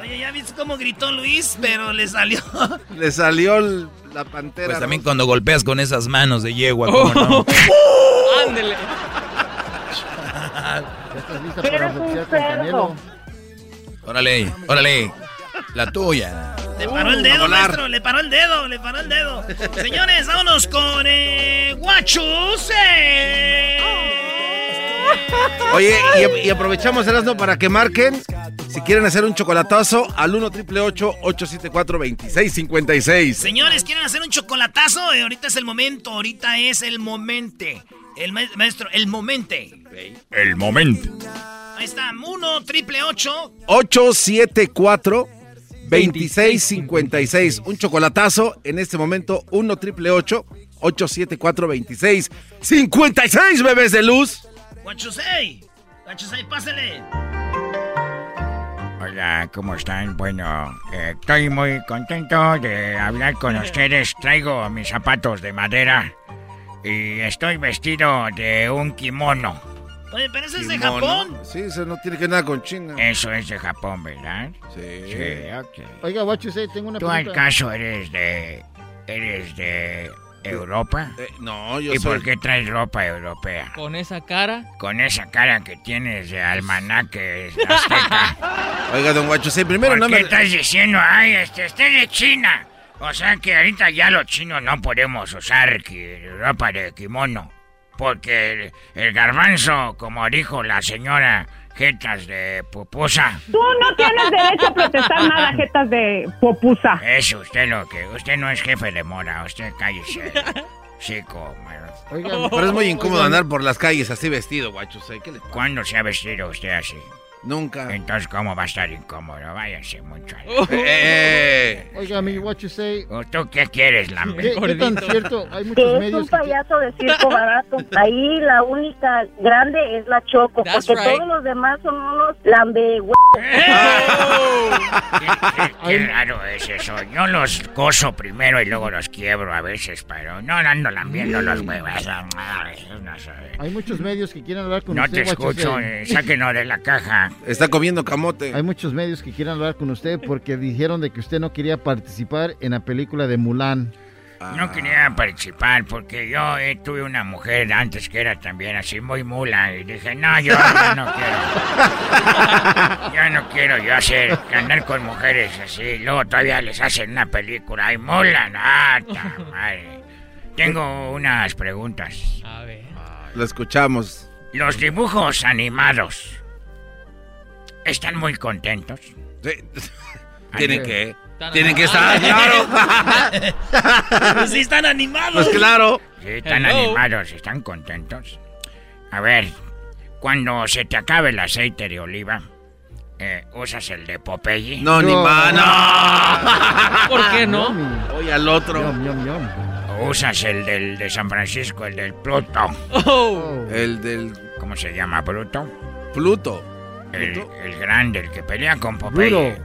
Speaker 5: Oye, ¿ya viste cómo gritó Luis? Pero le salió.
Speaker 3: Le salió el- la pantera.
Speaker 4: Pues también
Speaker 3: rosa.
Speaker 4: cuando golpeas con esas manos de yegua, ¿cómo no?
Speaker 7: Ándele.
Speaker 6: ¿Ya estás lista para con Canelo?
Speaker 4: Órale, órale. La tuya.
Speaker 5: Le paró el dedo, maestro. Le paró el dedo, le paró el dedo. Señores, vámonos con eh, Guachus.
Speaker 3: Oye, y, y aprovechamos Erasmo para que marquen si quieren hacer un chocolatazo al 1 triple 874 2656.
Speaker 5: Señores, ¿quieren hacer un chocolatazo? Eh, ahorita es el momento, ahorita es el momento. El ma- maestro, el momento.
Speaker 12: El momento.
Speaker 5: Ahí está, 1 triple 8.
Speaker 3: 874 2656. Un chocolatazo en este momento 1 triple 874 2656, bebés de luz.
Speaker 5: Guachusei. Guachusei, pásale.
Speaker 25: Hola, ¿cómo están? Bueno, eh, estoy muy contento de hablar con ustedes. Traigo mis zapatos de madera y estoy vestido de un kimono.
Speaker 5: Oye, pero ese es de. Japón.
Speaker 3: Sí, eso no tiene que ver nada con China.
Speaker 25: Eso es de Japón, ¿verdad?
Speaker 3: Sí.
Speaker 25: Sí, ok.
Speaker 6: Oiga, say, tengo una
Speaker 25: ¿Tú al
Speaker 6: pregunta.
Speaker 25: caso eres de... eres de Europa?
Speaker 3: Eh, no, yo
Speaker 25: ¿Y
Speaker 3: soy.
Speaker 25: por qué traes ropa europea?
Speaker 7: Con esa cara.
Speaker 25: Con esa cara que tienes de almanaque azteca.
Speaker 3: Oiga, don Guachusei, primero
Speaker 25: ¿Por
Speaker 3: no
Speaker 25: qué
Speaker 3: me.
Speaker 25: estás diciendo, ay, este, este de China? O sea que ahorita ya los chinos no podemos usar ropa de kimono. Porque el, el garbanzo, como dijo la señora Jetas de Pupusa.
Speaker 18: Tú no tienes derecho a protestar nada, jetas de popusa.
Speaker 25: Eso, usted lo que... Usted no es jefe de mora, usted cállese. Chico,
Speaker 3: Oiga, pero es muy incómodo andar por las calles así vestido, Guachusei. ¿Qué le pasa?
Speaker 25: ¿Cuándo se ha vestido usted así?
Speaker 3: Nunca.
Speaker 25: Entonces, ¿cómo va a estar incómodo? Váyase mucho. a la-
Speaker 3: Oh. Eh.
Speaker 6: Oiga, mi what you say.
Speaker 25: ¿Tú qué quieres, Lambe?
Speaker 6: ¿Qué, qué tan cierto? Hay muchos
Speaker 18: Que es
Speaker 6: medios
Speaker 18: un
Speaker 6: que...
Speaker 18: payaso de circo barato. Ahí la única grande es la Choco,
Speaker 7: That's
Speaker 18: porque
Speaker 7: right.
Speaker 18: todos los demás son unos lambe
Speaker 25: Qué raro es eso. Yo los coso primero y luego los quiebro a veces, pero no ando lambiendo los huevos. No, sé.
Speaker 6: Hay muchos medios que quieren hablar con
Speaker 25: No
Speaker 6: usted.
Speaker 25: te
Speaker 6: what you
Speaker 25: escucho, eh, sáquenos de la caja.
Speaker 3: Está comiendo camote.
Speaker 6: Hay muchos medios que quieren hablar con usted porque dijeron de que usted no quería participar en la película de Mulan.
Speaker 25: No quería participar porque yo eh, tuve una mujer antes que era también así muy mula y dije, no, yo no quiero. Ya no quiero yo hacer, andar con mujeres así. Luego todavía les hacen una película y mulan. Ah, madre. Tengo unas preguntas.
Speaker 7: A ver.
Speaker 3: Lo escuchamos.
Speaker 25: Los dibujos animados están muy contentos.
Speaker 3: Tienen que. Tienen que estar, claro.
Speaker 5: Pues sí están animados.
Speaker 3: Pues claro.
Speaker 25: Sí, están
Speaker 7: Hello.
Speaker 25: animados, están contentos. A ver, cuando se te acabe el aceite de oliva, eh, ¿usas el de Popeye?
Speaker 3: No, ni
Speaker 6: No.
Speaker 3: más. No.
Speaker 7: ¿Por qué no?
Speaker 3: Oye, al otro.
Speaker 6: Yum, yum.
Speaker 25: ¿O usas el del de San Francisco, el del Pluto?
Speaker 7: Oh.
Speaker 3: El del
Speaker 25: ¿Cómo se llama, Bruto?
Speaker 3: Pluto.
Speaker 25: El, el grande, el que pelea con Popeye.
Speaker 6: Bruto.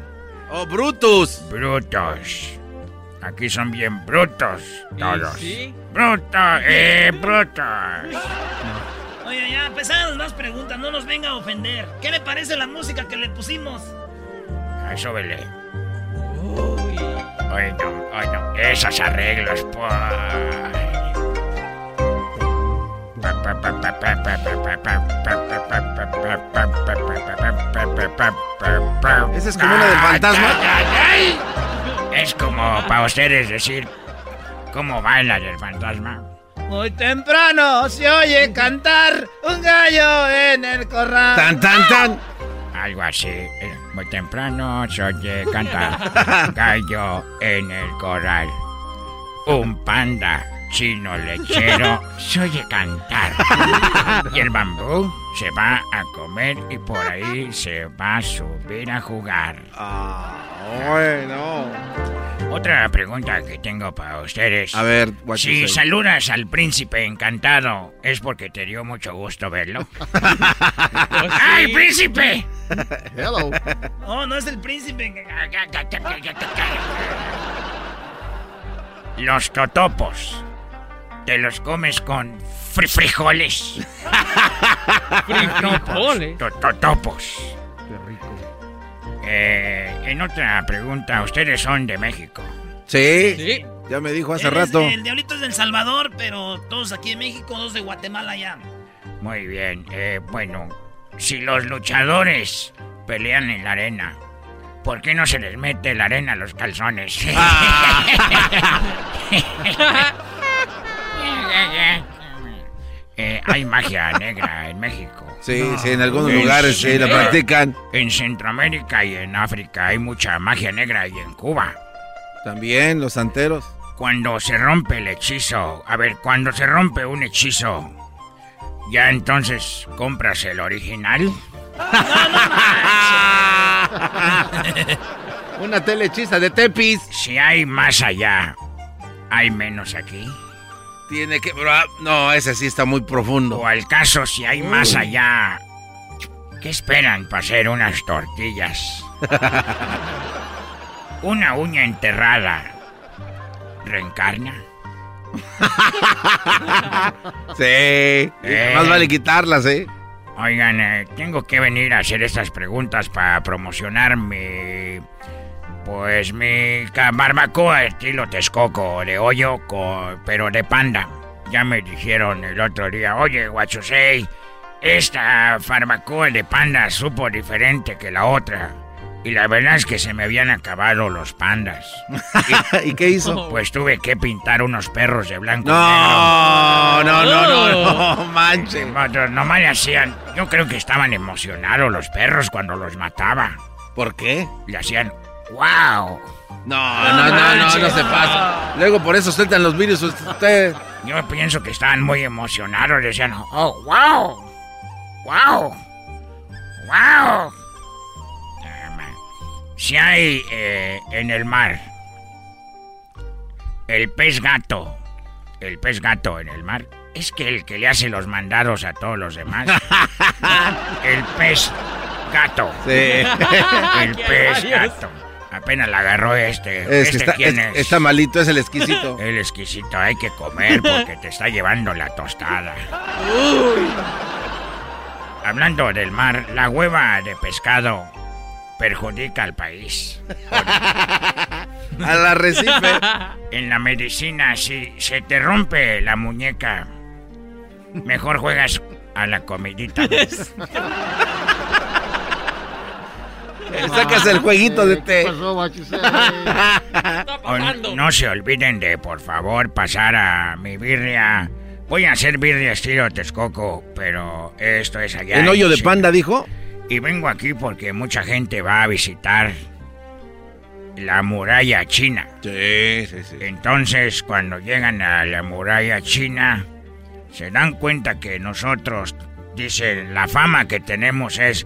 Speaker 3: Oh, Brutus.
Speaker 25: Brutos. Aquí son bien brutos todos.
Speaker 5: sí?
Speaker 25: Brutos, eh, brutos.
Speaker 5: Oye, ya empezaron más preguntas, no nos venga a ofender. ¿Qué le parece la música que le pusimos?
Speaker 25: Ay, súbele. Ay, no, ay, no. Esos arreglos, pues.
Speaker 3: ¿Esa es como una del fantasma?
Speaker 25: Es como para ustedes decir cómo baila el fantasma.
Speaker 26: Muy temprano se oye cantar un gallo en el corral.
Speaker 3: Tan, tan, tan.
Speaker 25: Algo así. Eh, Muy temprano se oye cantar gallo en el corral. Un panda chino lechero se oye cantar. Y el bambú se va a comer y por ahí se va a subir a jugar.
Speaker 3: Bueno.
Speaker 25: Otra pregunta que tengo para ustedes.
Speaker 3: A ver,
Speaker 25: Si saludas al príncipe encantado, ¿es porque te dio mucho gusto verlo? ¡Ay, príncipe!
Speaker 16: Hello.
Speaker 5: Oh, no es el príncipe.
Speaker 25: Los totopos. ¿Te los comes con fri- frijoles?
Speaker 7: ¿Frijoles?
Speaker 25: To- Totopos. Qué rico. Eh, en otra pregunta, ustedes son de México.
Speaker 3: Sí. Ya me dijo hace
Speaker 5: Él es-
Speaker 3: rato.
Speaker 5: El diablito es del Salvador, pero todos aquí en México, dos de Guatemala ya.
Speaker 25: Muy bien. eh, bueno, si los luchadores pelean en la arena, ¿por qué no se les mete la arena a los calzones? Eh, hay magia negra en México.
Speaker 3: Sí, sí, en algunos lugares sí la practican.
Speaker 25: En Centroamérica y en África hay mucha magia negra y en Cuba.
Speaker 3: También los santeros.
Speaker 25: Cuando se rompe el hechizo, a ver, cuando se rompe un hechizo, ya entonces compras el original.
Speaker 3: Una telehechiza de Tepis.
Speaker 25: Si hay más allá, ¿hay menos aquí?
Speaker 3: Tiene que. bra- No, ese sí está muy profundo.
Speaker 25: O al caso, si hay más allá, ¿qué esperan para hacer unas tortillas? Una uña enterrada. ¿Reencarna?
Speaker 3: Sí. Más vale quitarlas, ¿eh?
Speaker 25: Oigan, eh, tengo que venir a hacer estas preguntas para promocionar mi... Pues mi barbacoa estilo Texcoco, de hoyo, pero de panda. Ya me dijeron el otro día, oye, Guachusei, esta barbacoa de panda supo diferente que la otra. Y la verdad es que se me habían acabado los pandas.
Speaker 3: ¿Y qué hizo?
Speaker 25: Pues tuve que pintar unos perros de blanco. y
Speaker 3: No, no,
Speaker 25: negro.
Speaker 3: no, no, no, manche.
Speaker 25: Otros nomás le hacían. Yo creo que estaban emocionados los perros cuando los mataba.
Speaker 3: ¿Por qué?
Speaker 25: Le hacían. ¡Wow!
Speaker 3: No, no, no, no, no se pasa. Luego por eso sueltan los virus usted.
Speaker 25: Yo pienso que estaban muy emocionados. Decían, ¡Oh, wow! ¡Wow! ¡Wow! Si hay eh, en el mar el pez gato, el pez gato en el mar, es que el que le hace los mandados a todos los demás. el pez gato.
Speaker 3: Sí.
Speaker 25: El pez gato. Apenas la agarró este.
Speaker 3: Es que
Speaker 25: ¿Este
Speaker 3: está,
Speaker 25: quién
Speaker 3: es-
Speaker 25: es?
Speaker 3: está malito, es el exquisito.
Speaker 25: El exquisito, hay que comer porque te está llevando la tostada. Hablando del mar, la hueva de pescado perjudica al país.
Speaker 3: Al arrecife.
Speaker 25: En la medicina, si se te rompe la muñeca, mejor juegas a la comidita.
Speaker 3: Sacas el jueguito de té.
Speaker 25: N- no se olviden de, por favor, pasar a mi birria. Voy a hacer birria estilo Texcoco, pero esto es allá.
Speaker 3: ¿El hoyo de
Speaker 25: sí.
Speaker 3: panda dijo?
Speaker 25: Y vengo aquí porque mucha gente va a visitar la muralla china.
Speaker 3: Sí, sí, sí.
Speaker 25: Entonces, cuando llegan a la muralla china, se dan cuenta que nosotros, dicen, la fama que tenemos es,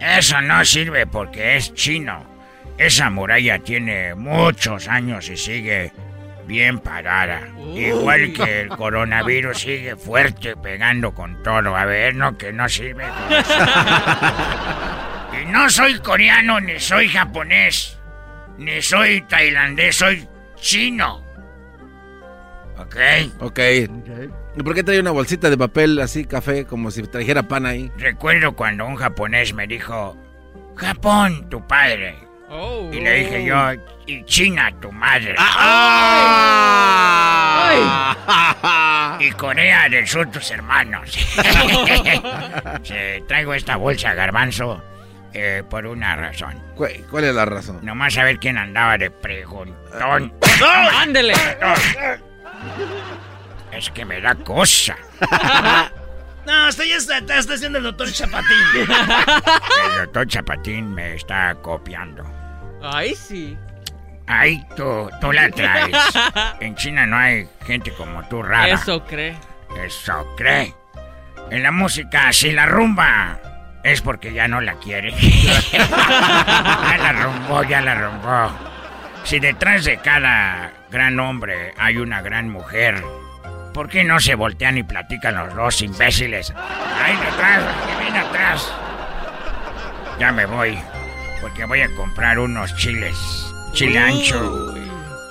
Speaker 25: eso no sirve porque es chino. Esa muralla tiene muchos años y sigue bien parada. Igual que el coronavirus sigue fuerte pegando con todo. A ver, no, que no sirve. y no soy coreano ni soy japonés. Ni soy tailandés, soy chino. ¿Ok?
Speaker 3: Ok. ¿Y por qué trae una bolsita de papel así, café, como si trajera pan ahí?
Speaker 25: Recuerdo cuando un japonés me dijo, Japón, tu padre.
Speaker 7: Oh.
Speaker 25: y le dije yo, y China, tu madre.
Speaker 3: Ah.
Speaker 25: y Corea del Sur, tus hermanos. Sí, traigo esta bolsa, garbanzo, eh, por una razón.
Speaker 3: ¿Cuál, cuál es la razón?
Speaker 25: Nomás a ver quién andaba de preguntón.
Speaker 7: ¡Ándele!
Speaker 25: Es que me da cosa.
Speaker 5: No, ya está, está, está haciendo el doctor Chapatín.
Speaker 25: El doctor Chapatín me está copiando.
Speaker 7: Ay, sí.
Speaker 25: Ay, tú, tú la traes. En China no hay gente como tú rara.
Speaker 7: Eso cree.
Speaker 25: Eso cree. En la música, si la rumba es porque ya no la quiere. ya la rumbó, ya la rumbó. Si detrás de cada gran hombre hay una gran mujer, ¿por qué no se voltean y platican los dos imbéciles? Ahí detrás, que viene atrás. Ya me voy, porque voy a comprar unos chiles. Chile ancho,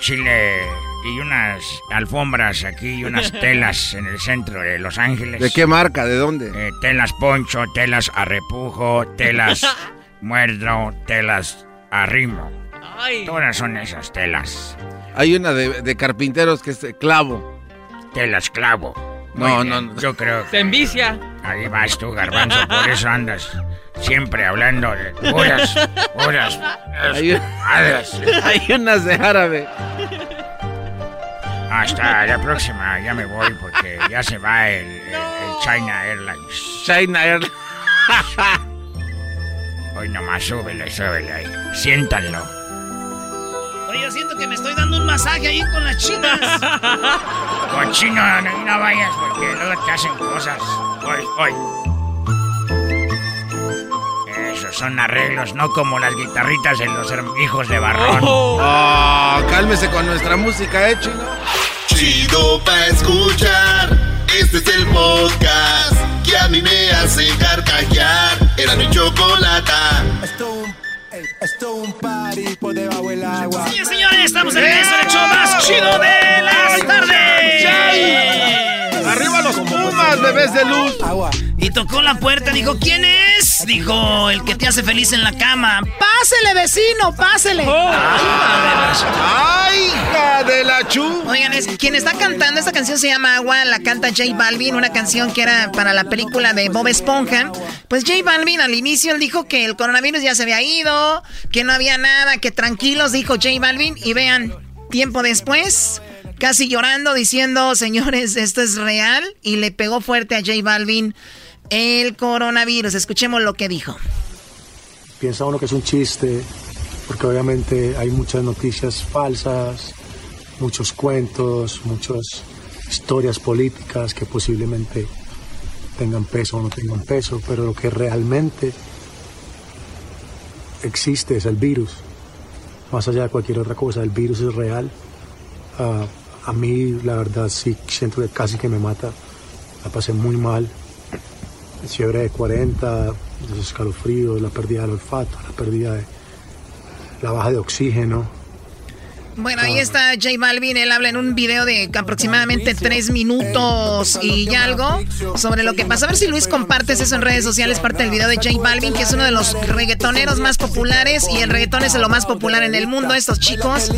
Speaker 25: chile y unas alfombras aquí y unas telas en el centro de Los Ángeles.
Speaker 3: ¿De qué marca? ¿De dónde?
Speaker 25: Eh, telas poncho, telas a repujo, telas muerdo, telas a rimo. Todas son esas telas.
Speaker 3: Hay una de, de carpinteros que es de clavo.
Speaker 25: Telas clavo.
Speaker 3: No, no, no.
Speaker 25: Yo creo
Speaker 7: Se envicia.
Speaker 25: Ahí vas tú, garbanzo, por eso andas siempre hablando de puras, puras,
Speaker 3: Hay, hay unas de árabe.
Speaker 25: Hasta la próxima, ya me voy porque ya se va el, el- el China Airlines.
Speaker 3: China Airlines.
Speaker 25: Hoy nomás súbele, súbele ahí. Siéntanlo.
Speaker 5: Oye, yo siento que me estoy dando un masaje ahí con las chinas.
Speaker 25: Cochino, no, no vayas porque luego te hacen cosas. Hoy, hoy. Esos son arreglos, no como las guitarritas de los hijos de Barrón.
Speaker 3: Oh, cálmese con nuestra música, eh, chino.
Speaker 1: Chido pa' escuchar. Este es el podcast que a mí me hace carcajear. Era mi chocolata.
Speaker 27: Esto un party por debajo del agua.
Speaker 5: Sí, señores, estamos en el show más chido de las tardes.
Speaker 3: Arriba los Pumas, bebés de luz.
Speaker 5: Y tocó la puerta, dijo, ¿quién es? Dijo, el que te hace feliz en la cama. Pásele, vecino, pásele.
Speaker 3: ¡Ay, hija de la chu!
Speaker 10: Oigan, es, quien está cantando esta canción se llama Agua, la canta J Balvin, una canción que era para la película de Bob Esponja. Pues J Balvin al inicio él dijo que el coronavirus ya se había ido, que no había nada, que tranquilos, dijo J Balvin. Y vean, tiempo después, casi llorando, diciendo, señores, esto es real. Y le pegó fuerte a J Balvin el coronavirus. Escuchemos lo que dijo.
Speaker 27: Piensa uno que es un chiste, porque obviamente hay muchas noticias falsas, muchos cuentos, muchas historias políticas que posiblemente tengan peso o no tengan peso, pero lo que realmente existe es el virus. Más allá de cualquier otra cosa, el virus es real. Ah, a mí, la verdad, sí siento que casi que me mata. La pasé muy mal. Fiebre de 40, los escalofríos, la pérdida del olfato, la pérdida de la baja de oxígeno.
Speaker 10: Bueno, ahí está J Balvin, él habla en un video de aproximadamente tres minutos y algo sobre lo que pasa. A ver si Luis compartes eso en redes sociales, parte del video de J Balvin, que es uno de los reggaetoneros más populares y el reggaetón es lo más popular en el mundo. Estos chicos,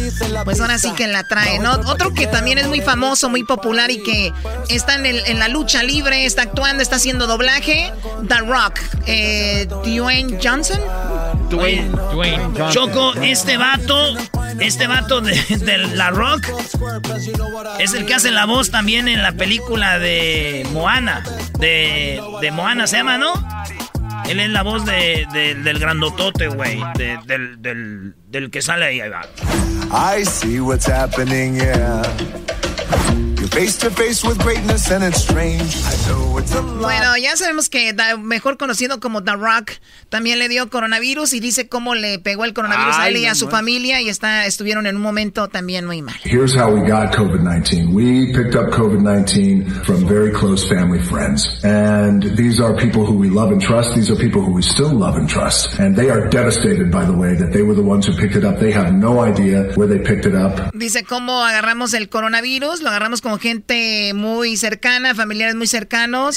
Speaker 10: pues ahora sí que la traen. ¿no? Otro que también es muy famoso, muy popular y que está en, el- en la lucha libre, está actuando, está haciendo doblaje, The Rock, eh, Dwayne Johnson.
Speaker 5: Dwayne, Choco, este vato, este vato de, de La Rock es el que hace la voz también en la película de Moana. De, de Moana se llama, ¿no? Él es la voz de, de- del grandotote, güey. de- del, del, del que sale ahí. ahí va.
Speaker 27: I see what's happening, yeah. You're face to face with greatness and it's strange. I know
Speaker 10: Bueno, ya sabemos que mejor conocido como The Rock también le dio coronavirus y dice cómo le pegó el coronavirus a él y a su familia y está estuvieron en un momento también muy mal.
Speaker 28: Here's how we got COVID-19. We picked up COVID-19 from very close family friends. And these are people who we love and trust. These are people who we still love and trust. And they are devastated by the way that they were the ones who picked it up. They have no idea where they picked it up.
Speaker 10: Dice cómo agarramos el coronavirus, lo agarramos con gente muy cercana, familiares muy cercanos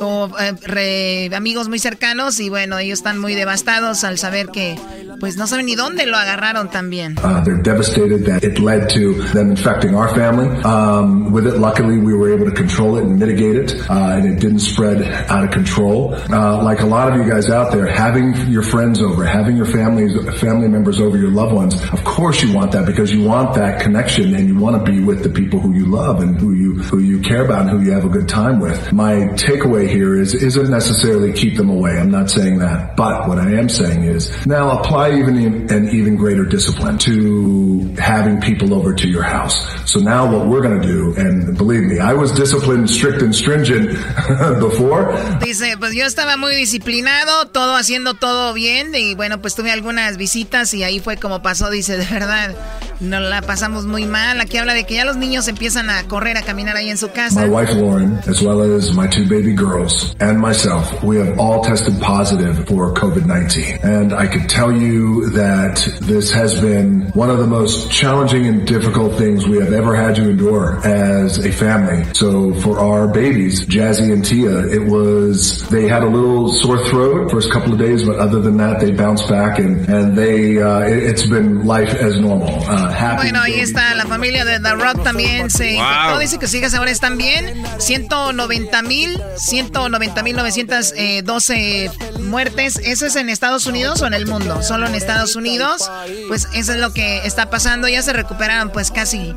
Speaker 10: o eh, amigos muy cercanos y bueno, ellos están muy devastados al saber que pues no saben ni dónde lo agarraron también.
Speaker 28: Uh, they're devastated that it led to them infecting our family. Um, with it, luckily, we were able to control it and mitigate it, uh, and it didn't spread out of control. Uh, like a lot of you guys out there, having your friends over, having your families, family members over, your loved ones, of course you want that because you want that connection and you want to be with the people who you love and who you who you care about and who you have a good time with. My takeaway here is isn't necessarily keep them away. I'm not saying that, but what I am saying is now apply even an even greater discipline to having people over to your house. So now what we're going to do, and believe me, I was disciplined, strict and stringent before.
Speaker 10: Dice, pues yo estaba muy disciplinado, todo haciendo todo bien y bueno, pues tuve algunas visitas y ahí fue como pasó, dice, de verdad, nos la pasamos muy mal. Aquí habla de que ya los niños empiezan a correr, a caminar ahí en su casa.
Speaker 28: My wife Lauren, as well as my two baby girls and myself, we have all tested positive for COVID-19. And I could tell you that this has been one of the most challenging and difficult things we have ever had to endure as a family. So for our babies, Jazzy and Tia, it was, they had a little sore throat first couple of days, but other than that, they bounced back and, and they, uh, it, has been life as normal. Uh,
Speaker 10: bueno, ahí está la familia de The Rock también se infectó. Dice que sus hijas ahora están bien. 190 mil, 190 mil 912 muertes. ¿Eso es en Estados Unidos o en el mundo? Solo en Estados Unidos. Pues eso es lo que está pasando. Ya se recuperaron pues casi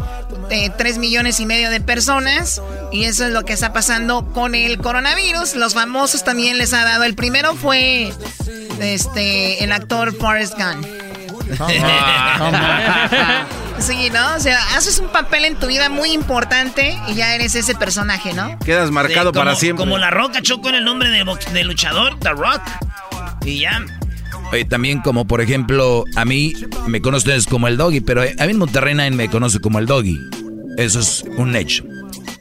Speaker 10: eh, 3 millones y medio de personas. Y eso es lo que está pasando con el coronavirus. Los famosos también les ha dado. El primero fue este el actor Forrest Gump. sí, ¿no? O sea, haces un papel en tu vida muy importante y ya eres ese personaje, ¿no?
Speaker 3: Quedas marcado para siempre.
Speaker 5: Como La Roca chocó en el nombre de, de luchador, The Rock. Y ya.
Speaker 4: también como por ejemplo, a mí me conocen como el doggy, pero a mí en Monterrey nadie me conoce como el doggy. Eso es un hecho.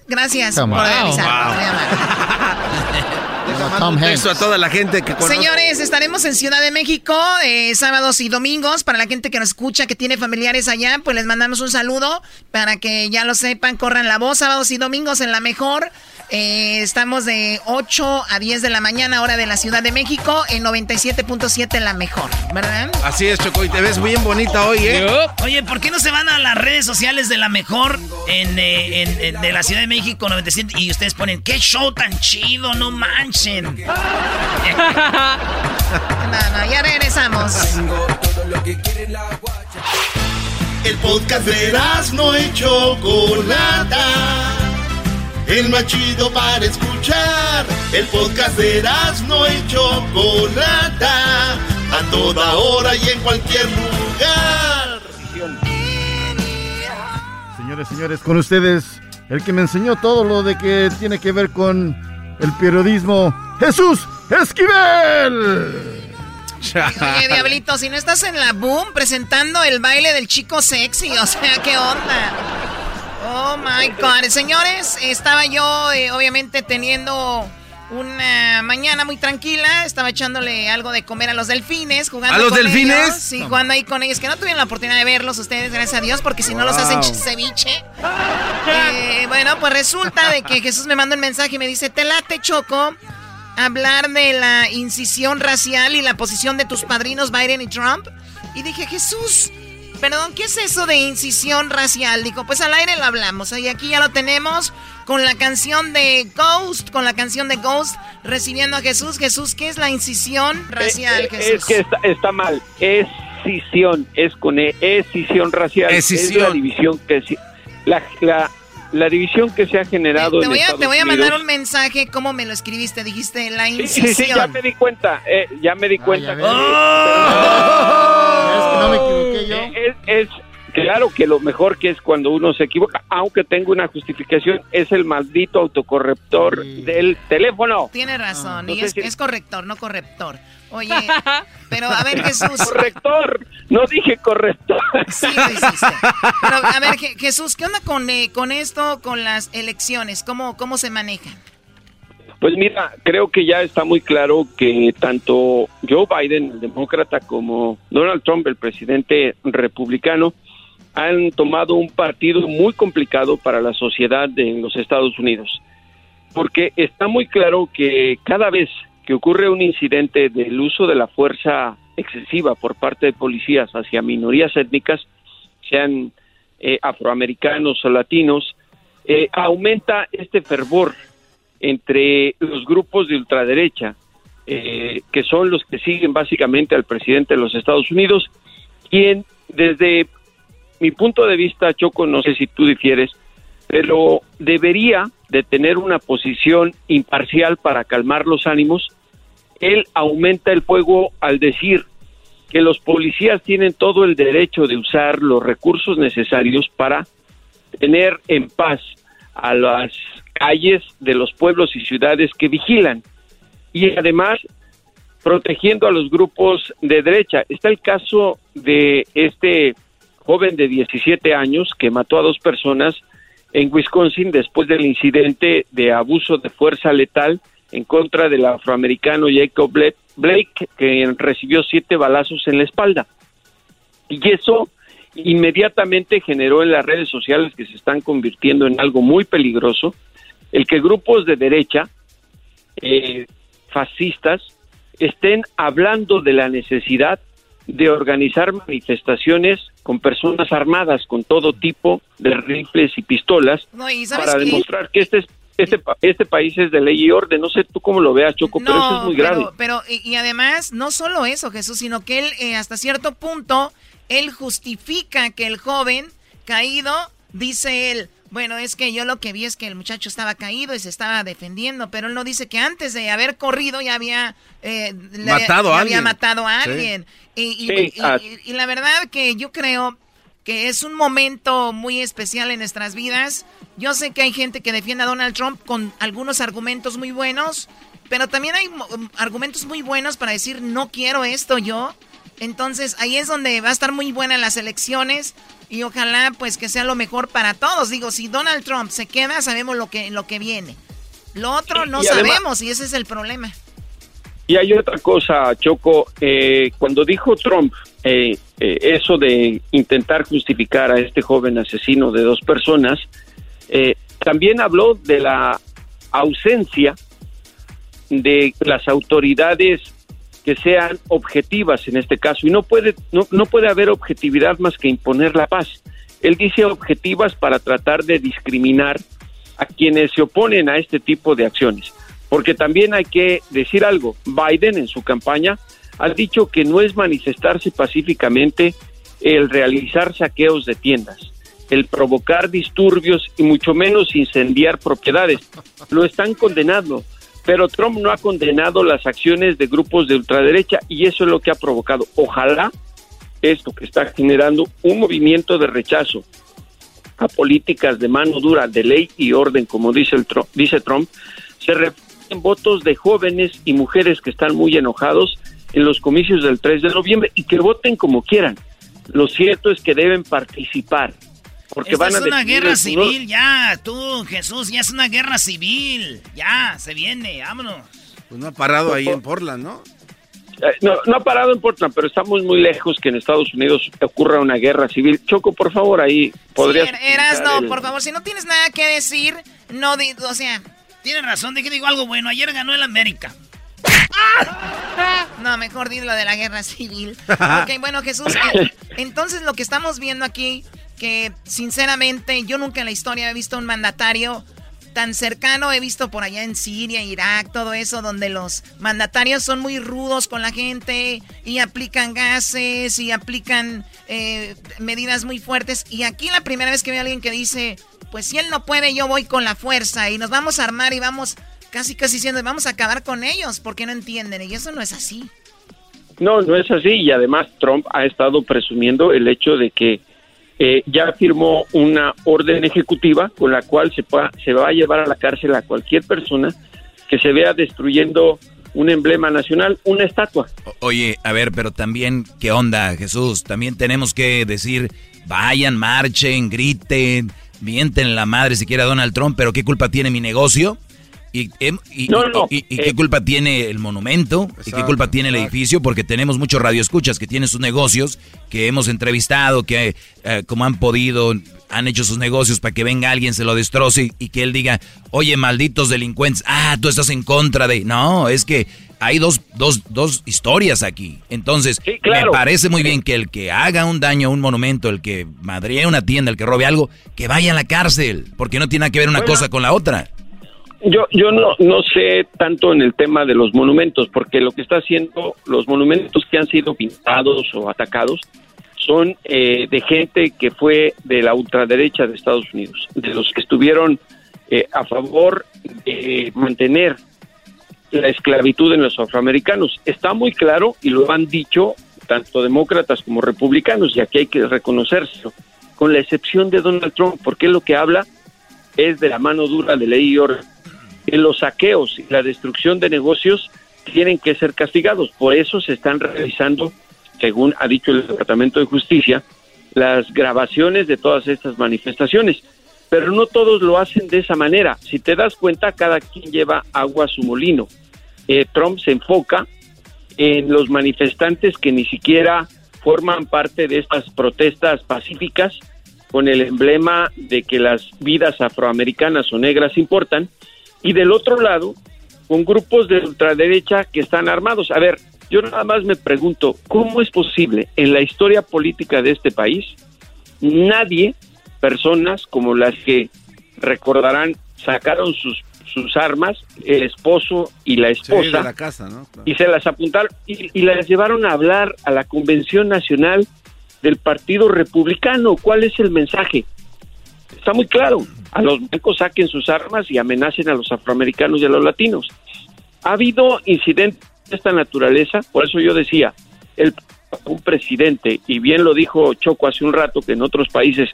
Speaker 10: Gracias por avisar.
Speaker 3: a toda la gente que
Speaker 10: Señores, estaremos en Ciudad de México eh, sábados y domingos. Para la gente que nos escucha, que tiene familiares allá, pues les mandamos un saludo para que ya lo sepan, corran la voz. Sábados y domingos en la mejor. Eh, estamos de 8 a 10 de la mañana, hora de la Ciudad de México, en 97.7 la mejor, ¿verdad?
Speaker 3: Así es, Choco, y te ves bien bonita hoy, ¿eh?
Speaker 5: Oye, ¿por qué no se van a las redes sociales de la mejor en, eh, de la Ciudad de México 97 y ustedes ponen, qué show tan chido, no manchen? no,
Speaker 10: no, ya regresamos.
Speaker 1: El podcast de las no hecho Chocolata el más chido para escuchar. El podcast de no y Chocolata, a toda hora y en cualquier lugar.
Speaker 6: Señores, señores, con ustedes, el que me enseñó todo lo de que tiene que ver con el periodismo, Jesús Esquivel.
Speaker 10: Oye, Diablito, si no estás en la boom presentando el baile del chico sexy, o sea, ¿qué onda? Oh my God. Señores, estaba yo eh, obviamente teniendo una mañana muy tranquila. Estaba echándole algo de comer a los delfines, jugando
Speaker 3: ¿A los delfines?
Speaker 10: sí, jugando ahí con ellos. Que no tuvieron la oportunidad de verlos ustedes, gracias a Dios, porque si no los hacen ceviche. Eh, bueno, pues resulta de que Jesús me manda un mensaje y me dice: Te late, Choco, hablar de la incisión racial y la posición de tus padrinos Biden y Trump. Y dije: Jesús. Perdón, ¿qué es eso de incisión racial? Dijo, pues al aire lo hablamos. Y aquí ya lo tenemos con la canción de Ghost, con la canción de Ghost, recibiendo a Jesús. Jesús, ¿qué es la incisión racial,
Speaker 29: eh,
Speaker 10: eh, Jesús?
Speaker 29: Es que está, mal. Escisión, es con e, escisión racial. Es la división que... La, la, la división que se ha generado
Speaker 10: te, voy
Speaker 29: a,
Speaker 10: Te voy a mandar un mensaje, ¿cómo me lo escribiste? Dijiste la incisión.
Speaker 29: Sí, sí, ya me di cuenta, eh, ya me di cuenta.
Speaker 10: Oh.
Speaker 29: Es, Claro que lo mejor que es cuando uno se equivoca, aunque tengo una justificación, es el maldito autocorrector del teléfono.
Speaker 10: Tiene razón, y es, es corrector, no corrector. Oye, pero a ver, Jesús.
Speaker 29: Corrector, no dije corrector.
Speaker 10: Sí, lo hiciste. Pero a ver, Jesús, ¿qué onda con, eh, con esto, con las elecciones? ¿Cómo, ¿Cómo se manejan?
Speaker 29: Pues mira, creo que ya está muy claro que tanto Joe Biden, el demócrata, como Donald Trump, el presidente republicano, han tomado un partido muy complicado para la sociedad de los Estados Unidos. Porque está muy claro que cada vez que ocurre un incidente del uso de la fuerza excesiva por parte de policías hacia minorías étnicas, sean eh, afroamericanos o latinos, eh, aumenta este fervor entre los grupos de ultraderecha, eh, que son los que siguen básicamente al presidente de los Estados Unidos, quien desde mi punto de vista, Choco, no sé si tú difieres, pero debería de tener una posición imparcial para calmar los ánimos. Él aumenta el fuego al decir que los policías tienen todo el derecho de usar los recursos necesarios para tener en paz a las calles de los pueblos y ciudades que vigilan y además protegiendo a los grupos de derecha. Está el caso de este joven de 17 años que mató a dos personas en Wisconsin después del incidente de abuso de fuerza letal en contra del afroamericano Jacob Blake, que recibió siete balazos en la espalda. Y eso inmediatamente generó en las redes sociales que se están convirtiendo en algo muy peligroso, el que grupos de derecha, eh, fascistas, estén hablando de la necesidad de organizar manifestaciones con personas armadas, con todo tipo de rifles y pistolas, para demostrar que este, este, este país es de ley y orden. No sé tú cómo lo veas, Choco, pero eso es muy grave.
Speaker 10: Pero, y, además, no solo eso, Jesús, sino que él, eh, hasta cierto punto, él justifica que el joven caído, dice él, bueno, es que yo lo que vi es que el muchacho estaba caído y se estaba defendiendo, pero él no dice que antes de haber corrido ya había eh,
Speaker 3: matado, a
Speaker 10: había matado a alguien. Y, y, la verdad que yo creo que es un momento muy especial en nuestras vidas. Yo sé que hay gente que defiende a Donald Trump con algunos argumentos muy buenos, pero también hay argumentos muy buenos para decir no quiero esto yo. Entonces ahí es donde va a estar muy buena las elecciones y ojalá pues que sea lo mejor para todos. Digo, si Donald Trump se queda, sabemos lo que, lo que viene. Lo otro no sabemos y ese es el problema.
Speaker 29: Y hay otra cosa, Choco, eh, cuando dijo Trump eh, eh, eso de intentar justificar a este joven asesino de dos personas, también habló de la ausencia de las autoridades que sean objetivas en este caso y no puede no, no puede haber objetividad más que imponer la paz. Él dice objetivas para tratar de discriminar a quienes se oponen a este tipo de acciones, porque también hay que decir algo. Biden en su campaña ha dicho que no es manifestarse pacíficamente el realizar saqueos de tiendas, el provocar disturbios y mucho menos incendiar propiedades. Lo están condenando pero Trump no ha condenado las acciones de grupos de ultraderecha y eso es lo que ha provocado. Ojalá esto que está generando un movimiento de rechazo a políticas de mano dura, de ley y orden, como dice, el Trump, dice Trump, se reflejen votos de jóvenes y mujeres que están muy enojados en los comicios del 3 de noviembre y que voten como quieran. Lo cierto es que deben participar, porque van a
Speaker 5: es una guerra civil, ya, tú, Jesús, ya es una guerra civil. Ya, se viene, vámonos.
Speaker 3: Pues no ha parado ahí en Portland, ¿no?
Speaker 29: Eh, no, no ha parado en Portland, pero estamos muy lejos que en Estados Unidos ocurra una guerra civil. Choco, por favor, ahí podrías...
Speaker 10: eras, no, por favor, si no tienes nada que decir, no, o sea...
Speaker 5: Tienes razón, de que digo algo bueno. Ayer ganó el América.
Speaker 10: No, mejor di lo de la guerra civil. ok, bueno, Jesús, eh, entonces lo que estamos viendo aquí que sinceramente yo nunca en la historia he visto un mandatario tan cercano. He visto por allá en Siria, Irak, todo eso, donde los mandatarios son muy rudos con la gente y aplican gases y aplican eh, medidas muy fuertes. Y aquí la primera vez que veo a alguien que dice, pues si él no puede, yo voy con la fuerza y nos vamos a armar y vamos casi casi diciendo, vamos a acabar con ellos porque no entienden. Y eso no es así.
Speaker 29: No, no es así. Y además Trump ha estado presumiendo el hecho de que eh, ya firmó una orden ejecutiva con la cual se, va a llevar a la cárcel a cualquier persona que se vea destruyendo un emblema nacional, una estatua.
Speaker 4: Oye, a ver, pero también, ¿qué onda, Jesús? También tenemos que decir, vayan, marchen, griten, mienten la madre si quiere a Donald Trump, pero ¿qué culpa tiene mi negocio? ¿Y, em- y-
Speaker 29: No,
Speaker 4: y-
Speaker 29: no,
Speaker 4: y- y
Speaker 29: eh,
Speaker 4: qué culpa tiene el monumento? ¿Y qué culpa tiene el edificio? Porque tenemos muchos radioescuchas que tienen sus negocios, que hemos entrevistado, que eh, como han podido, han hecho sus negocios para que venga alguien, se lo destroce y que él diga, oye, malditos delincuentes, ah, tú estás en contra de... No, es que hay dos, dos, dos historias aquí. Entonces,
Speaker 29: claro.
Speaker 4: me parece muy bien que el que haga un daño a un monumento, el que madree una tienda, el que robe algo, que vaya a la cárcel, porque no tiene nada que ver una
Speaker 29: Bueno.
Speaker 4: cosa con la otra.
Speaker 29: Yo, yo no, no sé tanto en el tema de los monumentos, porque lo que está haciendo, los monumentos que han sido pintados o atacados, son eh, de gente que fue de la ultraderecha de Estados Unidos, de los que estuvieron eh, a favor de mantener la esclavitud en los afroamericanos. Está muy claro y lo han dicho tanto demócratas como republicanos, y aquí hay que reconocerlo, con la excepción de Donald Trump, porque lo que habla es de la mano dura de ley y. En los saqueos y la destrucción de negocios tienen que ser castigados. Por eso se están realizando, según ha dicho el Departamento de Justicia, las grabaciones de todas estas manifestaciones. Pero no todos lo hacen de esa manera. Si te das cuenta, cada quien lleva agua a su molino. Eh, Trump se enfoca en los manifestantes que ni siquiera forman parte de estas protestas pacíficas con el emblema de que las vidas afroamericanas o negras importan, y del otro lado, con grupos de ultraderecha que están armados. A ver, yo nada más me pregunto, ¿cómo es posible en la historia política de este país nadie, personas como las que recordarán, sacaron sus, sus armas, el esposo y la
Speaker 3: Sí, de
Speaker 29: esposa,
Speaker 3: la casa, ¿no?
Speaker 29: y se las apuntaron y, y las llevaron a hablar a la convención nacional del Partido Republicano. ¿Cuál es el mensaje? Está muy claro. A los blancos saquen sus armas y amenacen a los afroamericanos y a los latinos. Ha habido incidentes de esta naturaleza, por eso yo decía, el un presidente, y bien lo dijo Choco hace un rato, que en otros países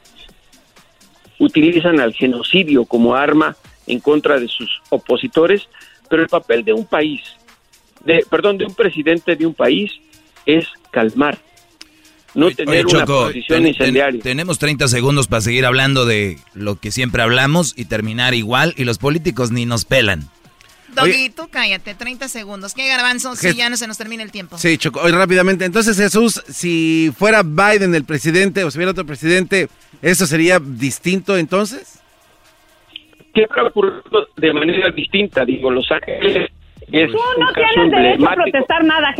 Speaker 29: utilizan al genocidio como arma en contra de sus opositores, pero el papel de un país, de, perdón, de un presidente de un país es calmar, no tener
Speaker 4: Oye,
Speaker 29: una
Speaker 4: Choco,
Speaker 29: posición
Speaker 4: ten- ten-
Speaker 29: incendiaria.
Speaker 4: tenemos 30 segundos para seguir hablando de lo que siempre hablamos y terminar igual y los políticos ni nos pelan.
Speaker 10: Doggy, tú cállate, 30 segundos. ¿Qué garbanzo? Si ya no se nos termina el tiempo.
Speaker 3: Sí, Choco, hoy rápidamente. Entonces, Jesús, si fuera Biden el presidente o si hubiera otro presidente, ¿eso sería distinto entonces?
Speaker 29: Siempre ha ocurrido de manera distinta, digo, Los Ángeles es
Speaker 18: Tú
Speaker 29: un
Speaker 18: no
Speaker 29: caso
Speaker 18: tienes derecho a protestar nada,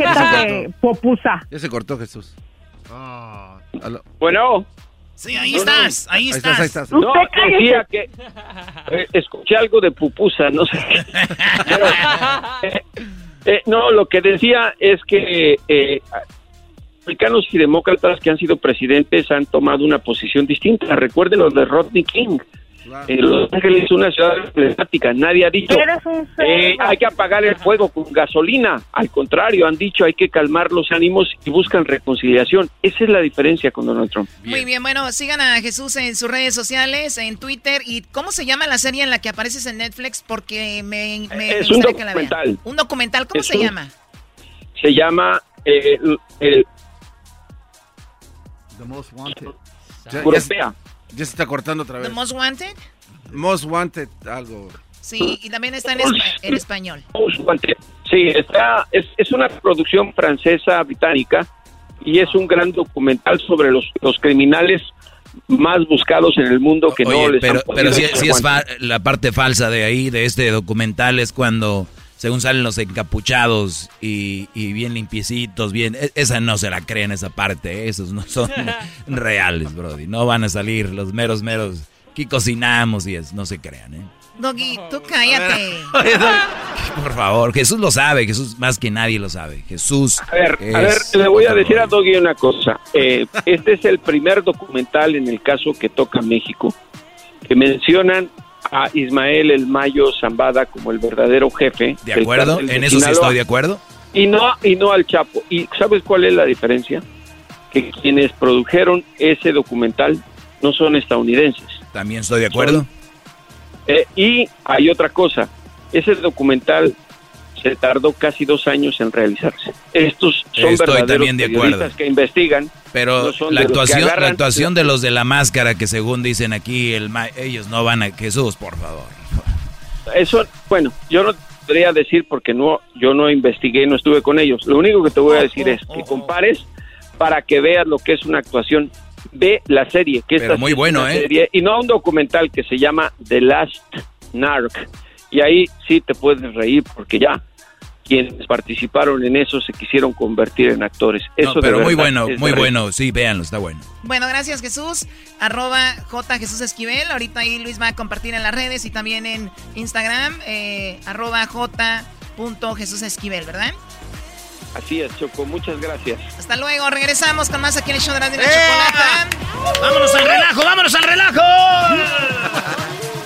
Speaker 18: de popusa.
Speaker 3: Ya se cortó Jesús. Aló.
Speaker 29: Bueno.
Speaker 5: Sí, ahí
Speaker 29: No, no.
Speaker 5: estás, ahí
Speaker 3: Ahí
Speaker 5: estás.
Speaker 3: estás, ahí estás.
Speaker 29: No, decía que eh, escuché algo de pupusa, no sé. Pero, eh, eh, no, lo que decía es que eh, republicanos y demócratas que han sido presidentes han tomado una posición distinta. Recuerden los de Rodney King. Eh, Los Ángeles es una ciudad emblemática. Nadie ha dicho eh, hay que apagar el fuego con gasolina. Al contrario, han dicho hay que calmar los ánimos y buscan reconciliación. Esa es la diferencia con Donald Trump.
Speaker 10: Muy bien, bueno, sigan a Jesús en sus redes sociales, en Twitter. ¿Y cómo se llama la serie en la que apareces en Netflix? Porque me, me
Speaker 29: Es un
Speaker 10: gustaría que la vean.
Speaker 29: documental.
Speaker 10: Un documental, ¿cómo
Speaker 29: Es
Speaker 10: se
Speaker 29: un-
Speaker 10: llama?
Speaker 29: Se llama eh, el, el
Speaker 6: The Most Wanted.
Speaker 29: Europea.
Speaker 3: Ya se está cortando otra
Speaker 10: The
Speaker 3: vez.
Speaker 10: Most Wanted.
Speaker 3: Most Wanted, algo.
Speaker 10: Sí, y también está en, espa- en español.
Speaker 29: Sí, está, es, es una producción francesa británica y es un gran documental sobre los, los criminales más buscados en el mundo que no les
Speaker 4: pero,
Speaker 29: han podido
Speaker 4: pero sí,
Speaker 29: echar
Speaker 4: sí es la parte falsa de ahí, de este documental, es cuando, según salen los encapuchados y, y bien limpiecitos, bien, e- esa no se la creen esa parte, ¿eh? esos no son reales, Brody, no van a salir los meros, meros, aquí cocinamos y es, no se crean, ¿eh?
Speaker 10: Doggy, tú cállate.
Speaker 4: Por favor, Jesús lo sabe, Jesús más que nadie lo sabe, Jesús
Speaker 29: A ver, a ver, le voy a decir a. Doggy una cosa. Eh, este es el primer documental en el caso que toca México, que mencionan a Ismael El Mayo Zambada como el verdadero jefe.
Speaker 4: ¿De acuerdo?
Speaker 29: de
Speaker 4: En eso sí estoy de acuerdo.
Speaker 29: Y no, y no al Chapo. ¿Y sabes cuál es la diferencia? Que quienes produjeron ese documental no son estadounidenses.
Speaker 4: También estoy de acuerdo.
Speaker 29: Eh, y hay otra cosa, ese documental se tardó casi dos años en realizarse. Estos son
Speaker 4: Estoy
Speaker 29: verdaderos
Speaker 4: también de acuerdo.
Speaker 29: periodistas que investigan.
Speaker 4: Pero
Speaker 29: no
Speaker 4: la actuación, la actuación de los de la máscara que según dicen aquí, el ma- ellos no van a Jesús, por favor.
Speaker 29: Eso, bueno, yo no podría decir porque no, yo no investigué, no estuve con ellos. Lo único que te voy a decir es que compares para que veas lo que es una actuación de la serie, que
Speaker 4: Pero
Speaker 29: esta
Speaker 4: muy bueno, ¿eh?
Speaker 29: serie, y no un documental que se llama The Last Narc. Y ahí sí te puedes reír porque ya quienes participaron en eso se quisieron convertir en actores. Eso
Speaker 4: No,
Speaker 29: de
Speaker 4: pero muy bueno,
Speaker 29: es
Speaker 4: muy bueno. Sí, véanlo, está bueno.
Speaker 10: Bueno, gracias Jesús. Arroba J Jesús Esquivel. Ahorita ahí Luis va a compartir en las redes y también en Instagram. Eh, arroba J punto Jesús Esquivel, ¿verdad?
Speaker 29: Así es, Choco, muchas gracias.
Speaker 10: Hasta luego. Regresamos con más aquí en el show de la, de la chocolata.
Speaker 26: ¡Vámonos al relajo, vámonos al relajo!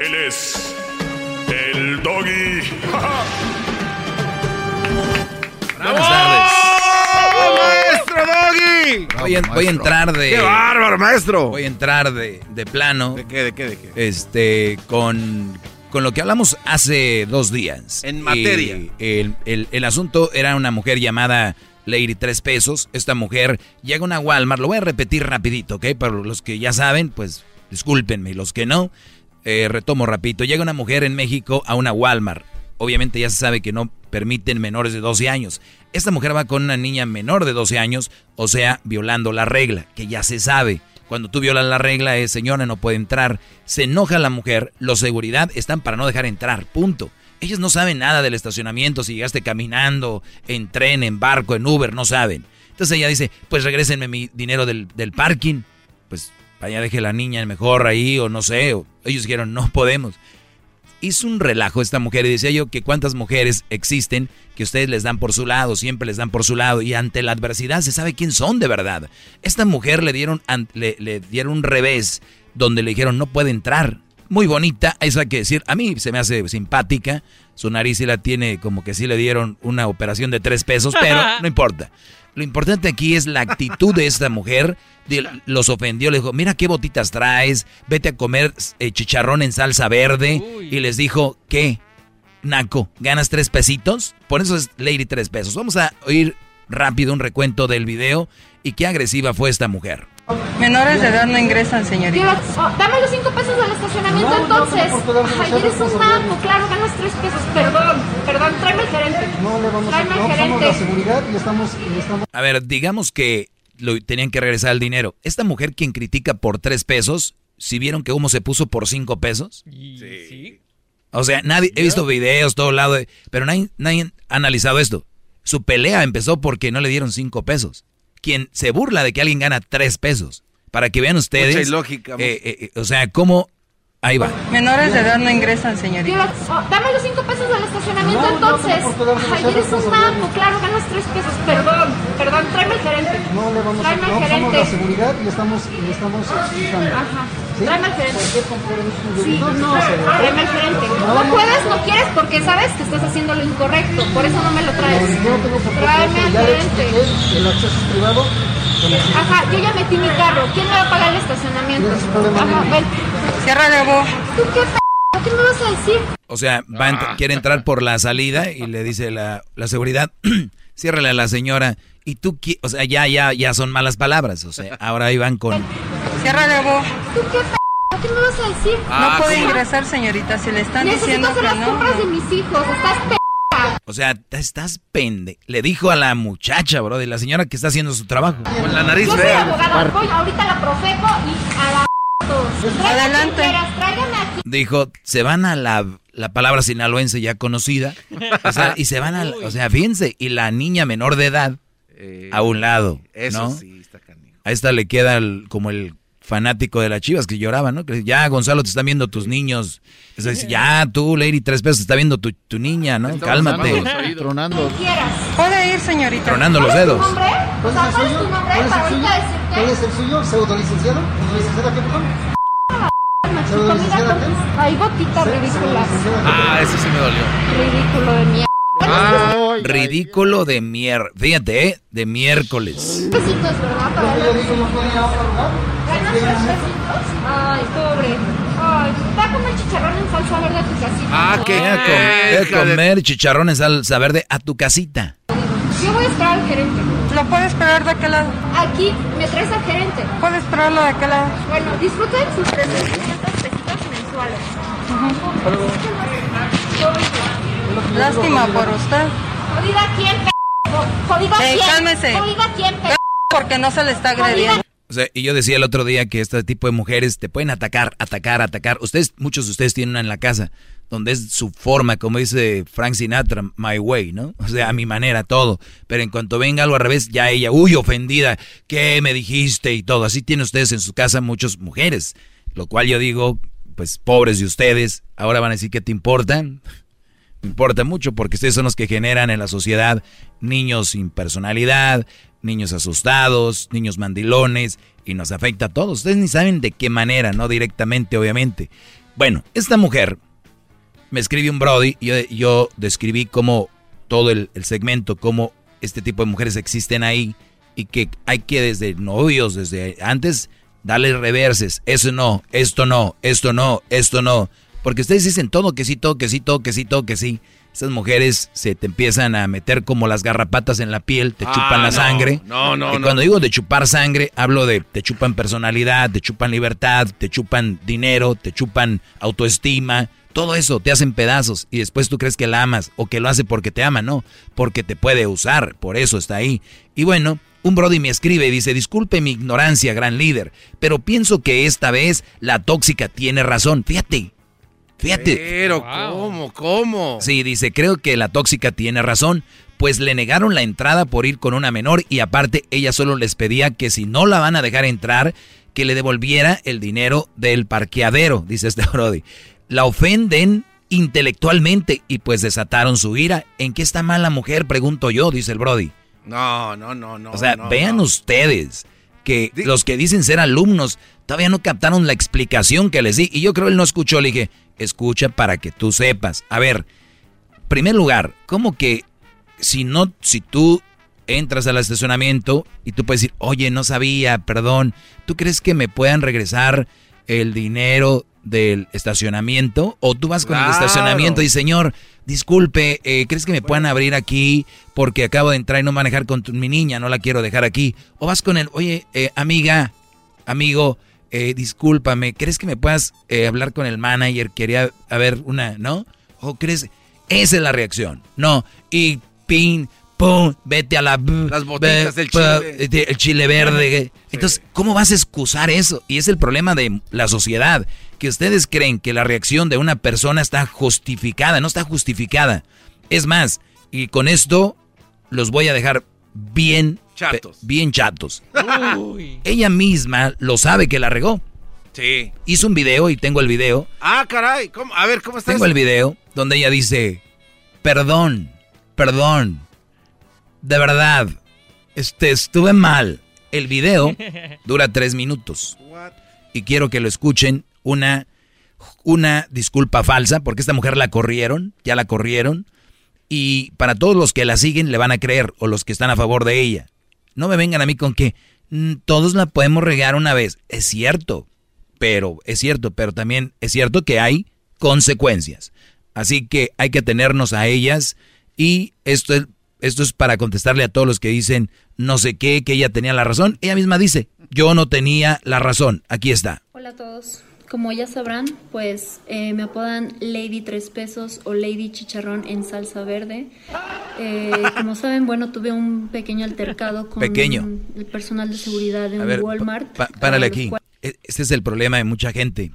Speaker 12: Él es el doggy.
Speaker 4: Buenas tardes.
Speaker 3: ¡Maestro Doggy!
Speaker 4: Voy, a, voy a entrar de.
Speaker 3: ¡Qué bárbaro, maestro!
Speaker 4: Voy a entrar de, de plano.
Speaker 3: ¿De qué, de qué, de qué?
Speaker 4: Este, con, con lo que hablamos hace dos días.
Speaker 3: En materia.
Speaker 4: El, el- el asunto era una mujer llamada Lady Tres Pesos. Esta mujer llega a una Walmart. Lo voy a repetir rapidito, ¿ok? Para los que ya saben, pues discúlpenme. Y los que no, eh, retomo rapidito. Llega una mujer en México a una Walmart. Obviamente ya se sabe que no permiten menores de 12 años. Esta mujer va con una niña menor de 12 años, o sea, violando la regla, que ya se sabe. Cuando tú violas la regla es, señora, no puede entrar. Se enoja la mujer, los seguridad están para no dejar entrar, punto. Ellos no saben nada del estacionamiento, si llegaste caminando, en tren, en barco, en Uber, no saben. Entonces ella dice, pues regrésenme mi dinero del, del parking. Pues allá deje la niña mejor ahí, o no sé. o- ellos dijeron, no podemos hizo un relajo esta mujer y decía yo que cuántas mujeres existen que ustedes les dan por su lado, siempre les dan por su lado y ante la adversidad se sabe quién son de verdad. Esta mujer le dieron, le, le dieron un revés donde le dijeron no puede entrar. Muy bonita, eso hay que decir. A mí se me hace simpática. Su nariz sí la tiene como que sí le dieron una operación de tres pesos, pero no importa. Lo importante aquí es la actitud de esta mujer. Los ofendió, le dijo, mira qué botitas traes, vete a comer eh, chicharrón en salsa verde. Y les dijo, ¿qué? Naco, ¿ganas tres pesitos? Por eso es Lady tres pesos. Vamos a oír rápido un recuento del video y qué agresiva fue esta mujer.
Speaker 30: Menores de edad no ingresan, señorita.
Speaker 31: Oh, dame los cinco pesos del estacionamiento entonces. Ay, eres un manco, claro, ganas tres pesos. Perdón, perdón, tráeme al gerente.
Speaker 32: No le vamos a...
Speaker 31: Tráeme al
Speaker 32: No somos
Speaker 31: gerente.
Speaker 32: la seguridad y estamos... y estamos...
Speaker 4: A ver, digamos que lo, tenían que regresar el dinero. Esta mujer quien critica por tres pesos, si vieron que humo se puso por cinco pesos.
Speaker 7: Sí.
Speaker 4: O sea, nadie, he visto videos, todo lado, de- pero nadie, nadie ha analizado esto. Su pelea empezó porque no le dieron cinco pesos. Quien se burla de que alguien gana tres pesos. Para que vean ustedes.
Speaker 3: Mucha ilógica,
Speaker 4: eh, eh, eh, o sea, cómo. Ahí va.
Speaker 30: Menores de edad no ingresan, señorita.
Speaker 31: Oh, dame los cinco pesos del estacionamiento
Speaker 32: No,
Speaker 31: entonces.
Speaker 32: no,
Speaker 31: Ay, eres un manco, claro, ganas tres pesos. Perdón, perdón, tráeme al gerente.
Speaker 32: No le vamos a...
Speaker 31: Tráeme al
Speaker 32: No somos
Speaker 31: gerente.
Speaker 32: la seguridad y estamos... Y estamos explicando.
Speaker 31: Ajá.
Speaker 32: ¿Sí?
Speaker 31: Tráeme al gerente.
Speaker 32: ¿Por qué confiar en sus
Speaker 31: Sí,
Speaker 32: delitos?
Speaker 31: no, tráeme al gerente.
Speaker 32: No,
Speaker 31: No
Speaker 32: no.
Speaker 31: puedes, no quieres porque sabes que estás haciendo lo incorrecto. Por eso no me lo traes.
Speaker 32: No, no
Speaker 31: Tráeme al gerente.
Speaker 32: el acceso es privado.
Speaker 31: Ajá, yo ya metí mi carro. ¿Quién me va a pagar el estacionamiento? Ajá, ven.
Speaker 30: Cierra de voz.
Speaker 31: ¿Tú qué p ¿Qué me vas a decir?
Speaker 4: O sea, va a ent- quiere entrar por la salida y le dice la, la seguridad, ciérrale a la señora. Y tú, o sea, ya, ya, ya son malas palabras. O sea, ahora ahí van con.
Speaker 30: Cierra de voz.
Speaker 31: ¿Tú qué p ¿Qué me vas a decir?
Speaker 4: Ah,
Speaker 30: no puede
Speaker 4: ¿cómo?
Speaker 30: ingresar, señorita. Si le están
Speaker 31: Necesito
Speaker 30: diciendo
Speaker 31: hacer
Speaker 30: que
Speaker 31: las
Speaker 30: no.
Speaker 31: compras
Speaker 30: no.
Speaker 31: de mis hijos. Estás p
Speaker 4: O sea, te estás pende. Le dijo a la muchacha, bro, de la señora que está haciendo su trabajo. Con la nariz
Speaker 31: Yo soy abogada. Voy ahorita la Profeco y a la todos. Tráigame a quien quieras, tráigame aquí.
Speaker 4: Dijo, se van a la, la palabra sinaloense ya conocida. O sea, y se van a, o sea, fíjense, y la niña menor de edad a un lado,
Speaker 3: eso
Speaker 4: ¿no?
Speaker 3: sí, está
Speaker 4: A esta le queda el- como el fanático de las chivas que lloraba, ¿no? Que ya, Gonzalo, te están viendo tus niños. Eso dice, ya, tú, Lady, tres pesos, te está viendo tu, tu niña, ¿no? Cálmate.
Speaker 6: Tronando.
Speaker 30: Puede ir, señorita.
Speaker 4: Tronando los dedos.
Speaker 32: ¿Cuál es el suyo? ¿Cuál es el suyo? ¿Cuál es el suyo? ¿Pseudolicenciado? ¿Licenciada qué, perdón? ¿Pseudolicenciada qué?
Speaker 31: Ay, gotita ridícula.
Speaker 3: Ah, ese sí me dolió.
Speaker 31: Ridículo de mierda.
Speaker 4: Ah, ridículo de mier... Fíjate, ¿eh? De miércoles.
Speaker 31: Besitos, ¿verdad? Para
Speaker 32: No.
Speaker 31: Ay, pobre. Ay, va a comer chicharrón en salsa verde a tu casita.
Speaker 3: Ah,
Speaker 4: a, com- ve a comer chicharrones salsa verde a tu casita.
Speaker 31: Yo voy a esperar al gerente.
Speaker 30: ¿Lo puede esperar de aquel lado?
Speaker 31: Aquí, me traes al gerente.
Speaker 30: Puede esperarlo de aquel lado.
Speaker 31: Bueno, disfruten sus 300 pesitos mensuales.
Speaker 30: Lástima por usted.
Speaker 31: Jodida quién, p***. Jodida
Speaker 30: Eh,
Speaker 31: quién.
Speaker 30: cálmese.
Speaker 31: Jodida quién, p***.
Speaker 30: Porque no se le está agrediendo.
Speaker 4: O sea, y yo decía el otro día que este tipo de mujeres te pueden atacar, atacar, atacar. Ustedes, muchos de ustedes tienen una en la casa, donde es su forma, como dice Frank Sinatra, my way, ¿no? O sea, a mi manera, todo. Pero en cuanto venga algo al revés, ya ella, uy, ofendida, ¿qué me dijiste? Y todo. Así tienen ustedes en su casa muchas mujeres. Lo cual yo digo, pues pobres de ustedes, ahora van a decir que te importan. Importa mucho porque ustedes son los que generan en la sociedad niños sin personalidad, niños asustados, niños mandilones y nos afecta a todos. Ustedes ni saben de qué manera, no directamente, obviamente. Bueno, esta mujer me escribe un Brody y yo, describí cómo todo el, el segmento, cómo este tipo de mujeres existen ahí y que hay que desde novios, desde antes, darle reverses. Eso no, esto no, esto no, esto no. Porque ustedes dicen todo que sí, todo que sí, todo que sí, todo que sí. Esas mujeres se te empiezan a meter como las garrapatas en la piel, te
Speaker 3: Ah,
Speaker 4: chupan la
Speaker 3: no,
Speaker 4: sangre.
Speaker 3: no, no,
Speaker 4: Y
Speaker 3: no.
Speaker 4: cuando digo de chupar sangre, hablo de te chupan personalidad, te chupan libertad, te chupan dinero, te chupan autoestima. Todo eso te hacen pedazos y después tú crees que la amas o que lo hace porque te ama, no, porque te puede usar, por eso está ahí. Y bueno, un Brody me escribe y dice, disculpe mi ignorancia, gran líder, pero pienso que esta vez la tóxica tiene razón. Fíjate, fíjate.
Speaker 3: Pero, ¿cómo? ¿Cómo?
Speaker 4: Sí, dice, creo que la tóxica tiene razón, pues le negaron la entrada por ir con una menor y aparte ella solo les pedía que si no la van a dejar entrar, que le devolviera el dinero del parqueadero, dice este Brody. La ofenden intelectualmente y pues desataron su ira. ¿En qué está mal la mujer? Pregunto yo, dice el Brody.
Speaker 3: No, no, no, no.
Speaker 4: O sea,
Speaker 3: no,
Speaker 4: vean
Speaker 3: no.
Speaker 4: ustedes que los que dicen ser alumnos todavía no captaron la explicación que les di. Y yo creo él no escuchó. Le dije, escucha para que tú sepas. A ver, primer lugar, ¿cómo que si no, si tú entras al estacionamiento y tú puedes decir, oye, no sabía, perdón, ¿tú crees que me puedan regresar el dinero del estacionamiento? O tú vas con el estacionamiento y señor, disculpe, eh, ¿crees que me puedan abrir aquí porque acabo de entrar y no manejar con tu- mi niña, no la quiero dejar aquí? O vas con el, oye, eh, amiga, amigo, eh, discúlpame, ¿crees que me puedas eh, hablar con el manager? Quería haber una, ¿no? ¿O crees? Esa es la reacción. No, y pin, pum, vete a la... Las
Speaker 3: botitas del chile.
Speaker 4: El chile verde. Entonces, ¿cómo vas a excusar eso? Y es el problema de la sociedad, que ustedes creen que la reacción de una persona está justificada, no está justificada. Es más, y con esto los voy a dejar bien
Speaker 3: Chatos.
Speaker 4: Bien chatos. Ella misma lo sabe que la regó.
Speaker 3: Sí.
Speaker 4: Hizo un video y tengo el video.
Speaker 3: Ah, caray. ¿Cómo? A ver, ¿cómo está
Speaker 4: Tengo
Speaker 3: eso?
Speaker 4: el video donde ella dice, perdón, perdón, de verdad, este, estuve mal. El video dura tres minutos. Y quiero que lo escuchen una, una disculpa falsa, porque esta mujer la corrieron, ya la corrieron. Y para todos los que la siguen le van a creer, o los que están a favor de ella. No me vengan a mí con que "Mm, todos la podemos regar una vez. Es cierto, pero es cierto, pero también es cierto que hay consecuencias. Así que hay que atenernos a ellas y esto es, esto es para contestarle a todos los que dicen no sé qué, que ella tenía la razón. Ella misma dice, yo no tenía la razón. Aquí está.
Speaker 33: Hola a todos. Como ya sabrán, pues eh, me apodan Lady Tres Pesos o Lady Chicharrón en salsa verde. Eh, como saben, bueno, tuve un pequeño altercado con
Speaker 4: Pequeño.
Speaker 33: el personal de seguridad de un
Speaker 4: ver,
Speaker 33: Walmart.
Speaker 4: pa- párale aquí. E- Este es el problema de mucha gente.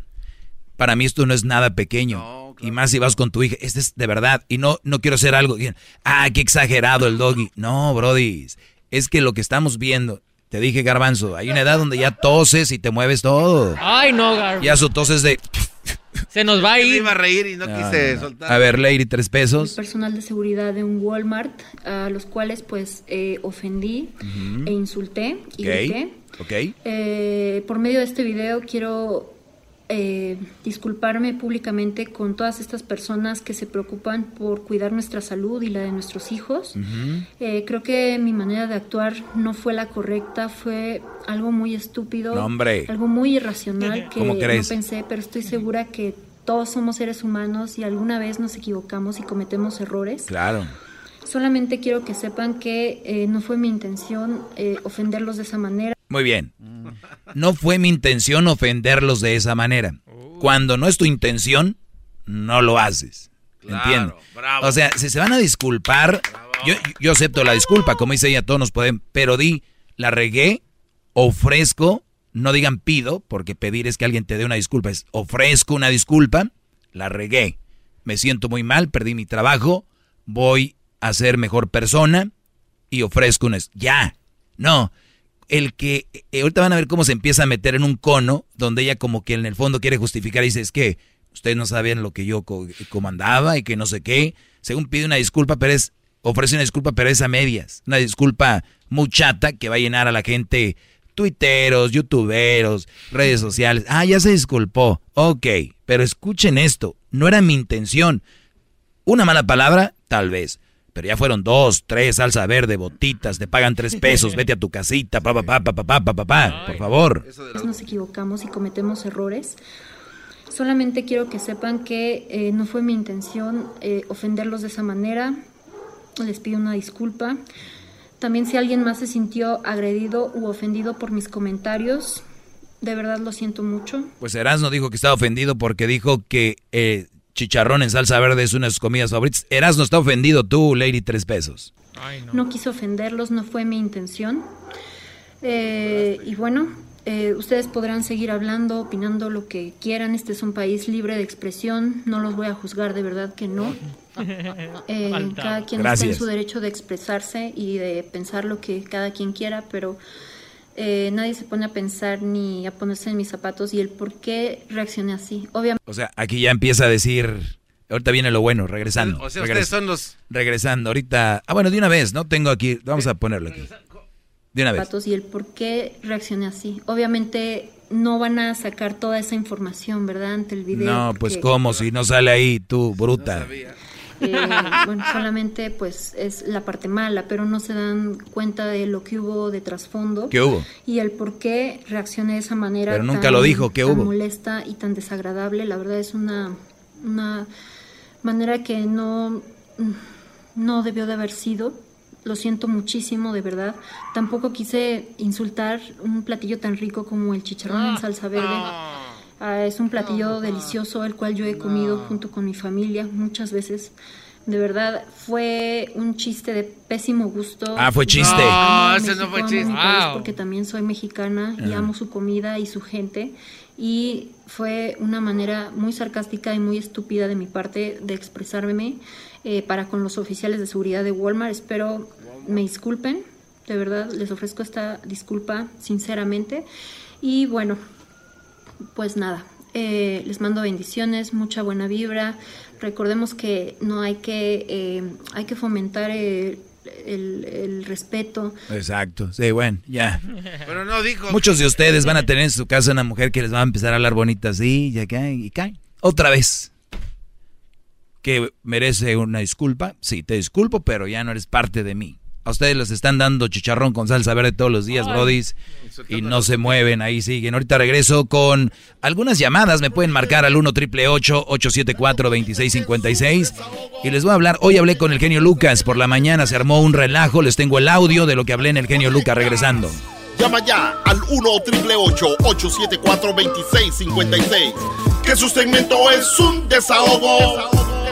Speaker 4: Para mí esto no es nada pequeño. Y más si vas con tu hija. Este es de verdad. Y no, no quiero hacer algo. Ah, qué exagerado el doggy. No, Brody. Es que lo que estamos viendo. Te dije, Garbanzo, hay una edad donde ya toses y te mueves todo.
Speaker 7: Ay, no, Garbanzo.
Speaker 4: Ya su toses de...
Speaker 7: Se nos va a ir.
Speaker 3: iba a reír y no, quise soltar.
Speaker 4: A ver, Lady, tres pesos.
Speaker 33: personal de seguridad de un Walmart, a los cuales pues eh, ofendí
Speaker 4: Ujú.
Speaker 33: e insulté y
Speaker 4: Ok.
Speaker 33: grité.
Speaker 4: Ok.
Speaker 33: Eh, por medio de este video quiero eh, disculparme públicamente con todas estas personas que se preocupan por cuidar nuestra salud y la de nuestros hijos. Eh, creo que mi manera de actuar no fue la correcta, fue algo muy estúpido,
Speaker 4: No, hombre.
Speaker 33: algo muy irracional que
Speaker 4: ¿Cómo
Speaker 33: no pensé, pero estoy segura que todos somos seres humanos y alguna vez nos equivocamos y cometemos errores.
Speaker 4: Claro.
Speaker 33: Solamente quiero que sepan que eh, no fue mi intención eh, ofenderlos de esa manera.
Speaker 4: Muy bien. No fue mi intención ofenderlos de esa manera. Cuando no es tu intención, no lo haces. ¿Entiendes? O sea, si se van a disculpar, yo, yo acepto la disculpa, como dice ella, todos nos podemos, pero di, la regué, ofrezco, no digan pido, porque pedir es que alguien te dé una disculpa, es ofrezco una disculpa, la regué, me siento muy mal, perdí mi trabajo, voy a ser mejor persona y ofrezco una... Ya, no, el que eh, ahorita van a ver cómo se empieza a meter en un cono donde ella como que en el fondo quiere justificar y dice es que ustedes no sabían lo que yo co- comandaba y que no sé qué. Según pide una disculpa, pero es, ofrece una disculpa, pero es a medias. Una disculpa muy chata que va a llenar a la gente, tuiteros, youtuberos, redes sociales. Ah, ya se disculpó. Ok, pero escuchen esto, no era mi intención. Una mala palabra, tal vez. Pero ya fueron dos, tres, salsa verde, botitas, te pagan tres pesos, vete a tu casita, papá, papá, papá, papá, papá, por favor.
Speaker 33: Pues nos equivocamos y cometemos errores. Solamente quiero que sepan que eh, no fue mi intención eh, ofenderlos de esa manera. Les pido una disculpa. También si alguien más se sintió agredido u ofendido por mis comentarios, de verdad lo siento mucho.
Speaker 4: Pues Erasmo dijo que estaba ofendido porque dijo que eh, chicharrón en salsa verde es una de sus comidas favoritas. Erasmo está ofendido tú, Lady Tres Pesos.
Speaker 33: No quise ofenderlos, no fue mi intención. Eh, y bueno, eh, ustedes podrán seguir hablando, opinando lo que quieran. Este es un país libre de expresión. No los voy a juzgar, de verdad que no. Eh, cada quien está en
Speaker 4: Gracias.
Speaker 33: su derecho de expresarse y de pensar lo que cada quien quiera, pero eh, nadie se pone a pensar ni a ponerse en mis zapatos y el por qué reaccioné así. Obviamente.
Speaker 4: O sea, aquí ya empieza a decir. Ahorita viene lo bueno, regresando.
Speaker 3: O sea,
Speaker 4: regres-
Speaker 3: ustedes son los...
Speaker 4: Regresando, ahorita. Ah, bueno, de una vez, ¿no? Tengo aquí. Vamos a ponerlo aquí. De una vez.
Speaker 33: zapatos y el por qué reaccioné así. Obviamente no van a sacar toda esa información, ¿verdad? Ante el video.
Speaker 4: No, pues cómo, si no sale ahí tú, bruta.
Speaker 33: Eh, bueno, solamente pues es la parte mala, pero no se dan cuenta de lo que hubo de trasfondo.
Speaker 4: ¿Qué hubo?
Speaker 33: Y el por qué reaccioné de esa manera.
Speaker 4: Pero nunca
Speaker 33: tan-
Speaker 4: lo dijo, ¿qué
Speaker 33: tan
Speaker 4: hubo?
Speaker 33: molesta y tan desagradable. La verdad es una, una manera que no, no debió de haber sido. Lo siento muchísimo, de verdad. Tampoco quise insultar un platillo tan rico como el chicharrón en salsa verde. Ah, es un platillo delicioso, el cual yo he comido junto con mi familia muchas veces. De verdad, fue un chiste de pésimo gusto.
Speaker 4: Ah, fue chiste.
Speaker 3: No, ese no fue chiste. Wow.
Speaker 33: Porque también soy mexicana y
Speaker 4: Ajá.
Speaker 33: amo su comida y su gente. Y fue una manera muy sarcástica y muy estúpida de mi parte de expresarme eh, para con los oficiales de seguridad de Walmart. Espero me disculpen. De verdad, les ofrezco esta disculpa sinceramente. Y bueno, pues nada, eh, les mando bendiciones, mucha buena vibra. Recordemos que no hay que, eh, hay que fomentar el, el- el respeto.
Speaker 4: Exacto. Sí, bueno, ya.
Speaker 3: Pero no dijo...
Speaker 4: Muchos de ustedes van a tener en su casa una mujer que les va a empezar a hablar bonita así, ya caen y caen. Otra vez. Que merece una disculpa. Sí, te disculpo, pero ya no eres parte de mí. A ustedes les están dando chicharrón con salsa verde todos los días, brodis. Y no se mueven, ahí siguen. Ahorita regreso con algunas llamadas. Me pueden marcar al 1 triple 874 2656 Y les voy a hablar. Hoy hablé con el genio Lucas. Por la mañana se armó un relajo. Les tengo el audio de lo que hablé en el genio Lucas regresando.
Speaker 1: Llama ya al 1 triple 874 2656. Que su segmento es un desahogo.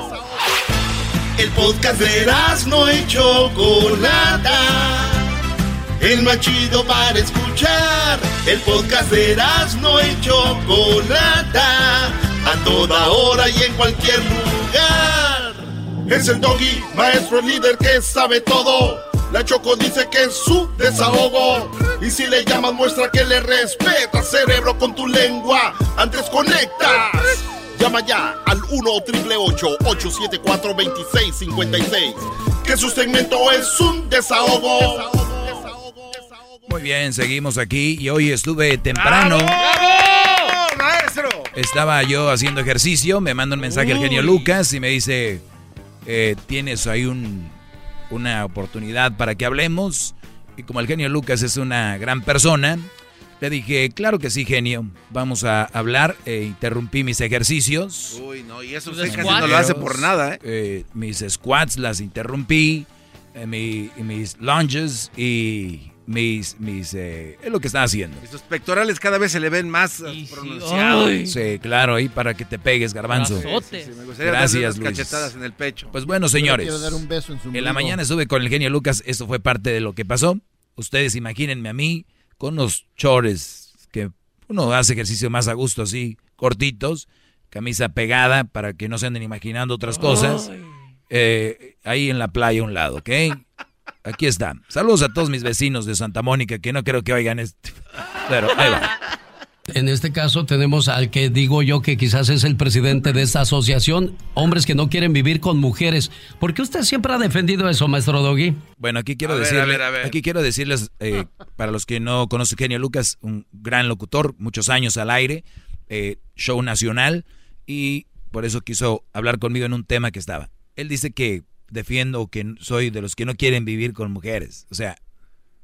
Speaker 1: El podcast de no y Chocolata. El más chido para escuchar. El podcast de no y Chocolata. A toda hora y en cualquier lugar. Es el doggy, maestro líder que sabe todo. La Choco dice que es su desahogo. Y si le llamas, muestra que le respeta, cerebro, con tu lengua. Antes conectas. Llama ya al 1-888-874-2656. Que su segmento es un desahogo.
Speaker 4: Muy bien, seguimos aquí y hoy estuve temprano.
Speaker 3: ¡Bravo, maestro!
Speaker 4: Estaba yo haciendo ejercicio, me manda un mensaje el genio Lucas y me dice, eh, tienes ahí un, una oportunidad para que hablemos. Y como el genio Lucas es una gran persona, le dije, claro que sí, genio, vamos a hablar. E interrumpí mis ejercicios.
Speaker 3: Uy, no, y eso usted casi no lo hace por nada, ¿eh?
Speaker 4: Eh, mis squats las interrumpí, eh, mi- mis lunges y mis... mis eh, es lo que estaba haciendo.
Speaker 3: Y sus pectorales cada vez se le ven más eh, pronunciados.
Speaker 4: Sí, claro, ahí para que te pegues, garbanzo.
Speaker 3: Sí, sí, me gustaría
Speaker 4: Gracias, Luis.
Speaker 3: cachetadas en el pecho.
Speaker 4: Pues bueno, señores.
Speaker 6: quiero dar un beso en su
Speaker 4: En la mañana estuve con el genio Lucas, esto fue parte de lo que pasó. Ustedes imagínense a mí con unos chores que uno hace ejercicio más a gusto así, cortitos, camisa pegada para que no se anden imaginando otras cosas. Eh, ahí en la playa a un lado, ¿ok? Aquí está. Saludos a todos mis vecinos de Santa Mónica que no creo que oigan este. Pero ahí va.
Speaker 34: En este caso tenemos al que digo yo que quizás es el presidente de esta asociación, hombres que no quieren vivir con mujeres. ¿Por qué usted siempre ha defendido eso, maestro Doggy?
Speaker 4: Bueno, aquí quiero
Speaker 34: A ver,
Speaker 4: decirle-
Speaker 34: a ver, a ver.
Speaker 4: aquí quiero decirles, eh, para los que no conocen Genio Lucas, un gran locutor, muchos años al aire, eh, show nacional, y por eso quiso hablar conmigo en un tema que estaba. Él dice que defiendo que soy de los que no quieren vivir con mujeres. O sea,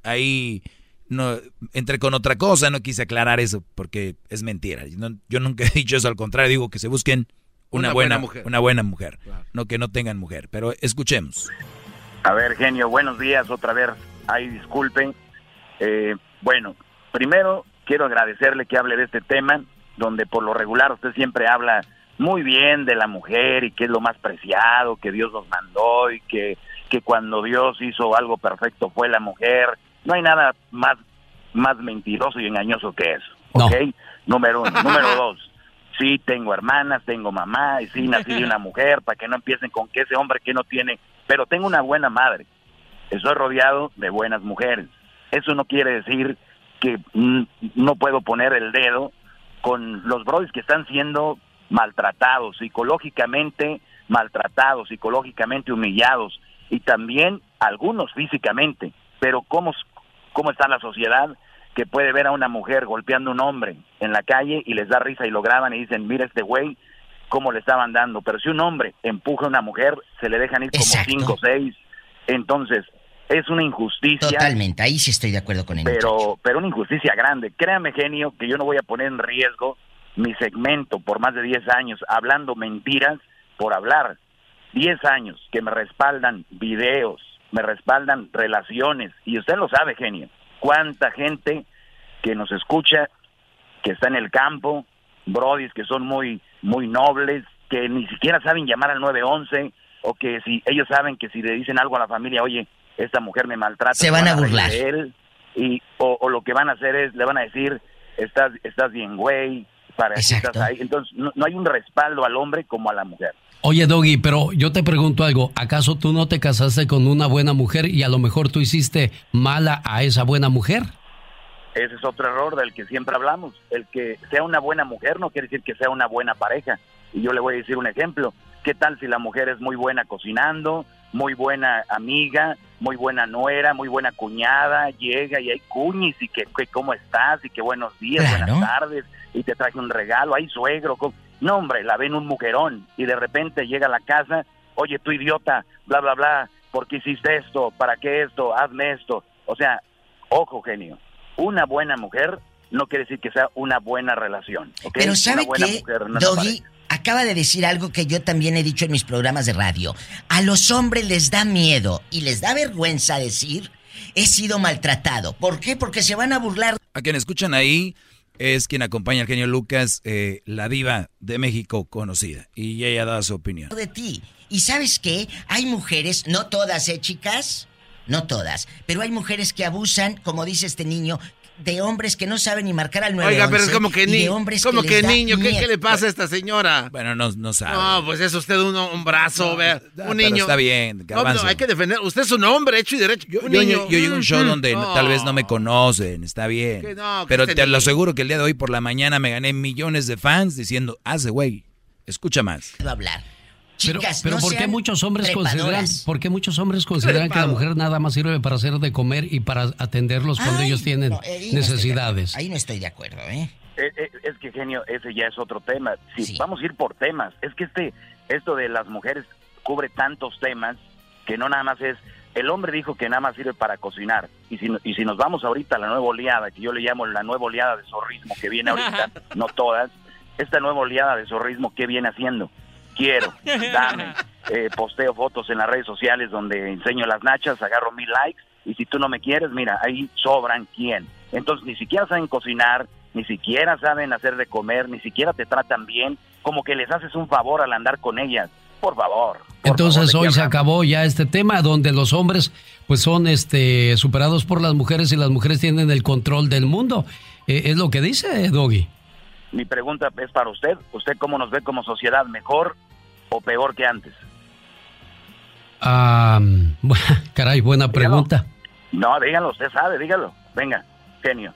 Speaker 4: ahí no entré con otra cosa, no quise aclarar eso porque es mentira. No- yo nunca he dicho eso, al contrario, digo que se busquen una,
Speaker 3: Una
Speaker 4: buena,
Speaker 3: buena mujer.
Speaker 4: Una buena mujer, no que no tengan mujer. Pero escuchemos.
Speaker 35: A ver, genio, buenos días otra vez. Ay, disculpen. Eh, bueno, primero quiero agradecerle que hable de este tema, donde por lo regular usted siempre habla muy bien de la mujer y que es lo más preciado, que Dios nos mandó y que, que cuando Dios hizo algo perfecto fue la mujer. No hay nada más, más mentiroso y engañoso que eso. ¿Ok? Número uno. Número dos. Sí, tengo hermanas, tengo mamá y sí, nací de una mujer, para que no empiecen con que ese hombre que no tiene, pero tengo una buena madre. Estoy rodeado de buenas mujeres. Eso no quiere decir que mm, no puedo poner el dedo con los brodis que están siendo maltratados, psicológicamente maltratados, psicológicamente humillados y también algunos físicamente. Pero ¿cómo, cómo está la sociedad que puede ver a una mujer golpeando a un hombre en la calle y les da risa y lo graban y dicen, mira este güey, cómo le estaban dando. Pero si un hombre empuja a una mujer, se le dejan ir como cinco o seis. Entonces, es una injusticia.
Speaker 36: Totalmente, ahí sí estoy de acuerdo con él.
Speaker 35: Pero, pero una injusticia grande. Créame, genio, que yo no voy a poner en riesgo mi segmento por más de 10 años hablando mentiras por hablar. 10 años que me respaldan videos, me respaldan relaciones. Y usted lo sabe, genio. Cuánta gente que nos escucha, que está en el campo, brodis que son muy, muy nobles, que ni siquiera saben llamar al 911, o que si ellos saben que si le dicen algo a la familia, oye, esta mujer me maltrata,
Speaker 36: Se van a burlar.
Speaker 35: de él, y, o, o lo que van a hacer es, le van a decir, estás, estás bien, güey, para que estás ahí. Entonces, no, no hay un respaldo al hombre como a la mujer.
Speaker 34: Oye, Doggy, pero yo te pregunto algo. ¿Acaso tú no te casaste con una buena mujer y a lo mejor tú hiciste mala a esa buena mujer?
Speaker 35: Ese es otro error del que siempre hablamos. El que sea una buena mujer no quiere decir que sea una buena pareja. Y yo le voy a decir un ejemplo. ¿Qué tal si la mujer es muy buena cocinando, muy buena amiga, muy buena nuera, muy buena cuñada, llega y hay cuñis y que, que cómo estás y que buenos días,
Speaker 36: Claro.
Speaker 35: buenas tardes y te traje un regalo, hay suegro. co- No, hombre, la ven un mujerón y de repente llega a la casa, oye, tú idiota, bla, bla, bla, ¿por qué hiciste esto? ¿Para qué esto? Hazme esto. O sea, ojo, genio, una buena mujer no quiere decir que sea una buena relación.
Speaker 36: Pero ¿sabe
Speaker 35: una buena
Speaker 36: qué,
Speaker 35: mujer no
Speaker 36: Doggy? Acaba de decir algo que yo también he dicho en mis programas de radio. A los hombres les da miedo y les da vergüenza decir, he sido maltratado. ¿Por qué? Porque se van a burlar
Speaker 4: A quien escuchan ahí es quien acompaña al genio Lucas, eh, la diva de México conocida. Y ella da su opinión.
Speaker 36: de ti. Y sabes qué? Hay mujeres, no todas, ¿eh, chicas? no todas. Pero hay mujeres que abusan, como dice este niño, de hombres que no saben ni marcar al 911.
Speaker 3: Oiga, pero es como que, ni,
Speaker 36: de hombres
Speaker 3: como
Speaker 36: que,
Speaker 3: niño, ¿qué, le pasa a esta señora?
Speaker 4: Bueno, no, no sabe.
Speaker 3: No, pues es usted un, un brazo, vea,
Speaker 4: pero
Speaker 3: un niño.
Speaker 4: está bien,
Speaker 3: No, no, hay que defender. Usted es un hombre hecho y derecho. un
Speaker 4: Yo,
Speaker 3: niño.
Speaker 4: yo- yo llego a un show
Speaker 3: Mm,
Speaker 4: donde
Speaker 3: no.
Speaker 4: tal vez no me conocen, está bien.
Speaker 3: Que no, que
Speaker 4: Pero
Speaker 3: este
Speaker 4: te lo aseguro que el día de hoy por la mañana me gané millones de fans diciendo, hace güey, escucha más.
Speaker 36: hablar.
Speaker 34: Pero,
Speaker 36: Chicas,
Speaker 34: pero
Speaker 36: no
Speaker 34: ¿por qué muchos hombres consideran, por qué muchos hombres consideran que la mujer nada más sirve para hacer de comer y para atenderlos cuando
Speaker 36: Ay,
Speaker 34: ellos tienen
Speaker 36: no, ahí no estoy de
Speaker 34: necesidades?
Speaker 36: Ahí no estoy de acuerdo, ¿eh?
Speaker 35: Eh, eh, Es, que genio, ese ya es otro tema. Si vamos a ir por temas, es que este esto de las mujeres cubre tantos temas que no nada más es el hombre dijo que nada más sirve para cocinar y si y si nos vamos ahorita a la nueva oleada que yo le llamo la nueva oleada de zorrismo que viene ahorita, no todas, esta nueva oleada de zorrismo qué viene haciendo? Quiero, dame, eh, posteo fotos en las redes sociales donde enseño las nachas, agarro mil likes y si tú no me quieres, mira, ahí sobran quién. Entonces ni siquiera saben cocinar, ni siquiera saben hacer de comer, ni siquiera te tratan bien, como que les haces un favor al andar con ellas. Por favor.
Speaker 34: Entonces
Speaker 35: favor, ¿de
Speaker 34: hoy se acabó ya este tema donde los hombres pues son este superados por las mujeres y las mujeres tienen el control del mundo. Eh, es lo que dice Doggy.
Speaker 35: Mi pregunta es para usted. ¿Usted cómo nos ve como sociedad? ¿Mejor o peor que antes?
Speaker 34: Ah, caray, buena pregunta.
Speaker 35: No, dígalo, usted sabe, dígalo. Venga, genio.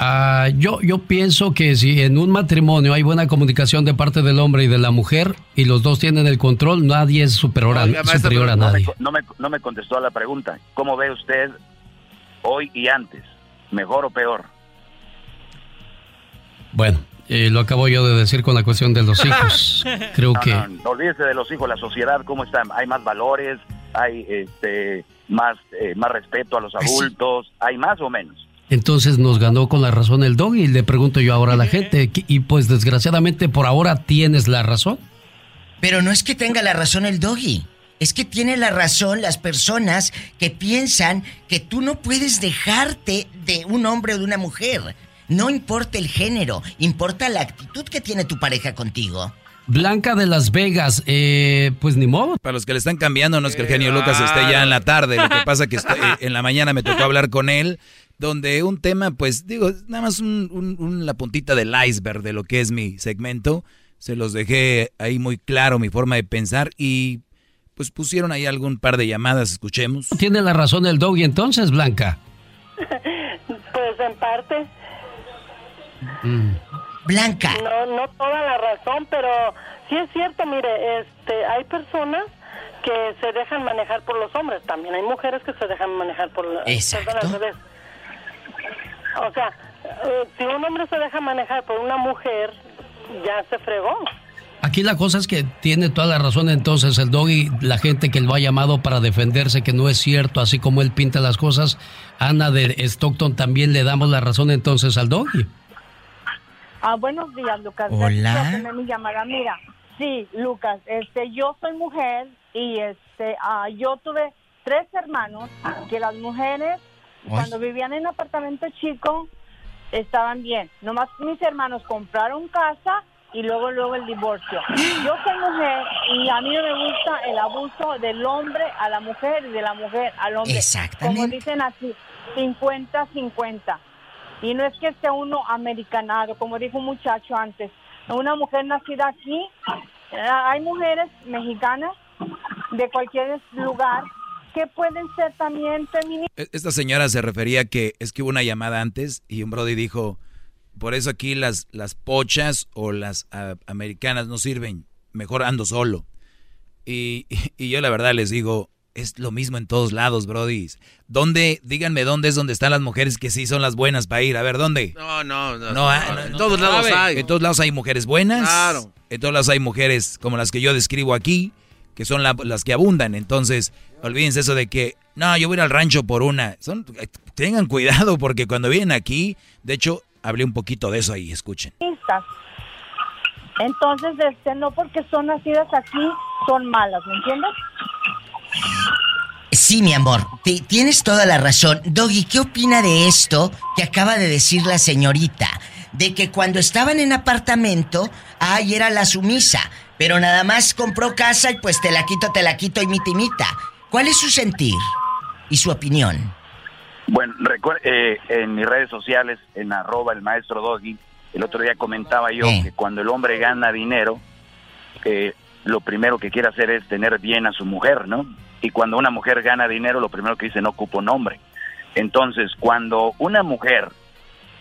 Speaker 34: Ah, yo, yo pienso que si en un matrimonio hay buena comunicación de parte del hombre y de la mujer y los dos tienen el control, nadie es superior a,
Speaker 35: Oiga, maestro,
Speaker 34: superior
Speaker 35: pero
Speaker 34: a
Speaker 35: no me
Speaker 34: nadie.
Speaker 35: co- No me, no me contestó a la pregunta. ¿Cómo ve usted hoy y antes? ¿Mejor o peor?
Speaker 34: Bueno, eh, lo acabo yo de decir con la cuestión de los hijos. Creo
Speaker 35: No,
Speaker 34: que...
Speaker 35: no, no, olvídese de los hijos, la sociedad, ¿cómo está? ¿Hay más valores? ¿Hay este más, eh, más respeto a los adultos? ¿Hay más o menos?
Speaker 34: Entonces nos ganó con la razón el dog y le pregunto yo ahora a la gente, y pues desgraciadamente por ahora tienes la razón.
Speaker 36: Pero no es que tenga la razón el doggy. Es que tiene la razón las personas que piensan que tú no puedes dejarte de un hombre o de una mujer. No importa el género, importa la actitud que tiene tu pareja contigo.
Speaker 34: Blanca de Las Vegas, eh, pues ni modo.
Speaker 4: Para los que le están cambiando, no es que el genio Lucas esté ya en la tarde, lo que pasa que está- eh, en la mañana me tocó hablar con él, donde un tema, pues digo, nada más un- un- un- la puntita del iceberg de lo que es mi segmento, se los dejé ahí muy claro mi forma de pensar y pues pusieron ahí algún par de llamadas, escuchemos.
Speaker 34: Tiene la razón el dog y entonces, Blanca.
Speaker 37: Pues en parte.
Speaker 36: Blanca.
Speaker 37: No, no toda la razón, pero sí es cierto, mire, este, hay personas que se dejan manejar por los hombres también. Hay mujeres que se dejan manejar por al revés. O sea, eh, si un hombre se deja manejar por una mujer, ya se fregó.
Speaker 34: Aquí la cosa es que tiene toda la razón entonces el dog y la gente que lo ha llamado para defenderse que no es cierto, así como él pinta las cosas. Ana de Stockton también le damos la razón entonces al doggy.
Speaker 38: Ah, buenos días, Lucas.
Speaker 34: Hola.
Speaker 38: Mi llamada. Mira, sí, Lucas, este, yo soy mujer y este, ah, yo tuve tres hermanos que las mujeres cuando vivían en apartamento chico estaban bien. Nomás mis hermanos compraron casa y luego luego el divorcio. Yo soy mujer y a mí no me gusta el abuso del hombre a la mujer y de la mujer al hombre.
Speaker 36: Exactamente.
Speaker 38: Como dicen así, 50-50. Y no es que esté uno americanado, como dijo un muchacho antes. Una mujer nacida aquí, eh, hay mujeres mexicanas de cualquier lugar que pueden ser también feministas.
Speaker 4: E- Esta señora se refería que es que hubo una llamada antes y un brody dijo, por eso aquí las, las pochas o las ah, americanas no sirven, mejor ando solo. Y, y yo la verdad les digo, es lo mismo en todos lados, brodis. ¿Dónde, díganme dónde es donde están las mujeres que sí son las buenas para ir? A ver, ¿dónde?
Speaker 3: No, no, no.
Speaker 4: No, ah,
Speaker 3: no,
Speaker 4: no,
Speaker 3: en todos lados hay.
Speaker 4: En todos lados hay mujeres buenas.
Speaker 3: Claro.
Speaker 4: En todos lados hay mujeres como las que yo describo aquí, que son la- las que abundan. Entonces, olvídense eso de que, no, yo voy a ir al rancho por una. Son, tengan cuidado porque cuando vienen aquí, de hecho, hablé un poquito de eso ahí, escuchen.
Speaker 38: Entonces, este, no porque son nacidas aquí, son malas, ¿me entiendes?
Speaker 36: Sí, mi amor, te- tienes toda la razón. Doggy, ¿qué opina de esto que acaba de decir la señorita? De que cuando estaban en apartamento, ay, era la sumisa, pero nada más compró casa y pues te la quito, te la quito y mita y mita. ¿Cuál es su sentir? y su opinión.
Speaker 35: Bueno, eh, en mis redes sociales, en arroba el maestro Doggy, el otro día comentaba yo
Speaker 36: Eh.
Speaker 35: que cuando el hombre gana dinero, eh, lo primero que quiere hacer es tener bien a su mujer, ¿no? Y cuando una mujer gana dinero, lo primero que dice, no ocupo nombre. Entonces, cuando una mujer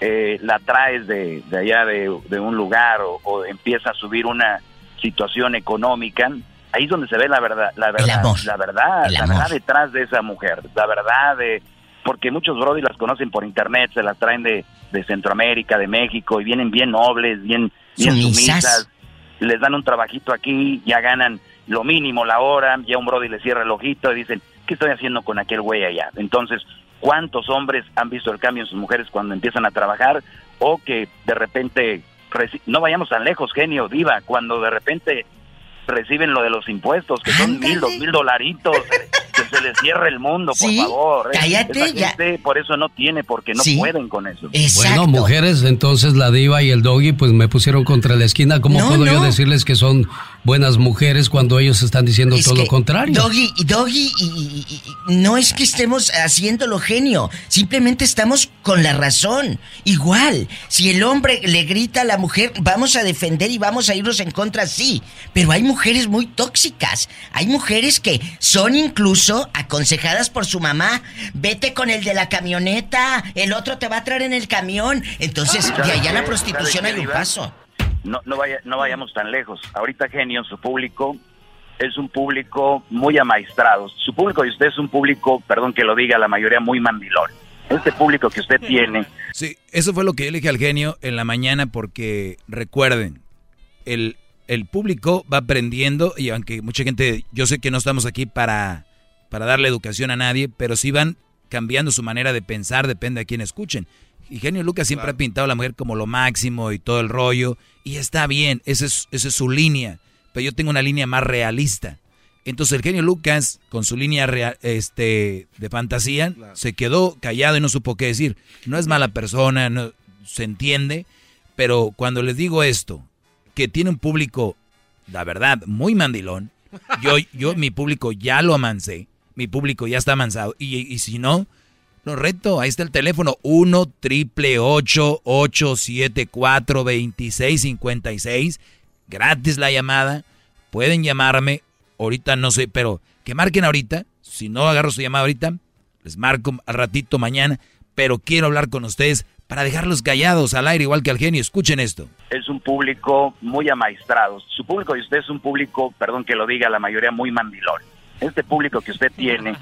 Speaker 35: eh, la traes de, de allá de, de un lugar o, o empieza a subir una situación económica, ahí es donde se ve la verdad, la verdad,
Speaker 36: amor.
Speaker 35: la verdad, la verdad detrás de esa mujer, la verdad de, porque muchos brody las conocen por internet, se las traen de, de Centroamérica, de México y vienen bien nobles, bien, bien
Speaker 36: Sumisas.
Speaker 35: sumisas, les dan un trabajito aquí, ya ganan lo mínimo la hora, ya un brody le cierra el ojito y dicen, ¿qué estoy haciendo con aquel güey allá? Entonces, ¿cuántos hombres han visto el cambio en sus mujeres cuando empiezan a trabajar o que de repente, no vayamos tan lejos, genio, diva, cuando de repente reciben lo de los impuestos, que son mil, dos mil dolaritos, que se les cierre el mundo, por
Speaker 36: Sí,
Speaker 35: favor. ¿eh?
Speaker 36: cállate,
Speaker 35: Esa
Speaker 36: ya.
Speaker 35: gente por eso no tiene, porque no
Speaker 36: Sí.
Speaker 35: pueden con eso.
Speaker 34: Bueno, mujeres, entonces la diva y el doggy pues me pusieron contra la esquina. ¿Cómo
Speaker 36: No,
Speaker 34: puedo yo decirles que son buenas mujeres cuando ellos están diciendo
Speaker 36: Es
Speaker 34: todo lo contrario?
Speaker 36: Doggy, y- y- y- no es que estemos haciéndolo genio, simplemente estamos con la razón. Igual, si el hombre le grita a la mujer, vamos a defender y vamos a irnos en contra, sí. Pero hay mujeres muy tóxicas. Hay mujeres que son incluso aconsejadas por su mamá. Vete con el de la camioneta, el otro te va a traer en el camión. Entonces, de allá a la prostitución hay un paso.
Speaker 35: no, no, vaya, no vayamos tan lejos. Ahorita Genio, su público es un público muy amaestrado. Su público y usted es un público, perdón que lo diga, la mayoría muy mandilón. Este público que usted tiene,
Speaker 4: Sí, eso fue lo que yo le dije al genio en la mañana porque recuerden, el, el público va aprendiendo y aunque mucha gente, yo sé que no estamos aquí para, para darle educación a nadie, pero sí van cambiando su manera de pensar, depende a quién escuchen. Y Genio Lucas siempre ha pintado a la mujer como lo máximo y todo el rollo, y está bien, esa es, esa es su línea, pero yo tengo una línea más realista. Entonces el genio Lucas, con su línea rea- este, de fantasía, se quedó callado y no supo qué decir. No es mala persona, no, se entiende, pero cuando les digo esto, que tiene un público, la verdad, muy mandilón, yo, yo mi público ya lo amancé, mi público ya está amansado, y, y si no, lo reto, ahí está el teléfono, 1 triple 874 2656 gratis la llamada, pueden llamarme, ahorita no sé, pero que marquen ahorita, si no agarro su llamada ahorita, les marco al ratito mañana, pero quiero hablar con ustedes para dejarlos callados al aire igual que al genio, escuchen esto.
Speaker 35: es un público muy amaestrado. Su público y usted es un público, perdón que lo diga, la mayoría muy mandilón. Este público que usted tiene,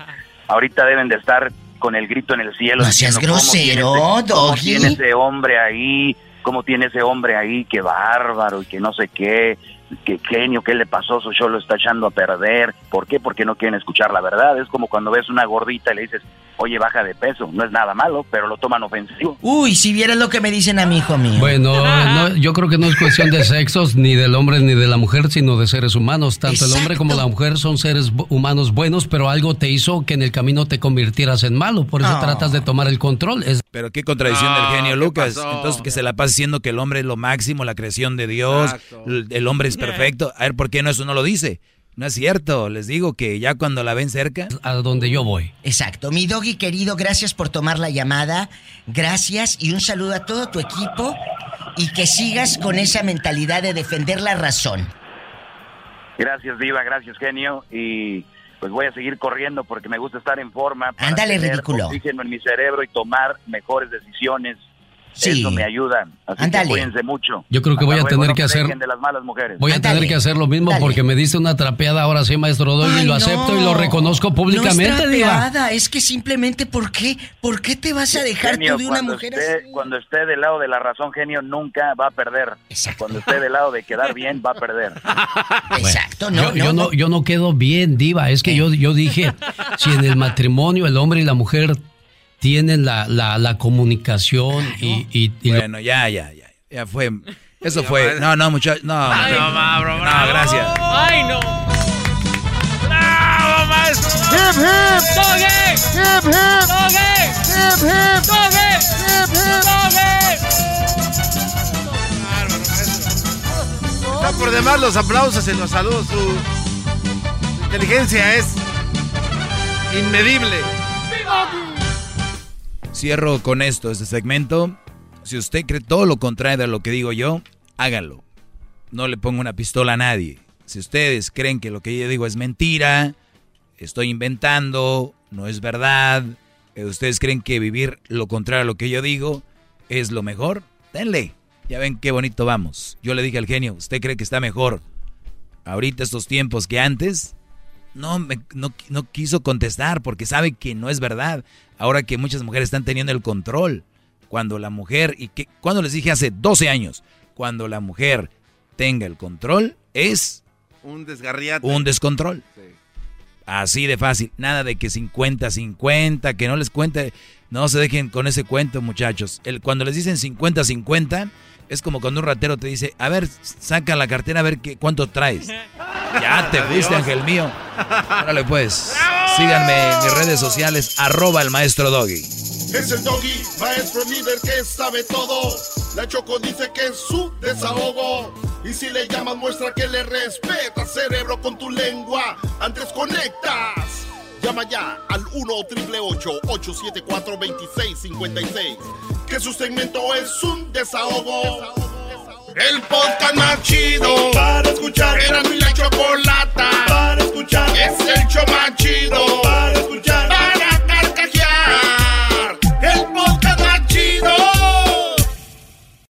Speaker 35: ahorita deben de estar con el grito en el cielo.
Speaker 36: No seas
Speaker 35: diciendo, ¿cómo tiene
Speaker 36: grosero,
Speaker 35: ese- cómo tiene ese hombre ahí? ¿Cómo tiene ese hombre ahí? Qué bárbaro y que no sé qué. Qué genio, ¿qué le pasó? Su show lo está echando a perder. ¿Por qué? Porque no quieren escuchar la verdad. Es como cuando ves una gordita y le dices, oye, baja de peso. No es nada malo, pero lo toman ofensivo.
Speaker 36: Uy, si vieras lo que me dicen a mi hijo mío.
Speaker 34: Bueno, no, yo creo que no es cuestión de sexos, ni del hombre ni de la mujer, sino de seres humanos. Tanto el hombre como la mujer son seres humanos buenos, pero algo te hizo que en el camino te convirtieras en malo. Por eso
Speaker 4: No.
Speaker 34: tratas de tomar el control. Es
Speaker 4: Pero qué contradicción
Speaker 34: No,
Speaker 4: del genio
Speaker 34: ¿qué
Speaker 4: Lucas.
Speaker 34: pasó?
Speaker 4: Entonces que se la pasa diciendo que el hombre es lo máximo, la creación de Dios, el, el hombre es perfecto. A ver, ¿por qué no eso no lo dice? No es cierto, les digo que ya cuando la ven cerca...
Speaker 34: A donde yo voy.
Speaker 36: Exacto. Mi doggy querido, gracias por tomar la llamada. Gracias y un saludo a todo tu equipo y que sigas con esa mentalidad de defender la razón.
Speaker 35: Gracias, Diva, gracias, genio. Y pues voy a seguir corriendo porque me gusta estar en forma.
Speaker 36: Ándale, ridículo.
Speaker 35: Oxígeno en mi cerebro y tomar mejores decisiones.
Speaker 36: Sí.
Speaker 35: Eso me ayuda. Así
Speaker 36: Ándale.
Speaker 35: que cuídense mucho.
Speaker 34: Yo creo que
Speaker 35: Hasta
Speaker 34: voy a tener
Speaker 35: no
Speaker 34: que hacer-
Speaker 35: de las malas mujeres.
Speaker 34: Voy a tener que hacer lo mismo porque me diste una trapeada ahora sí, maestro Doggy, y lo acepto
Speaker 36: no.
Speaker 34: y lo reconozco públicamente,
Speaker 36: no es trapeada, es que simplemente ¿por qué? ¿Por qué te vas a dejar
Speaker 35: Genio,
Speaker 36: tú de una mujer
Speaker 35: esté,
Speaker 36: así?
Speaker 35: Cuando esté del lado de la razón, genio, nunca va a perder. Cuando esté del lado de quedar bien, va a perder.
Speaker 36: Exacto,
Speaker 34: yo, yo no, yo no quedo bien, Diva. Es que yo, yo dije, si en el matrimonio el hombre y la mujer tienen la, la, la comunicación y... y- y lo-
Speaker 4: Bueno, ya, ya, ya. Ya fue. Eso fue. No, no, muchachos. No,
Speaker 7: Ay,
Speaker 4: no,
Speaker 7: no,
Speaker 4: no, gracias.
Speaker 7: ¡Ay, no! ¡Bravo, maestro! ¡Hip, hip! ¡Hip, hip! ¡Hip, hip! ¡Hip, hip!
Speaker 3: Está por demás los aplausos y los saludos. Su, su inteligencia es inmedible.
Speaker 4: Cierro con esto, este segmento. Si usted cree todo lo contrario de lo que digo yo, hágalo. No le pongo una pistola a nadie. Si ustedes creen que lo que yo digo es mentira, estoy inventando, no es verdad, eh, ustedes creen que vivir lo contrario a lo que yo digo es lo mejor, denle. Ya ven qué bonito vamos. Yo le dije al genio, ¿usted cree que está mejor ahorita estos tiempos que antes? No, me, no, no quiso contestar porque sabe que no es verdad. Ahora que muchas mujeres están teniendo el control. Cuando la mujer, y que, cuando les dije hace 12 años, cuando la mujer tenga el control, es
Speaker 3: Un desgarriate.
Speaker 4: un descontrol. Así de fácil. Nada de que 50-50, que no les cuente. No se dejen con ese cuento, muchachos. El, cuando les dicen 50-50, es como cuando un ratero te dice, a ver, saca la cartera a ver qué, cuánto traes. Ya te fuiste, ángel mío. Órale pues. Síganme en mis redes sociales, arroba el maestro Doggy.
Speaker 1: Es el doggy, maestro líder que sabe todo. La Choco dice que es su desahogo. Y si le llamas, muestra que le respeta, cerebro, con tu lengua. Antes conectas. Llama ya al 1-888-874-2656 que su segmento es un desahogo. El podcast más chido para escuchar. Era mi la chocolata para escuchar. Es el show más chido para escuchar.